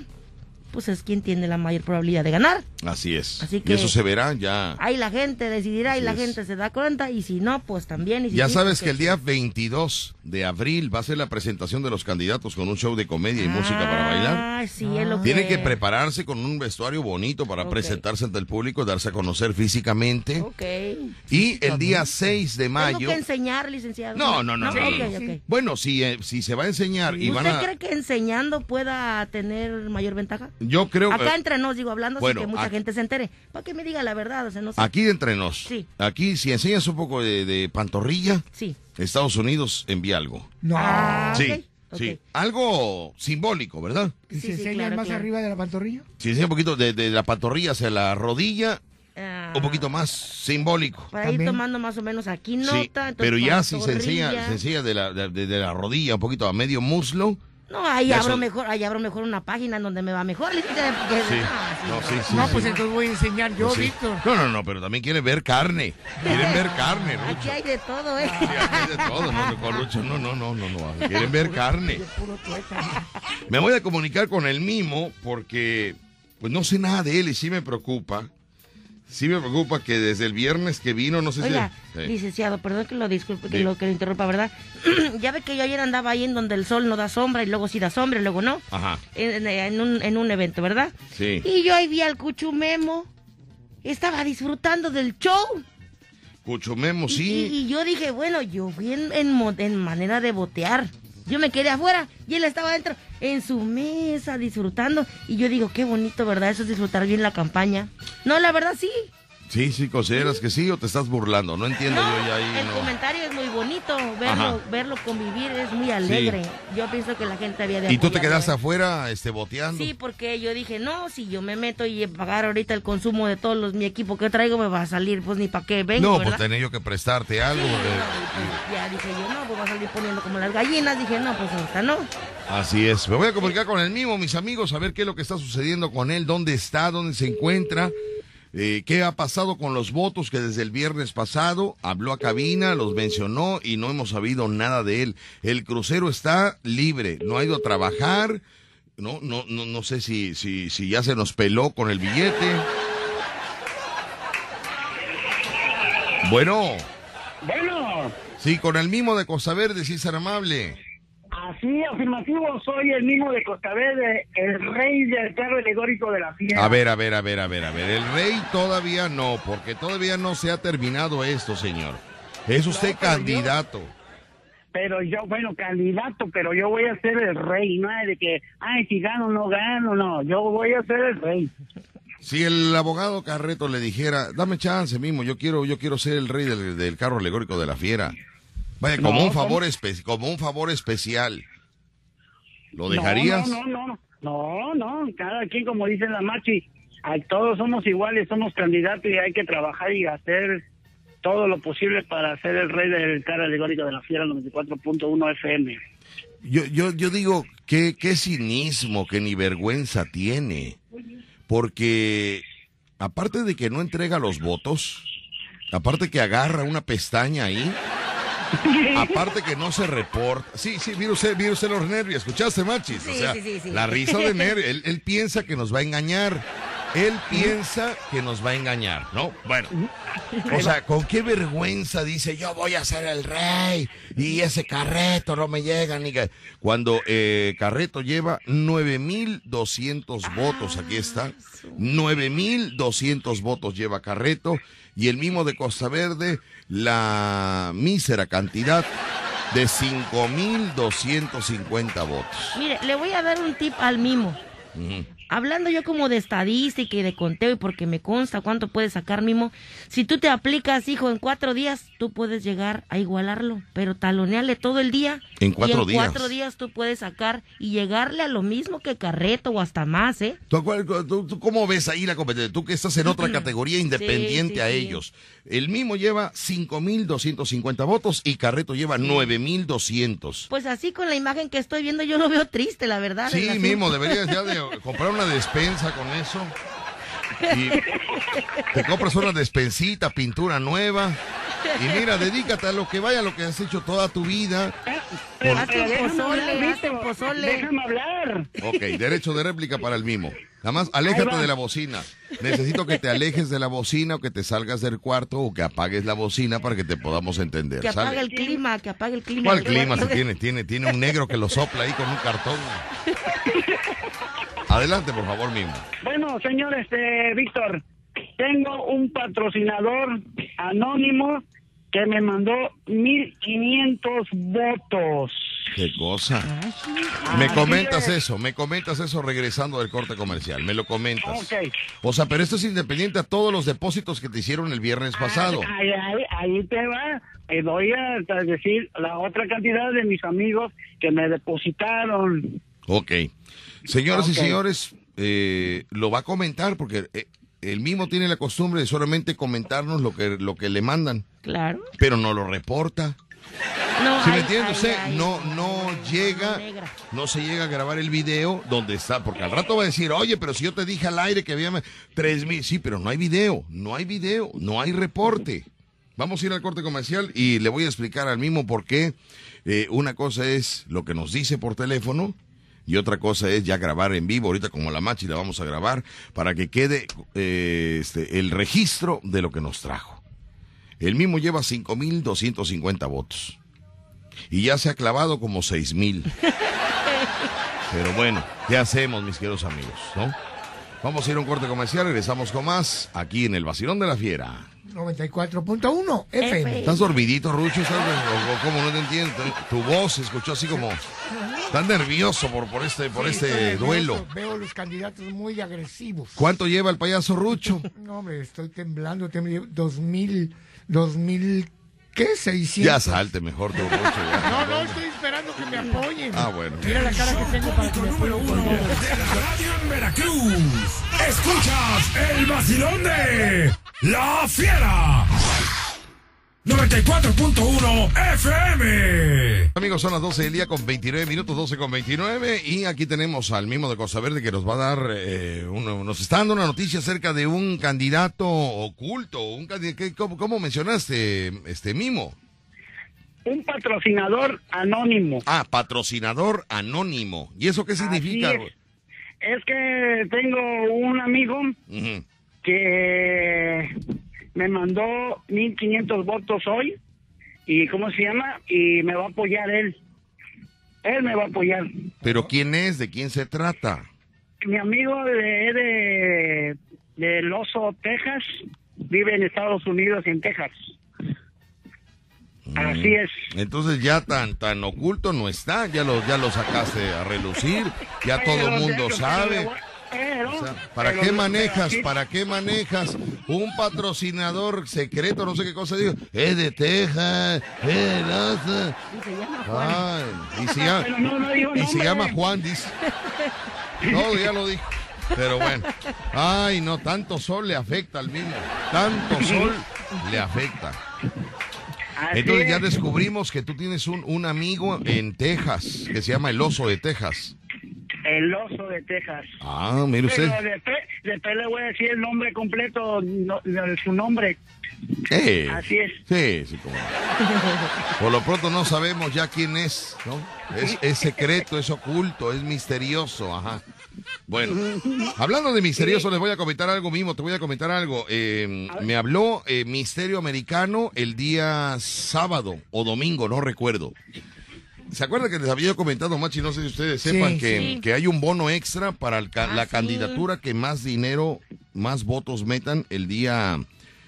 [SPEAKER 6] pues es quien tiene la mayor probabilidad de ganar.
[SPEAKER 2] Así es.
[SPEAKER 6] Así
[SPEAKER 2] Y
[SPEAKER 6] que-
[SPEAKER 2] eso se verá ya.
[SPEAKER 6] Ahí la gente decidirá y la
[SPEAKER 2] es.
[SPEAKER 6] gente se da cuenta y si no, pues también. Y si
[SPEAKER 2] Ya
[SPEAKER 6] sí,
[SPEAKER 2] sabes
[SPEAKER 6] pues
[SPEAKER 2] que el día 22 de abril va a ser la presentación de los candidatos con un show de comedia y música para bailar.
[SPEAKER 6] Ah, sí, es lo
[SPEAKER 2] Tienen que prepararse con un vestuario bonito para presentarse ante el público, darse a conocer físicamente.
[SPEAKER 6] Ok.
[SPEAKER 2] Y el día 6 de
[SPEAKER 6] Tengo
[SPEAKER 2] mayo.
[SPEAKER 6] que enseñar, licenciado.
[SPEAKER 2] No, no, no, no,
[SPEAKER 6] Ok,
[SPEAKER 2] no. Bueno, si, eh, si se va a enseñar y van
[SPEAKER 6] ¿Usted
[SPEAKER 2] a.
[SPEAKER 6] cree que enseñando pueda tener mayor ventaja?
[SPEAKER 2] Yo creo
[SPEAKER 6] Acá
[SPEAKER 2] eh,
[SPEAKER 6] entre nos, digo, hablando
[SPEAKER 2] bueno,
[SPEAKER 6] así que mucha
[SPEAKER 2] aquí-
[SPEAKER 6] gente se entere. Para que me diga la verdad, o sea, no sé.
[SPEAKER 2] Aquí de entre nos.
[SPEAKER 6] Sí.
[SPEAKER 2] Aquí, si enseñas un poco de, de pantorrilla,
[SPEAKER 6] Sí.
[SPEAKER 2] Estados Unidos envía algo.
[SPEAKER 3] No.
[SPEAKER 6] Ah,
[SPEAKER 2] Sí, sí. Algo simbólico, ¿verdad?
[SPEAKER 3] ¿Y
[SPEAKER 6] Sí,
[SPEAKER 3] se
[SPEAKER 6] sí, claro,
[SPEAKER 3] más
[SPEAKER 6] claro.
[SPEAKER 3] arriba de la pantorrilla?
[SPEAKER 2] Si enseña un poquito de, de la pantorrilla hacia la rodilla,
[SPEAKER 6] Ah,
[SPEAKER 2] un poquito más simbólico.
[SPEAKER 6] Para ir tomando más o menos aquí nota.
[SPEAKER 2] Sí, pero ya si se enseña, se enseña de, la, de, de la rodilla un poquito a medio muslo.
[SPEAKER 6] No, ahí
[SPEAKER 2] Ya
[SPEAKER 6] abro
[SPEAKER 2] son-
[SPEAKER 6] mejor, ahí abro mejor una página en donde me va mejor.
[SPEAKER 2] Sí, no, sí, sí.
[SPEAKER 3] no,
[SPEAKER 2] sí.
[SPEAKER 3] pues entonces voy a enseñar yo,
[SPEAKER 2] Sí.
[SPEAKER 3] Víctor.
[SPEAKER 2] No, no, no, pero también quieren ver carne. Quieren ver carne,
[SPEAKER 6] Aquí
[SPEAKER 2] Rucho.
[SPEAKER 6] hay de todo, ¿eh?
[SPEAKER 2] Sí, aquí hay de todo, no, con Rucho, no, no, no, no, no. Quieren ver carne. Me voy a comunicar con el mimo porque pues no sé nada de él y sí me preocupa. Sí me preocupa que desde el viernes que vino, no sé
[SPEAKER 6] Oiga,
[SPEAKER 2] si... Sí.
[SPEAKER 6] licenciado, perdón que lo disculpe, que lo que lo interrumpa, ¿verdad? ya ve que yo ayer andaba ahí en donde el sol no da sombra y luego sí da sombra y luego no.
[SPEAKER 2] Ajá,
[SPEAKER 6] En, un, en un evento, ¿verdad?
[SPEAKER 2] sí.
[SPEAKER 6] Y yo ahí vi al Cuchumemo. Estaba disfrutando del show.
[SPEAKER 2] Cuchumemo, sí.
[SPEAKER 6] Y, y yo dije, bueno, yo vi en, en manera de botear. Yo me quedé afuera y él estaba adentro en su mesa disfrutando. Y yo digo, qué bonito, ¿verdad? Eso es disfrutar bien la campaña. No, la verdad sí.
[SPEAKER 2] Sí, sí, consideras que sí o te estás burlando. No entiendo
[SPEAKER 6] No,
[SPEAKER 2] yo ya ahí.
[SPEAKER 6] el
[SPEAKER 2] no.
[SPEAKER 6] comentario es muy bonito. Verlo,
[SPEAKER 2] Ajá.
[SPEAKER 6] verlo convivir es muy alegre. Yo pienso que la gente había de
[SPEAKER 2] ¿Y tú te quedaste
[SPEAKER 6] ¿eh?
[SPEAKER 2] afuera este, boteando?
[SPEAKER 6] Sí, porque yo dije, no, si yo me meto y pagar ahorita el consumo de todos los mi equipo que traigo, me va a salir, pues ni para qué vengo,
[SPEAKER 2] no,
[SPEAKER 6] ¿verdad?
[SPEAKER 2] pues tenía yo que prestarte algo.
[SPEAKER 6] Sí, no, y pues, ya dije yo, no, pues va a salir poniendo como las gallinas. Dije, no, pues ahorita no.
[SPEAKER 2] Así es. Me voy a comunicar con el mismo, mis amigos, a ver qué es lo que está sucediendo con él, dónde está, dónde se encuentra, eh, qué ha pasado con los votos que desde el viernes pasado habló a cabina, los mencionó y no hemos sabido nada de él. El crucero está libre, no ha ido a trabajar. No, no, no, no sé si, si, si ya se nos peló con el billete. Bueno,
[SPEAKER 7] Bueno,
[SPEAKER 2] sí, con el mismo de Costa Verde, sí, ser amable.
[SPEAKER 7] Así afirmativo, soy el mismo de Costa Verde, el rey del carro alegórico de la fiesta.
[SPEAKER 2] A ver, a ver, a ver, a ver, a ver. El rey todavía no, porque todavía no se ha terminado esto, señor. Es usted
[SPEAKER 7] pero yo-
[SPEAKER 2] candidato.
[SPEAKER 7] Pero yo, bueno, candidato, pero yo voy a ser el rey, no es de que, ay, si gano no gano, no, yo voy a ser el rey.
[SPEAKER 2] Si el abogado Carreto le dijera, dame chance mismo, yo quiero, yo quiero ser el rey del, del carro alegórico de la fiera. Vaya, como un favor espe- como un favor especial. ¿Lo dejarías?
[SPEAKER 7] No, no, no, no, no, cada quien, como dice la machi, todos somos iguales, somos candidatos y hay que trabajar y hacer todo lo posible para ser el rey del carro alegórico de la fiera 94.1 FM.
[SPEAKER 2] Yo, yo, yo digo, qué, qué cinismo, que ni vergüenza tiene. Porque, aparte de que no entrega los votos, aparte que agarra una pestaña ahí, aparte que no se reporta. Sí, sí, mire usted, mire usted los nervios. ¿Escuchaste, Machis? o
[SPEAKER 6] Sí,
[SPEAKER 2] sea,
[SPEAKER 6] sí, sí,
[SPEAKER 2] la risa de nervios. Él, él piensa que nos va a engañar. Él piensa que nos va a engañar, ¿no? Bueno, o sea, ¿con qué vergüenza dice yo voy a ser el rey y ese carreto no me llega ni que... Cuando eh, Carreto lleva 9.200 votos, aquí está, 9.200 votos lleva Carreto y el mismo de Costa Verde, la mísera cantidad de 5.250 votos.
[SPEAKER 6] Mire, le voy a dar un tip al mimo. Hablando yo como de estadística y de conteo y porque me consta cuánto puede sacar Mimo, si tú te aplicas, hijo, en cuatro días, tú puedes llegar a igualarlo, pero taloneale todo el día.
[SPEAKER 2] En
[SPEAKER 6] y
[SPEAKER 2] cuatro
[SPEAKER 6] en
[SPEAKER 2] días.
[SPEAKER 6] cuatro días tú puedes sacar y llegarle a lo mismo que Carreto o hasta más, ¿eh?
[SPEAKER 2] ¿Tú, tú- tú cómo ves ahí la competencia? Tú que estás en otra categoría independiente
[SPEAKER 6] sí,
[SPEAKER 2] a
[SPEAKER 6] sí.
[SPEAKER 2] ellos. El mismo lleva 5.250 votos y Carreto lleva 9.200.
[SPEAKER 6] Pues así con la imagen que estoy viendo yo lo veo triste, la verdad.
[SPEAKER 2] Sí, mismo, deberías ya de comprar una despensa con eso. Y te compras una despensita, pintura nueva. Y mira, dedícate a lo que vaya, a lo que has hecho toda tu vida.
[SPEAKER 7] Déjame
[SPEAKER 6] pozole, pozole.
[SPEAKER 7] Déjame hablar.
[SPEAKER 2] Ok, derecho de réplica para el mismo. Nada más, aléjate de la bocina. Necesito que te alejes de la bocina o que te salgas del cuarto o que apagues la bocina para que te podamos entender.
[SPEAKER 6] Que
[SPEAKER 2] ¿sale?
[SPEAKER 6] apague el clima, que apague el clima.
[SPEAKER 2] ¿Cuál clima si tiene? Tiene, tiene un negro que lo sopla ahí con un cartón. Adelante, por favor, mismo.
[SPEAKER 7] Bueno, señor este Víctor, tengo un patrocinador anónimo que me mandó 1500 votos.
[SPEAKER 2] Qué cosa.
[SPEAKER 6] Ah,
[SPEAKER 2] Me comentas
[SPEAKER 7] es.
[SPEAKER 2] eso, me comentas eso regresando del corte comercial, me lo comentas.
[SPEAKER 7] Ok.
[SPEAKER 2] O sea, pero esto es independiente a todos los depósitos que te hicieron el viernes pasado.
[SPEAKER 7] Ahí, ahí, ahí te va. Eh, voy a decir la otra cantidad de mis amigos que me depositaron.
[SPEAKER 2] Ok. Señoras y señores, eh, lo va a comentar porque eh, él mismo tiene la costumbre de solamente comentarnos lo que, lo que le mandan,
[SPEAKER 6] Claro.
[SPEAKER 2] pero no lo reporta.
[SPEAKER 6] No,
[SPEAKER 2] ¿Sí me entiendes?
[SPEAKER 6] ay, ay,
[SPEAKER 2] no, no llega,
[SPEAKER 6] negra.
[SPEAKER 2] no se llega a grabar el video donde está, porque al rato va a decir, oye, pero si yo te dije al aire que había tres mil, sí, pero no hay video, no hay video, no hay reporte. Vamos a ir al corte comercial y le voy a explicar al mismo por qué. Eh, una cosa es lo que nos dice por teléfono y otra cosa es ya grabar en vivo, ahorita como la machi la vamos a grabar, para que quede eh, este, el registro de lo que nos trajo. El mismo lleva 5.250 votos. Y ya se ha clavado como 6.000. Pero bueno, ¿qué hacemos, mis queridos amigos? ¿no? Vamos a ir a un corte comercial, regresamos con más aquí en el Vacilón de la Fiera.
[SPEAKER 3] 94.1 FM.
[SPEAKER 2] ¿Estás dormidito, Rucho? ¿Estás, o- o cómo no te entiendo? Tu voz se escuchó así como... Tan nervioso por, por este, por
[SPEAKER 3] Sí,
[SPEAKER 2] este
[SPEAKER 3] nervioso,
[SPEAKER 2] duelo.
[SPEAKER 3] Veo los candidatos muy agresivos.
[SPEAKER 2] ¿Cuánto lleva el payaso Rucho?
[SPEAKER 3] No, hombre, estoy temblando. Temblé 2000, 2000, ¿qué? 600.
[SPEAKER 2] Ya salte mejor, tu Rucho. ya.
[SPEAKER 3] No, no, estoy esperando que me apoyen.
[SPEAKER 2] Ah, bueno.
[SPEAKER 3] Mira la cara que tengo para que me
[SPEAKER 4] número uno de la radio en Veracruz. Escuchas el vacilón de La Fiera. 94.1 FM.
[SPEAKER 2] Amigos, son las 12 del día con 29 minutos, 12 con 29. Y aquí tenemos al mismo de Cosa Verde que nos va a dar, eh, uno- nos está dando una noticia acerca de un candidato oculto. Un ¿qué- cómo, cómo mencionaste, este Mimo?
[SPEAKER 7] Un patrocinador anónimo.
[SPEAKER 2] Ah, patrocinador anónimo. ¿Y eso qué significa?
[SPEAKER 7] Es. Es que tengo un amigo que me mandó 1500 votos hoy y ¿cómo se llama? Y me va a apoyar él. Él me va a apoyar.
[SPEAKER 2] Pero ¿quién es? ¿De quién se trata?
[SPEAKER 7] Mi amigo de, de del Oso, Texas, vive en Estados Unidos, en Texas. Así es.
[SPEAKER 2] Entonces ya tan tan oculto no está, ya lo ya lo sacaste a relucir, ya todo el mundo sabe. O sea, ¿Para qué manejas? ¿Para qué manejas un patrocinador secreto? No sé qué cosa digo. Es de Texas, es de Laza.
[SPEAKER 6] Y se llama Juan.
[SPEAKER 2] Ay, y se llama,
[SPEAKER 7] Pero no, no digo
[SPEAKER 2] y se
[SPEAKER 7] nombre.
[SPEAKER 2] llama Juan, dice. Todo ya lo dijo. Pero bueno. Ay, no, tanto sol le afecta al mismo. Tanto sol le afecta.
[SPEAKER 7] Así
[SPEAKER 2] Entonces ya
[SPEAKER 7] es.
[SPEAKER 2] descubrimos que tú tienes un, un amigo en Texas que se llama el oso de Texas.
[SPEAKER 7] El Oso de Texas.
[SPEAKER 2] Ah, mire usted.
[SPEAKER 7] Pero después, después le voy a decir el nombre completo, no- no, su nombre.
[SPEAKER 2] Eh,
[SPEAKER 7] Así es.
[SPEAKER 2] Sí, sí, como. Por lo pronto no sabemos ya quién es, ¿no? Es, es secreto, es oculto, es misterioso, ajá. Bueno, hablando de misterioso, les voy a comentar algo mismo, te voy a comentar algo. Eh, me habló eh, Misterio Americano el día sábado o domingo, no recuerdo. ¿Se acuerdan que les había comentado, Machi? No sé si ustedes
[SPEAKER 3] Sí,
[SPEAKER 2] sepan que,
[SPEAKER 6] sí.
[SPEAKER 2] que hay un bono extra para el
[SPEAKER 6] Ah,
[SPEAKER 2] la
[SPEAKER 6] sí.
[SPEAKER 2] candidatura que más dinero, más votos metan el día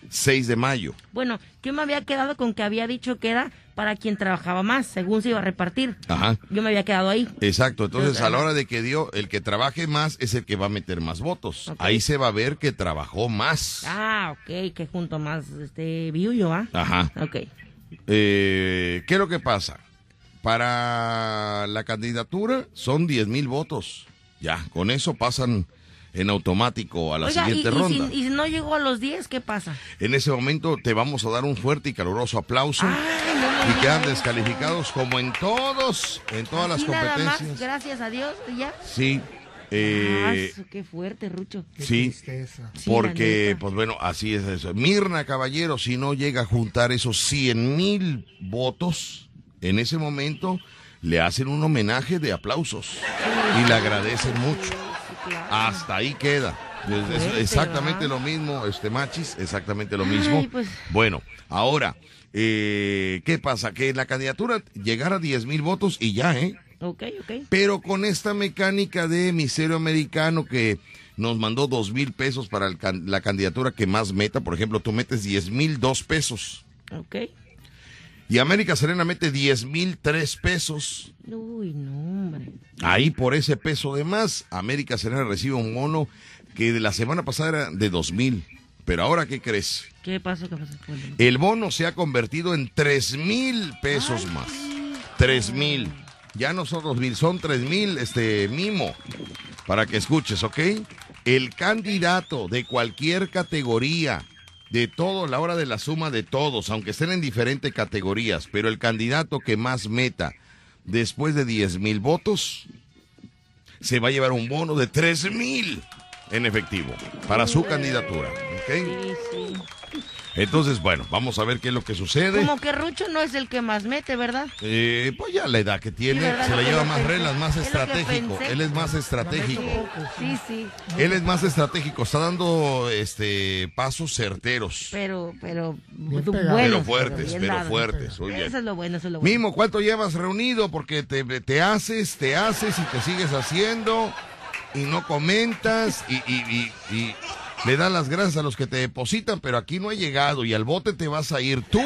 [SPEAKER 2] 6 de mayo.
[SPEAKER 6] Bueno, yo me había quedado con que había dicho que era para quien trabajaba más, según se iba a repartir.
[SPEAKER 2] Ajá.
[SPEAKER 6] Yo me había quedado ahí.
[SPEAKER 2] Exacto, entonces a la hora de que dio, el que trabaje más es el que va a meter más votos. Ahí se va a ver que trabajó más.
[SPEAKER 6] Ah, ok, que junto más este viullo, ¿ah?
[SPEAKER 2] Ajá.
[SPEAKER 6] Ok.
[SPEAKER 2] Eh, ¿Qué es lo que pasa? Para la candidatura son 10 mil votos. Ya, con eso pasan en automático a la
[SPEAKER 6] Oiga,
[SPEAKER 2] siguiente
[SPEAKER 6] y
[SPEAKER 2] ronda.
[SPEAKER 6] si, y si no llegó a los 10, ¿qué pasa?
[SPEAKER 2] En ese momento te vamos a dar un fuerte y caluroso aplauso.
[SPEAKER 6] Ay, no me
[SPEAKER 2] y quedan descalificados como en todos, en todas las
[SPEAKER 6] Así nada más,
[SPEAKER 2] competencias.
[SPEAKER 6] gracias a Dios, ya.
[SPEAKER 2] Sí. eh,
[SPEAKER 6] Ah, qué fuerte, Rucho.
[SPEAKER 3] Qué
[SPEAKER 2] sí.
[SPEAKER 3] tristeza.
[SPEAKER 2] Porque, pues bueno, así es eso. Mirna Caballero, si no llega a juntar esos 100 mil votos, en ese momento le hacen un homenaje de aplausos y le agradecen mucho. Hasta ahí queda. Es- exactamente lo mismo, este Machis, exactamente lo mismo.
[SPEAKER 6] Pues.
[SPEAKER 2] Bueno, ahora, eh, ¿qué pasa? Que la candidatura llegara a 10 mil votos y ya, ¿eh?
[SPEAKER 6] Ok, ok.
[SPEAKER 2] pero con esta mecánica de misterio americano que nos mandó dos mil pesos para el can- la candidatura que más meta, por ejemplo, tú metes diez mil dos pesos
[SPEAKER 6] Ok.
[SPEAKER 2] Y América Serena mete 10 mil tres pesos.
[SPEAKER 6] Uy, no, hombre.
[SPEAKER 2] Ahí por ese peso de más, América Serena recibe un mono que de la semana pasada era de 2 mil. Pero ahora, ¿qué crees?
[SPEAKER 6] ¿Qué pasó? ¿Qué pasó?
[SPEAKER 2] El bono se ha convertido en 3 mil pesos más. 3 mil. Ya no son 2 mil, son 3 mil, este, mimo. Para que escuches, ¿ok? El candidato de cualquier categoría, de todo, la hora de la suma de todos, aunque estén en diferentes categorías, pero el candidato que más meta después de 10 mil votos, se va a llevar un bono de 3 mil en efectivo para su candidatura.
[SPEAKER 6] Sí, sí.
[SPEAKER 2] Entonces, bueno, vamos a ver qué es lo que sucede.
[SPEAKER 6] Como que Rucho no es el que más mete, ¿verdad?
[SPEAKER 2] Eh, pues ya la edad que tiene, se la lleva más
[SPEAKER 6] pensé.
[SPEAKER 2] reglas, más
[SPEAKER 6] Es
[SPEAKER 2] estratégico. Él es más estratégico.
[SPEAKER 6] Sí, sí.
[SPEAKER 2] Él es más estratégico, está dando este pasos certeros,
[SPEAKER 6] Pero, pero,
[SPEAKER 3] Bien
[SPEAKER 6] du-
[SPEAKER 3] pegado.
[SPEAKER 6] buenos,
[SPEAKER 2] pero fuertes, pero fuertes. Muy bien.
[SPEAKER 6] Eso es lo bueno, eso es lo bueno.
[SPEAKER 2] Mimo, ¿cuánto llevas reunido? Porque te, te haces, te haces y te sigues haciendo y no comentas y, y- y- y le das las gracias a los que te depositan, pero aquí no ha llegado y al bote te vas a ir tú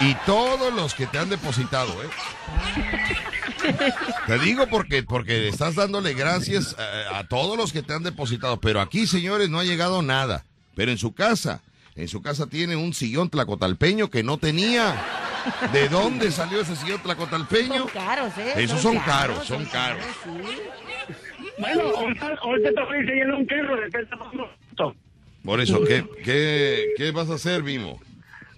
[SPEAKER 2] y todos los que te han depositado, ¿eh? Te digo porque, porque estás dándole gracias a, a todos los que te han depositado, pero aquí, señores, no ha llegado nada. Pero en su casa, en su casa tiene un sillón tlacotalpeño que no tenía. ¿De dónde salió ese sillón tlacotalpeño?
[SPEAKER 6] Son caros, ¿eh?
[SPEAKER 2] Esos son caros, son caros.
[SPEAKER 6] sí.
[SPEAKER 7] Bueno, ahorita, ahorita te voy a enseñar un de Tesla.
[SPEAKER 2] Por eso, ¿qué, qué, qué vas a hacer, Mimo?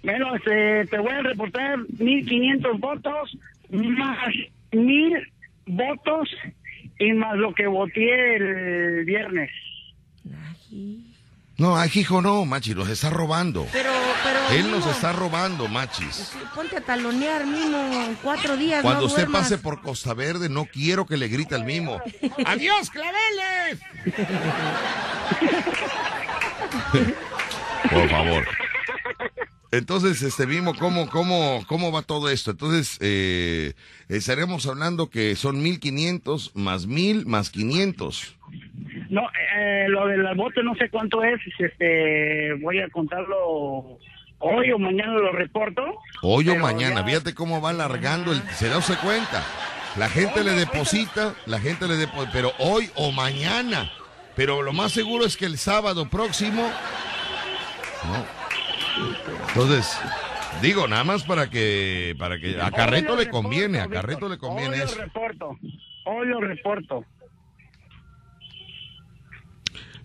[SPEAKER 7] Bueno, este, te voy a reportar 1500 votos más 1000 votos y más lo que voté el viernes.
[SPEAKER 6] Ay,
[SPEAKER 2] No, ay, hijo, no, Machi, nos está robando.
[SPEAKER 6] Pero, pero.
[SPEAKER 2] Él nos está robando, Machis.
[SPEAKER 6] Ponte a talonear, Mimo, en cuatro días.
[SPEAKER 2] Cuando
[SPEAKER 6] no
[SPEAKER 2] usted
[SPEAKER 6] duermas.
[SPEAKER 2] pase por Costa Verde, no quiero que le grite al Mimo. ¡Adiós, claveles! Por favor. Entonces, este Mimo, ¿cómo, cómo, cómo va todo esto? Entonces, eh, estaremos hablando que son 1500 más 1000 más 500.
[SPEAKER 7] No, eh, lo del bote no sé cuánto es, este, voy a contarlo hoy o mañana lo reporto.
[SPEAKER 2] Hoy o mañana,
[SPEAKER 7] ya-
[SPEAKER 2] fíjate cómo va alargando el. Se da usted cuenta. La gente le deposita, la gente le deposita, pero hoy o mañana. Pero lo más seguro es que el sábado próximo. No. Entonces, digo, nada más para que, para que a
[SPEAKER 7] Hoy
[SPEAKER 2] Carreto le conviene, a. Carreto le conviene
[SPEAKER 7] Hoy
[SPEAKER 2] eso.
[SPEAKER 7] lo reporto, hoy lo reporto.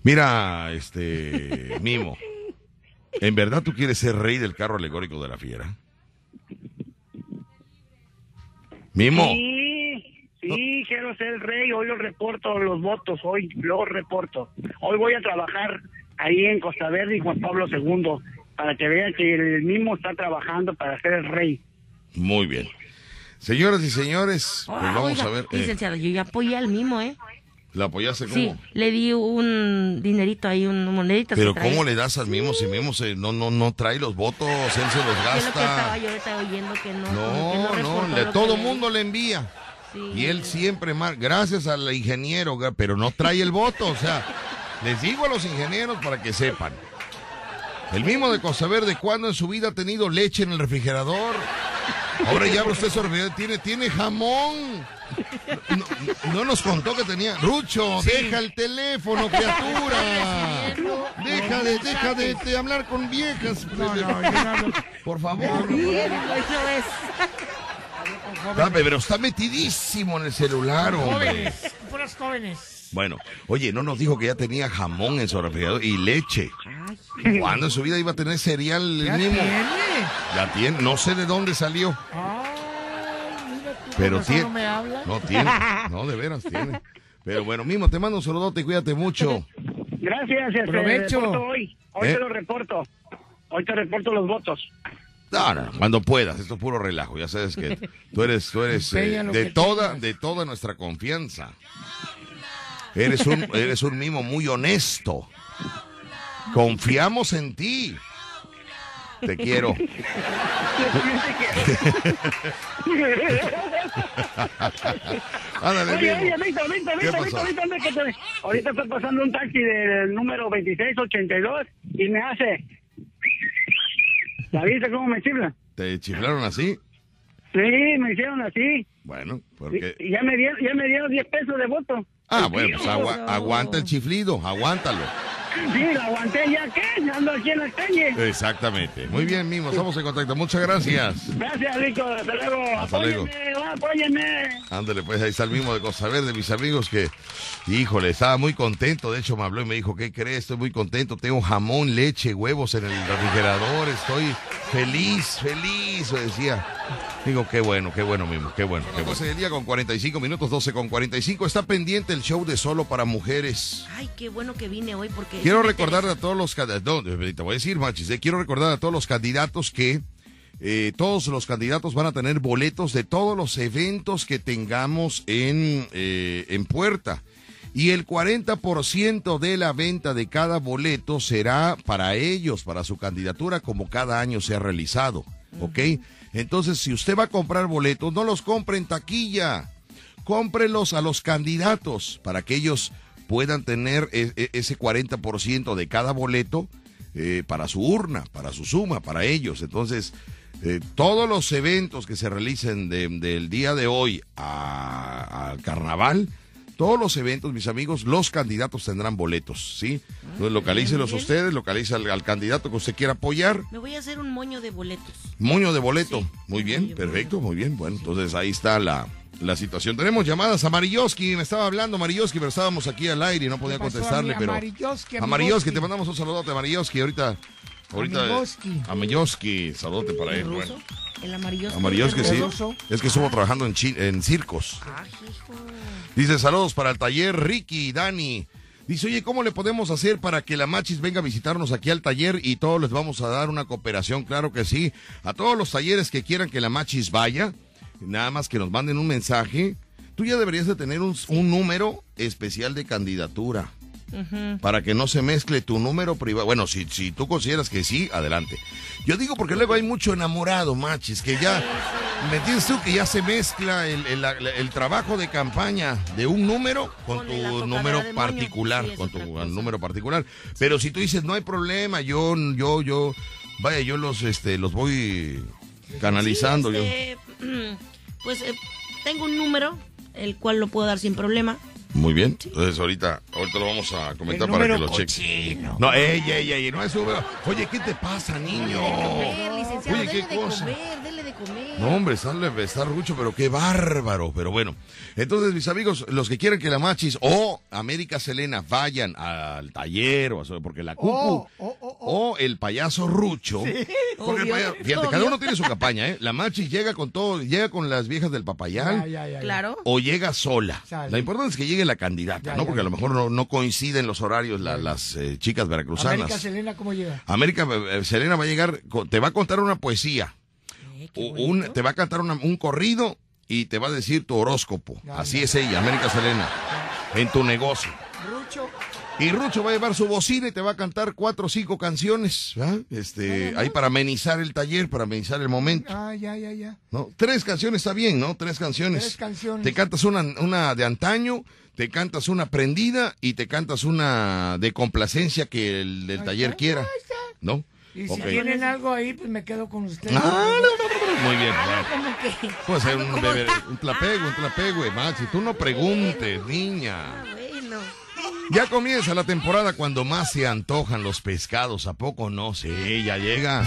[SPEAKER 2] Mira, este, Mimo, ¿en verdad tú quieres ser rey del carro alegórico de la fiera? Mimo.
[SPEAKER 7] Sí, sí, quiero ser el rey, hoy lo reporto los votos, hoy lo reporto. Hoy voy a trabajar ahí en Costa Verde y Juan Pablo II para que vean que el mismo está trabajando para ser el rey.
[SPEAKER 2] Muy bien. Señoras y señores, pues
[SPEAKER 6] Ah,
[SPEAKER 2] vamos
[SPEAKER 6] oiga,
[SPEAKER 2] a ver. eh,
[SPEAKER 6] Licenciado, yo ya apoyé al Mimo, ¿eh?
[SPEAKER 2] ¿La apoyaste cómo?
[SPEAKER 6] Sí, le di un dinerito ahí, un monedito.
[SPEAKER 2] Pero ¿cómo le das al mismo si mismo se, no, no, no trae los votos, él se los
[SPEAKER 6] que estaba
[SPEAKER 2] gasta?
[SPEAKER 6] yo ahorita oyendo que no. como que
[SPEAKER 2] No, no, le- todo
[SPEAKER 6] que-
[SPEAKER 2] mundo le envía.
[SPEAKER 6] Sí.
[SPEAKER 2] Y él siempre más, gracias al ingeniero, pero no trae el voto, o sea, les digo a los ingenieros para que sepan. El mismo de Costa Verde, ¿cuándo en su vida ha tenido leche en el refrigerador? Ahora ya usted tiene, tiene jamón. No, no nos contó que tenía. Rucho, deja el teléfono, criatura. Deja de, deja de, de hablar con viejas.
[SPEAKER 3] No, no,
[SPEAKER 2] Por favor.
[SPEAKER 6] Bien, eso es.
[SPEAKER 2] Pero está metidísimo en el celular, hombre.
[SPEAKER 3] Jóvenes, puras jóvenes.
[SPEAKER 2] Bueno, oye, no nos dijo que ya tenía jamón en su refrigerador y leche. ¿Cuándo en su vida iba a tener cereal el
[SPEAKER 3] Ya
[SPEAKER 2] mismo?
[SPEAKER 3] tiene.
[SPEAKER 2] Ya tiene, no sé de dónde salió,
[SPEAKER 3] Ay, mira tú,
[SPEAKER 2] pero tiene.
[SPEAKER 3] no me habla.
[SPEAKER 2] No tiene, no, de veras tiene. Pero bueno, mismo, te mando un saludote y cuídate mucho.
[SPEAKER 7] Gracias, este,
[SPEAKER 3] Provecho.
[SPEAKER 7] hoy, hoy
[SPEAKER 2] ¿Eh?
[SPEAKER 7] te lo reporto, hoy te reporto los votos.
[SPEAKER 2] No, no, cuando puedas, esto es puro relajo, ya sabes que tú eres, tú eres eh, de toda, de toda nuestra confianza. Eres un, eres un mimo muy honesto. Confiamos en ti. Te quiero. Ándale,
[SPEAKER 7] Oye, oye, Víctor, Víctor, que te- ahorita estoy pasando un taxi del número 2682 y me hace... ¿La viste cómo me chifla?
[SPEAKER 2] ¿Te chiflaron así?
[SPEAKER 7] Sí, me hicieron así.
[SPEAKER 2] Bueno, porque...
[SPEAKER 7] y ya me dieron, ya me dieron 10 pesos de voto.
[SPEAKER 2] Ah, bueno, pues agua- aguanta el chiflido, aguántalo.
[SPEAKER 7] Sí, lo aguanté ya, ¿qué? Ando aquí en la calle.
[SPEAKER 2] Exactamente. Muy bien, Mimo, estamos en contacto. Muchas gracias.
[SPEAKER 7] Gracias, Rico. Hasta luego.
[SPEAKER 2] Hasta luego.
[SPEAKER 7] apóyenme, apóyenme.
[SPEAKER 2] Ándale, pues ahí está el mismo de Costa Verde, mis amigos, que, híjole, estaba muy contento. De hecho, me habló y me dijo, ¿qué crees? Estoy muy contento. Tengo jamón, leche, huevos en el refrigerador. Estoy feliz, feliz, me decía. Digo, qué bueno, qué bueno, mismo, qué bueno. Qué 12 del día con 45 minutos, 12 con 45. Está pendiente el show de Solo para Mujeres.
[SPEAKER 6] Ay, qué bueno que vine hoy porque...
[SPEAKER 2] Quiero recordar a todos los candidatos, no, te voy a decir, machis, eh, quiero recordar a todos los candidatos que eh, todos los candidatos van a tener boletos de todos los eventos que tengamos en, eh, en puerta. Y el 40% de la venta de cada boleto será para ellos, para su candidatura, como cada año se ha realizado. ¿Ok? Entonces, si usted va a comprar boletos, no los compre en taquilla cómprelos a los candidatos para que ellos puedan tener e- e- ese 40% de cada boleto eh, para su urna, para su suma, para ellos. Entonces, eh, todos los eventos que se realicen de- del día de hoy al carnaval, todos los eventos, mis amigos, los candidatos tendrán boletos, ¿sí? Entonces, localícelos ustedes, localice al, al candidato que usted quiera apoyar.
[SPEAKER 6] Me voy a hacer un moño de boletos.
[SPEAKER 2] Moño de boleto.
[SPEAKER 6] Sí.
[SPEAKER 2] Muy bien,
[SPEAKER 6] Moño
[SPEAKER 2] perfecto, muy bien. Bueno, entonces ahí está la, la situación. Tenemos llamadas a Mariyoski, me estaba hablando Mariyoski, pero estábamos aquí al aire y no podía
[SPEAKER 3] ¿Qué pasó,
[SPEAKER 2] contestarle, pero...
[SPEAKER 3] Amarilloski,
[SPEAKER 2] A
[SPEAKER 3] amigoski?
[SPEAKER 2] te mandamos un saludote a Mariyoski ahorita. Ahorita,
[SPEAKER 3] Amigoski.
[SPEAKER 2] a Mariyoski, saludote para él.
[SPEAKER 6] ¿El
[SPEAKER 2] Bueno?
[SPEAKER 6] ¿El amarillo?
[SPEAKER 2] a Mariyoski sí.
[SPEAKER 3] ruso?
[SPEAKER 2] Es que estuvo trabajando en, circos.
[SPEAKER 6] Ah, hijo.
[SPEAKER 2] Dice saludos para el taller Ricky y Dani. Dice, oye, ¿cómo le podemos hacer para que la Machis venga a visitarnos aquí al taller y todos les vamos a dar una cooperación? Claro que sí. A todos los talleres que quieran que la Machis vaya, nada más que nos manden un mensaje. Tú ya deberías de tener un, un número especial de candidatura. Para que no se mezcle tu número privado. Bueno, si, si tú consideras que sí, adelante. Yo digo porque luego hay mucho enamorado, machis, que ya, ¿me entiendes tú? Que ya se mezcla el, el- el trabajo de campaña de un número con
[SPEAKER 6] Con
[SPEAKER 2] tu número particular,
[SPEAKER 6] Sí,
[SPEAKER 2] con tu número particular. Pero si tú dices, no hay problema, yo, yo, yo, vaya, yo los, este, los voy canalizando.
[SPEAKER 6] Sí,
[SPEAKER 2] yo.
[SPEAKER 6] este, pues eh, tengo un número, el cual lo puedo dar sin problema.
[SPEAKER 2] Muy bien. Entonces ahorita, ahorita lo vamos a comentar para que lo cheques.
[SPEAKER 3] cochino.
[SPEAKER 2] No, ey, ey, ey, no es Oye, ¿qué te pasa, niño? Oye, ¿qué cosa?
[SPEAKER 6] De comer.
[SPEAKER 2] No, hombre, está, está rucho, pero qué bárbaro. Pero bueno, entonces, mis amigos, los que quieren que la Machis o América Selena vayan al taller, o a- porque la Cucu,
[SPEAKER 3] Oh, oh, oh,
[SPEAKER 2] o el payaso Rucho, porque el fíjate,
[SPEAKER 6] obvio.
[SPEAKER 2] cada uno tiene su campaña, ¿eh? La Machis llega con todo, llega con las viejas del papayal.
[SPEAKER 3] Ya, ya, ya, ya.
[SPEAKER 6] Claro.
[SPEAKER 2] O llega sola.
[SPEAKER 3] Sale.
[SPEAKER 2] La importante es que llegue la candidata,
[SPEAKER 3] Ya,
[SPEAKER 2] ¿no?
[SPEAKER 3] ya,
[SPEAKER 2] Porque a lo mejor no, no coinciden los horarios la- las eh, chicas veracruzanas.
[SPEAKER 3] América Selena, ¿cómo llega?
[SPEAKER 2] América eh, Selena va a llegar, te va a contar una poesía,
[SPEAKER 6] Qué
[SPEAKER 2] un, te va a cantar una- un corrido y te va a decir tu horóscopo. Así es ella, América Selena, en tu negocio.
[SPEAKER 3] Rucho.
[SPEAKER 2] Y Rucho va a llevar su bocina y te va a cantar cuatro o cinco canciones, ¿verdad? Este, ahí para amenizar el taller, para amenizar el momento.
[SPEAKER 3] Ah, ya, ya, ya.
[SPEAKER 2] ¿no? Tres canciones está bien, ¿no? Tres canciones.
[SPEAKER 3] Tres canciones.
[SPEAKER 2] Te cantas una, una de antaño, te cantas una prendida y te cantas una de complacencia que el del taller quiera. ¿no?
[SPEAKER 3] Y si
[SPEAKER 2] Ok.
[SPEAKER 3] tienen algo ahí, pues me quedo con ustedes.
[SPEAKER 2] Ah, no, no, no, no, Muy bien. bueno.
[SPEAKER 6] Como que...
[SPEAKER 2] Puede ser un, bebé, un tlapego, un tlapego, Maxi. Tú no preguntes, niña.
[SPEAKER 6] Ah, bueno.
[SPEAKER 2] Ya comienza la temporada cuando más se antojan los pescados, ¿a poco no? Sí, ya llega.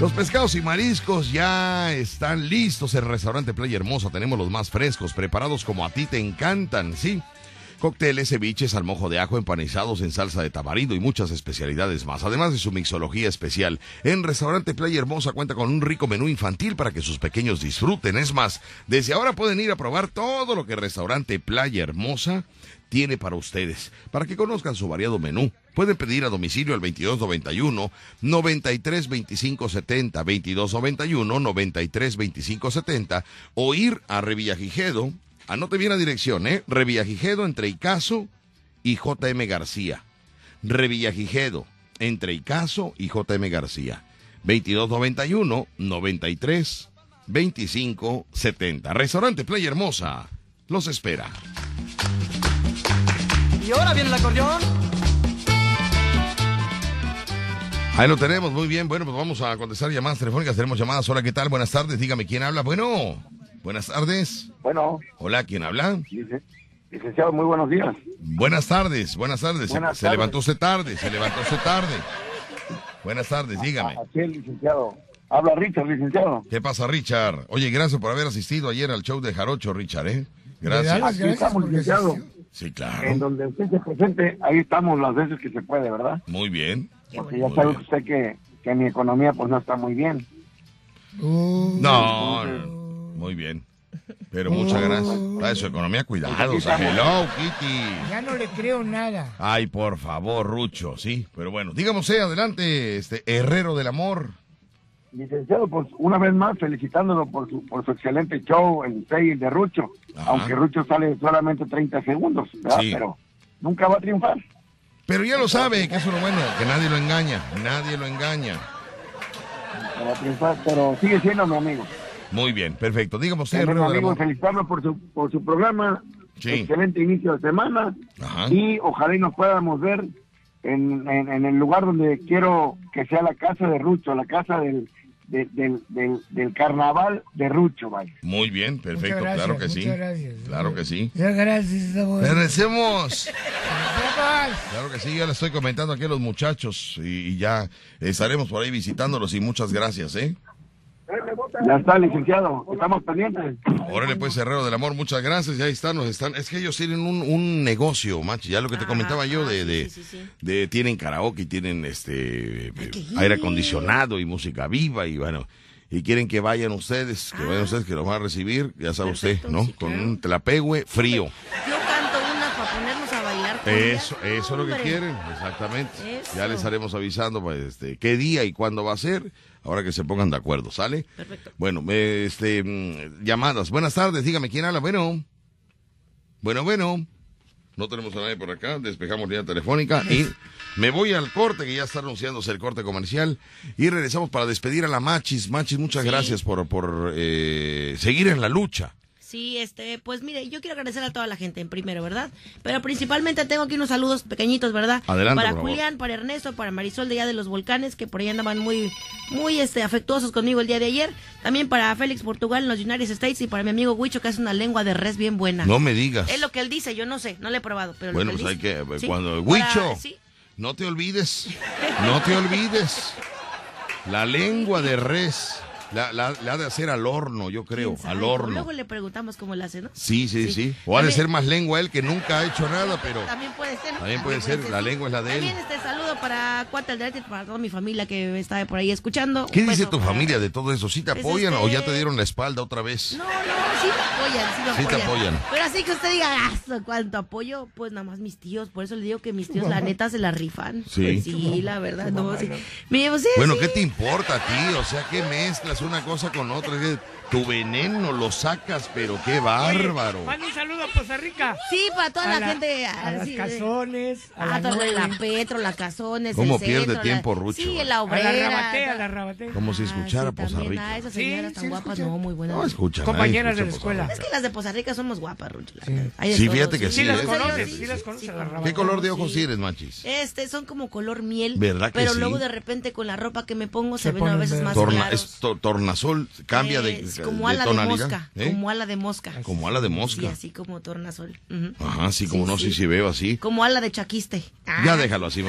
[SPEAKER 2] Los pescados y mariscos ya están listos en el restaurante Playa Hermosa. Tenemos los más frescos, preparados como a ti te encantan, ¿sí? Cócteles, ceviches al mojo de ajo, empanizados en salsa de tamarindo y muchas especialidades más, además de su mixología especial. En Restaurante Playa Hermosa cuenta con un rico menú infantil para que sus pequeños disfruten. Es más, desde ahora pueden ir a probar todo lo que Restaurante Playa Hermosa tiene para ustedes, para que conozcan su variado menú. Pueden pedir a domicilio al 2291 93 25 70, 2291 93 25 70 o ir a Revillagigedo. Anote bien la dirección, ¿eh? Revillagigedo entre Icaso y JM García. Revillagigedo entre Icaso y JM García. 2291 93 25 70. Restaurante Playa Hermosa. Los espera.
[SPEAKER 8] Y ahora viene el acordeón.
[SPEAKER 2] Ahí lo tenemos, muy bien. Bueno, pues vamos a contestar llamadas telefónicas. Tenemos llamadas. Hola, ¿qué tal? Buenas tardes. Dígame quién habla. Bueno, buenas tardes.
[SPEAKER 8] Bueno,
[SPEAKER 2] Hola, ¿quién habla?
[SPEAKER 8] lic- licenciado, muy buenos días.
[SPEAKER 2] Buenas tardes, buenas tardes. Se-
[SPEAKER 8] Buenas
[SPEAKER 2] se,
[SPEAKER 8] tardes.
[SPEAKER 2] levantó usted tarde, se levantó usted tarde. Buenas tardes, dígame.
[SPEAKER 8] Así es, licenciado. Habla Richard, licenciado.
[SPEAKER 2] ¿Qué pasa, Richard? Oye, gracias por haber asistido ayer al show de Jarocho, Richard, ¿eh? Gracias.
[SPEAKER 8] Aquí estamos, licenciado.
[SPEAKER 2] Sí,
[SPEAKER 8] En
[SPEAKER 2] claro.
[SPEAKER 8] donde usted se presente, ahí estamos las veces que se puede, ¿verdad?
[SPEAKER 2] Muy bien.
[SPEAKER 8] Porque ya
[SPEAKER 2] Muy
[SPEAKER 8] sabe
[SPEAKER 2] bien.
[SPEAKER 8] usted que, que mi economía pues no está muy bien.
[SPEAKER 3] Uh,
[SPEAKER 2] No, no, muy bien. Pero muchas gracias. De su economía, cuidado. o sea, hello, Kitty.
[SPEAKER 3] ya no le creo nada.
[SPEAKER 2] Ay, por favor, Rucho, sí. Pero bueno, dígame usted, adelante, este Herrero del Amor.
[SPEAKER 8] Licenciado, pues una vez más felicitándolo por su, por su excelente show, el 6 de Rucho.
[SPEAKER 2] Ajá.
[SPEAKER 8] Aunque Rucho sale solamente 30 segundos, ¿verdad?
[SPEAKER 2] Sí.
[SPEAKER 8] Pero nunca va a triunfar.
[SPEAKER 2] Pero ya lo sabe, que eso es lo bueno, que nadie lo engaña, nadie lo engaña.
[SPEAKER 8] Nunca va a triunfar, pero sigue siendo mi amigo.
[SPEAKER 2] Muy bien, perfecto. Dígame usted,
[SPEAKER 8] Es mi
[SPEAKER 2] Herrero del
[SPEAKER 8] amigo,
[SPEAKER 2] Amor.
[SPEAKER 8] felicitarlo por su, por su programa.
[SPEAKER 2] Sí.
[SPEAKER 8] Excelente inicio de semana.
[SPEAKER 2] Ajá.
[SPEAKER 8] Y ojalá y nos podamos ver en, en- en el lugar donde quiero que sea la casa de Rucho, la casa del, de- del, del, del carnaval de Rucho, vaya.
[SPEAKER 2] Muy bien, perfecto,
[SPEAKER 3] gracias,
[SPEAKER 2] claro que sí.
[SPEAKER 3] muchas gracias.
[SPEAKER 2] Claro que sí.
[SPEAKER 3] Muchas gracias, amor. Gracias.
[SPEAKER 2] Claro que sí, ya le estoy comentando aquí a los muchachos y, y ya estaremos por ahí visitándolos y muchas gracias, ¿eh?
[SPEAKER 8] Ya está, licenciado. Estamos pendientes.
[SPEAKER 2] Órale pues, Herrero del Amor, muchas gracias, ya están, nos están, es que ellos tienen un, un negocio, macho, ya lo que te
[SPEAKER 6] Ah,
[SPEAKER 2] comentaba yo de,
[SPEAKER 6] sí,
[SPEAKER 2] de,
[SPEAKER 6] sí, sí, sí.
[SPEAKER 2] de- tienen karaoke, y tienen este aire acondicionado y música viva y bueno, y quieren que vayan ustedes, que vayan ustedes, que los van a recibir, ya sabe usted, ¿no?
[SPEAKER 6] sí,
[SPEAKER 2] Con un tlapehue frío.
[SPEAKER 6] Yo canto una para ponernos a bailar. cumbia.
[SPEAKER 2] Eso, eso es lo que quieren, exactamente.
[SPEAKER 6] Eso.
[SPEAKER 2] Ya les estaremos avisando pues, este, qué día y cuándo va a ser, ahora que se pongan de acuerdo, ¿sale?
[SPEAKER 6] Perfecto.
[SPEAKER 2] Bueno, este, mm, llamadas. Buenas tardes, dígame quién habla. Bueno, bueno, bueno. No tenemos a nadie por acá, despejamos línea telefónica y me voy al corte, que ya está anunciándose el corte comercial, y regresamos para despedir a la Machis. Machis, muchas
[SPEAKER 6] Sí.
[SPEAKER 2] gracias por, por eh, seguir en la lucha.
[SPEAKER 6] Sí, este, pues mire, yo quiero agradecer a toda la gente en primero, ¿verdad? Pero principalmente tengo aquí unos saludos pequeñitos, ¿verdad?
[SPEAKER 2] Adelante,
[SPEAKER 6] Para
[SPEAKER 2] por favor.
[SPEAKER 6] Julián, para Ernesto, para Marisol de allá de los volcanes, que por ahí andaban muy, muy este, afectuosos conmigo el día de ayer. También para Félix Portugal en los United States y para mi amigo Huicho, que hace una lengua de res bien buena.
[SPEAKER 2] No me digas.
[SPEAKER 6] Es lo que él dice, yo no sé, no le he probado, pero
[SPEAKER 2] Bueno,
[SPEAKER 6] lo que
[SPEAKER 2] pues hay que,
[SPEAKER 6] dice. Sí,
[SPEAKER 2] cuando,
[SPEAKER 6] para-
[SPEAKER 2] Huicho,
[SPEAKER 6] sí.
[SPEAKER 2] no te olvides, no te olvides, la lengua de res, la, la, la ha de hacer al horno, yo creo, al horno.
[SPEAKER 6] Luego le preguntamos cómo le hace, ¿no?
[SPEAKER 2] Sí, sí, sí,
[SPEAKER 6] Sí.
[SPEAKER 2] O ha de ser más lengua él que nunca ha hecho nada, pero
[SPEAKER 6] También puede ser. ¿no?
[SPEAKER 2] También puede ser, la lengua es la de él.
[SPEAKER 6] También este saludo para Cuate Alderete, para toda mi familia que está por ahí escuchando.
[SPEAKER 2] ¿qué dice tu
[SPEAKER 6] para-
[SPEAKER 2] familia de todo eso? ¿Sí te
[SPEAKER 6] Pues,
[SPEAKER 2] apoyan o ya
[SPEAKER 6] este-
[SPEAKER 2] te dieron la espalda otra vez?
[SPEAKER 6] No, no, sí me apoyan, sí me
[SPEAKER 2] Sí te
[SPEAKER 6] apoyan. Pero así que usted diga, "Ah, su cuánto apoyo, pues nada más mis tíos. Por eso le digo que mis tíos, la neta, se la rifan.
[SPEAKER 2] Sí.
[SPEAKER 6] Sí, la verdad, no, sí.
[SPEAKER 2] Bueno. ¿qué te importa a ti? O sea, ¿qué mezclas una cosa con otra? Tu veneno lo sacas, pero qué bárbaro.
[SPEAKER 3] Manda un saludo a Costa Rica.
[SPEAKER 6] Sí, para toda
[SPEAKER 3] A
[SPEAKER 6] la,
[SPEAKER 3] la-
[SPEAKER 6] gente.
[SPEAKER 3] a las
[SPEAKER 6] así de-
[SPEAKER 3] cazones, a
[SPEAKER 6] Ah,
[SPEAKER 3] la
[SPEAKER 6] toda la. Petro, la Cazones,
[SPEAKER 2] ¿Cómo
[SPEAKER 6] el
[SPEAKER 2] pierde
[SPEAKER 6] centro,
[SPEAKER 2] tiempo, Rucho?
[SPEAKER 6] Sí,
[SPEAKER 2] A
[SPEAKER 6] la
[SPEAKER 3] A
[SPEAKER 6] obrera.
[SPEAKER 3] la Rabaté, a la Rabaté.
[SPEAKER 2] Como si escuchara
[SPEAKER 6] sí,
[SPEAKER 2] Poza Rica.
[SPEAKER 6] Ah, esas
[SPEAKER 3] Sí,
[SPEAKER 6] señoras
[SPEAKER 3] sí,
[SPEAKER 6] tan guapas,
[SPEAKER 3] escucha.
[SPEAKER 6] no, muy buenas.
[SPEAKER 2] No escuchan.
[SPEAKER 3] Compañeras
[SPEAKER 2] nadie
[SPEAKER 3] de la
[SPEAKER 2] escucha
[SPEAKER 3] escuela.
[SPEAKER 6] Es que las de Poza Rica somos guapas, Rucho.
[SPEAKER 3] Sí.
[SPEAKER 2] Sí, fíjate que
[SPEAKER 3] Sí,
[SPEAKER 2] sí,
[SPEAKER 3] las
[SPEAKER 2] ¿eh?
[SPEAKER 3] conoces,
[SPEAKER 6] Sí,
[SPEAKER 3] sí las
[SPEAKER 6] sí,
[SPEAKER 3] conoces
[SPEAKER 6] sí,
[SPEAKER 3] a la
[SPEAKER 6] sí.
[SPEAKER 3] Rabaté.
[SPEAKER 2] ¿Qué color de ojos
[SPEAKER 6] Sí.
[SPEAKER 2] tienes, machis?
[SPEAKER 6] Este, son como color miel.
[SPEAKER 2] ¿Verdad que
[SPEAKER 6] Pero
[SPEAKER 2] sí?
[SPEAKER 6] luego de repente con la ropa que me pongo se, ven a veces más claros.
[SPEAKER 2] tornasol, cambia de, De
[SPEAKER 6] como ala de, mosca.
[SPEAKER 2] ¿eh?
[SPEAKER 6] Como ala de mosca.
[SPEAKER 2] Como ala de mosca.
[SPEAKER 6] Sí, así como tornasol.
[SPEAKER 2] Ajá, sí, como
[SPEAKER 6] Sí,
[SPEAKER 2] no, sí,
[SPEAKER 6] sí.
[SPEAKER 2] sí veo así.
[SPEAKER 6] Como ala de chaquiste.
[SPEAKER 2] Ya
[SPEAKER 6] Ah.
[SPEAKER 2] déjalo así.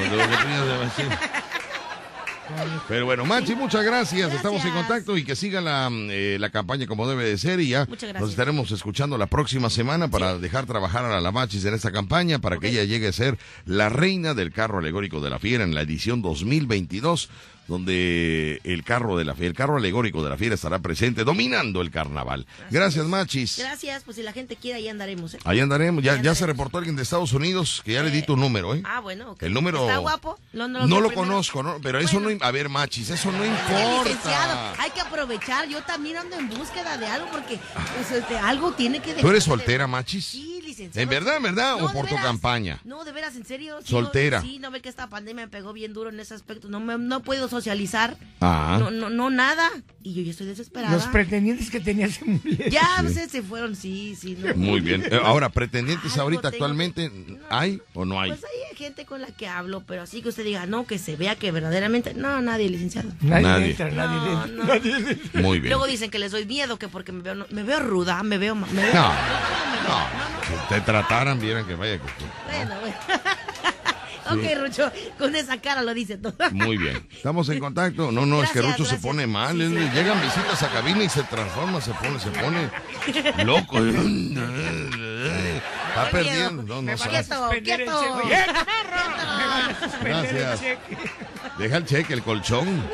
[SPEAKER 2] Pero bueno, Machi, muchas gracias. Estamos en contacto y que siga la, eh, la campaña como debe de ser. Y ya nos estaremos escuchando la próxima semana para dejar trabajar a la Machis en esta campaña para que ella llegue a ser la reina del carro alegórico de la fiera en la edición 2022 donde el carro de la el carro alegórico de la fiera estará presente dominando el carnaval. Gracias, Machis.
[SPEAKER 6] Gracias, pues si la gente quiere ahí andaremos. ¿eh?
[SPEAKER 2] Ahí andaremos. Ya,
[SPEAKER 6] Ahí
[SPEAKER 2] ya se reportó alguien de Estados Unidos que ya le di tu número, ¿eh?
[SPEAKER 6] Ah, bueno.
[SPEAKER 2] El número.
[SPEAKER 6] ¿Está guapo? No,
[SPEAKER 2] No,
[SPEAKER 6] no lo
[SPEAKER 2] conozco, ¿no? Pero eso no. A ver, machis, eso no importa.
[SPEAKER 6] hay que aprovechar. Yo también ando en búsqueda de algo porque pues, este, algo tiene que
[SPEAKER 2] ¿Tú eres
[SPEAKER 6] de-
[SPEAKER 2] soltera, machis?
[SPEAKER 6] Sí,
[SPEAKER 2] ¿En verdad, en verdad?
[SPEAKER 6] No,
[SPEAKER 2] ¿O por tu
[SPEAKER 6] veras.
[SPEAKER 2] campaña?
[SPEAKER 6] No, de veras, en serio. Sí,
[SPEAKER 2] Soltera.
[SPEAKER 6] No, sí, no ve que esta pandemia me pegó bien duro en ese aspecto. No, me, no puedo socializar.
[SPEAKER 2] Ah.
[SPEAKER 6] No, no, no, nada. Y yo ya estoy desesperada.
[SPEAKER 3] Los pretendientes que tenía se murieron.
[SPEAKER 6] Ya, se fueron, sí, sí. no.
[SPEAKER 2] Muy bien. Eh, Ahora, ¿pretendientes
[SPEAKER 6] Algo
[SPEAKER 2] ahorita
[SPEAKER 6] tengo
[SPEAKER 2] actualmente
[SPEAKER 6] que- no.
[SPEAKER 2] hay o no hay?
[SPEAKER 6] Pues hay gente con la que hablo, pero así que usted diga, no, que se vea que verdaderamente. No, nadie, licenciado.
[SPEAKER 3] Nadie,
[SPEAKER 2] Nadie.
[SPEAKER 3] entra, nadie,
[SPEAKER 6] No,
[SPEAKER 3] entra,
[SPEAKER 6] no.
[SPEAKER 3] nadie entra.
[SPEAKER 2] Muy bien.
[SPEAKER 6] Luego dicen que les doy miedo, que porque me veo, no- me veo ruda, me veo. Me veo
[SPEAKER 2] No, no. Si te trataran, vieran que vaya. que-
[SPEAKER 6] Bueno, bueno. ok, Rucho, con esa cara lo dice todo.
[SPEAKER 2] Muy bien. Estamos en contacto. No, no, es que
[SPEAKER 6] Gracias,
[SPEAKER 2] Rucho se pone mal.
[SPEAKER 6] Sí,
[SPEAKER 2] él-
[SPEAKER 6] sí.
[SPEAKER 2] Llegan visitas a cabina y se transforma, se pone, se pone loco. Está
[SPEAKER 6] Qué
[SPEAKER 2] perdiendo. No, no.
[SPEAKER 6] Quieto, quieto.
[SPEAKER 3] suspender el
[SPEAKER 2] Gracias.
[SPEAKER 3] cheque.
[SPEAKER 2] Deja el cheque, el colchón.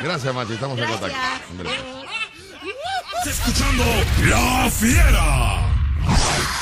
[SPEAKER 2] Gracias, Machi. Estamos en
[SPEAKER 6] Gracias.
[SPEAKER 2] contacto. Ándale.
[SPEAKER 4] Estás escuchando La Fiera.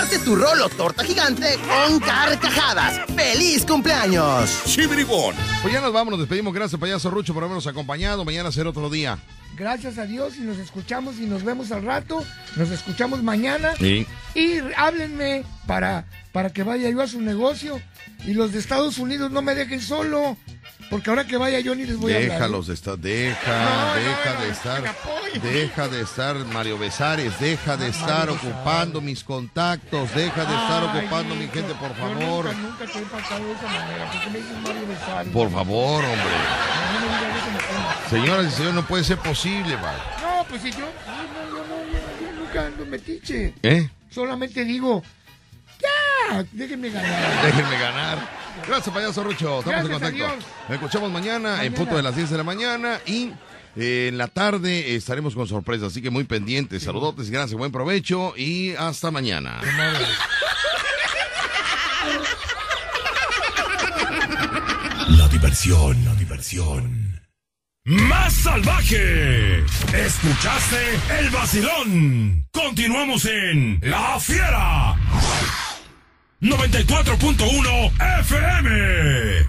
[SPEAKER 9] Parte tu rolo torta gigante con carcajadas. ¡Feliz cumpleaños!
[SPEAKER 2] Chibribón. Pues ya nos vamos, nos despedimos. Gracias, payaso Rucho, por habernos acompañado. Mañana será otro día.
[SPEAKER 3] Gracias a Dios y nos escuchamos y nos vemos al rato. Nos escuchamos mañana.
[SPEAKER 2] Sí.
[SPEAKER 3] Y háblenme para, para que vaya yo a su negocio. Y los de Estados Unidos no me dejen solo. Porque ahora que vaya yo ni les voy a hablar. ¿eh?
[SPEAKER 2] De estar, deja,
[SPEAKER 3] No,
[SPEAKER 2] deja
[SPEAKER 3] no,
[SPEAKER 2] de estar, deja de estar Mario Besares, deja de estar
[SPEAKER 3] Mario
[SPEAKER 2] ocupando mis contactos, deja de estar
[SPEAKER 3] Ay,
[SPEAKER 2] ocupando mi gente, por
[SPEAKER 3] yo
[SPEAKER 2] favor.
[SPEAKER 3] Nunca, nunca te he pasado de esa manera. ¿Por qué me dices Mario Besares?
[SPEAKER 2] Por favor, hombre.
[SPEAKER 3] No.
[SPEAKER 2] Señoras y señores, no puede ser posible, va.
[SPEAKER 3] No, pues si yo, yo no, yo no, yo, yo nunca ando metiche.
[SPEAKER 2] ¿Eh?
[SPEAKER 3] Solamente digo, ya, déjenme ganar.
[SPEAKER 2] Déjenme ganar. Gracias, payaso Rucho. Estamos
[SPEAKER 3] Gracias,
[SPEAKER 2] en contacto. Nos escuchamos mañana, en punto de las 10 de la mañana y eh, en la tarde estaremos con sorpresas, así que muy pendientes. Saludotes, gracias, buen provecho y hasta mañana.
[SPEAKER 4] La diversión, la diversión. Más salvaje. Escuchaste el vacilón. Continuamos en La Fiera. 94.1 FM.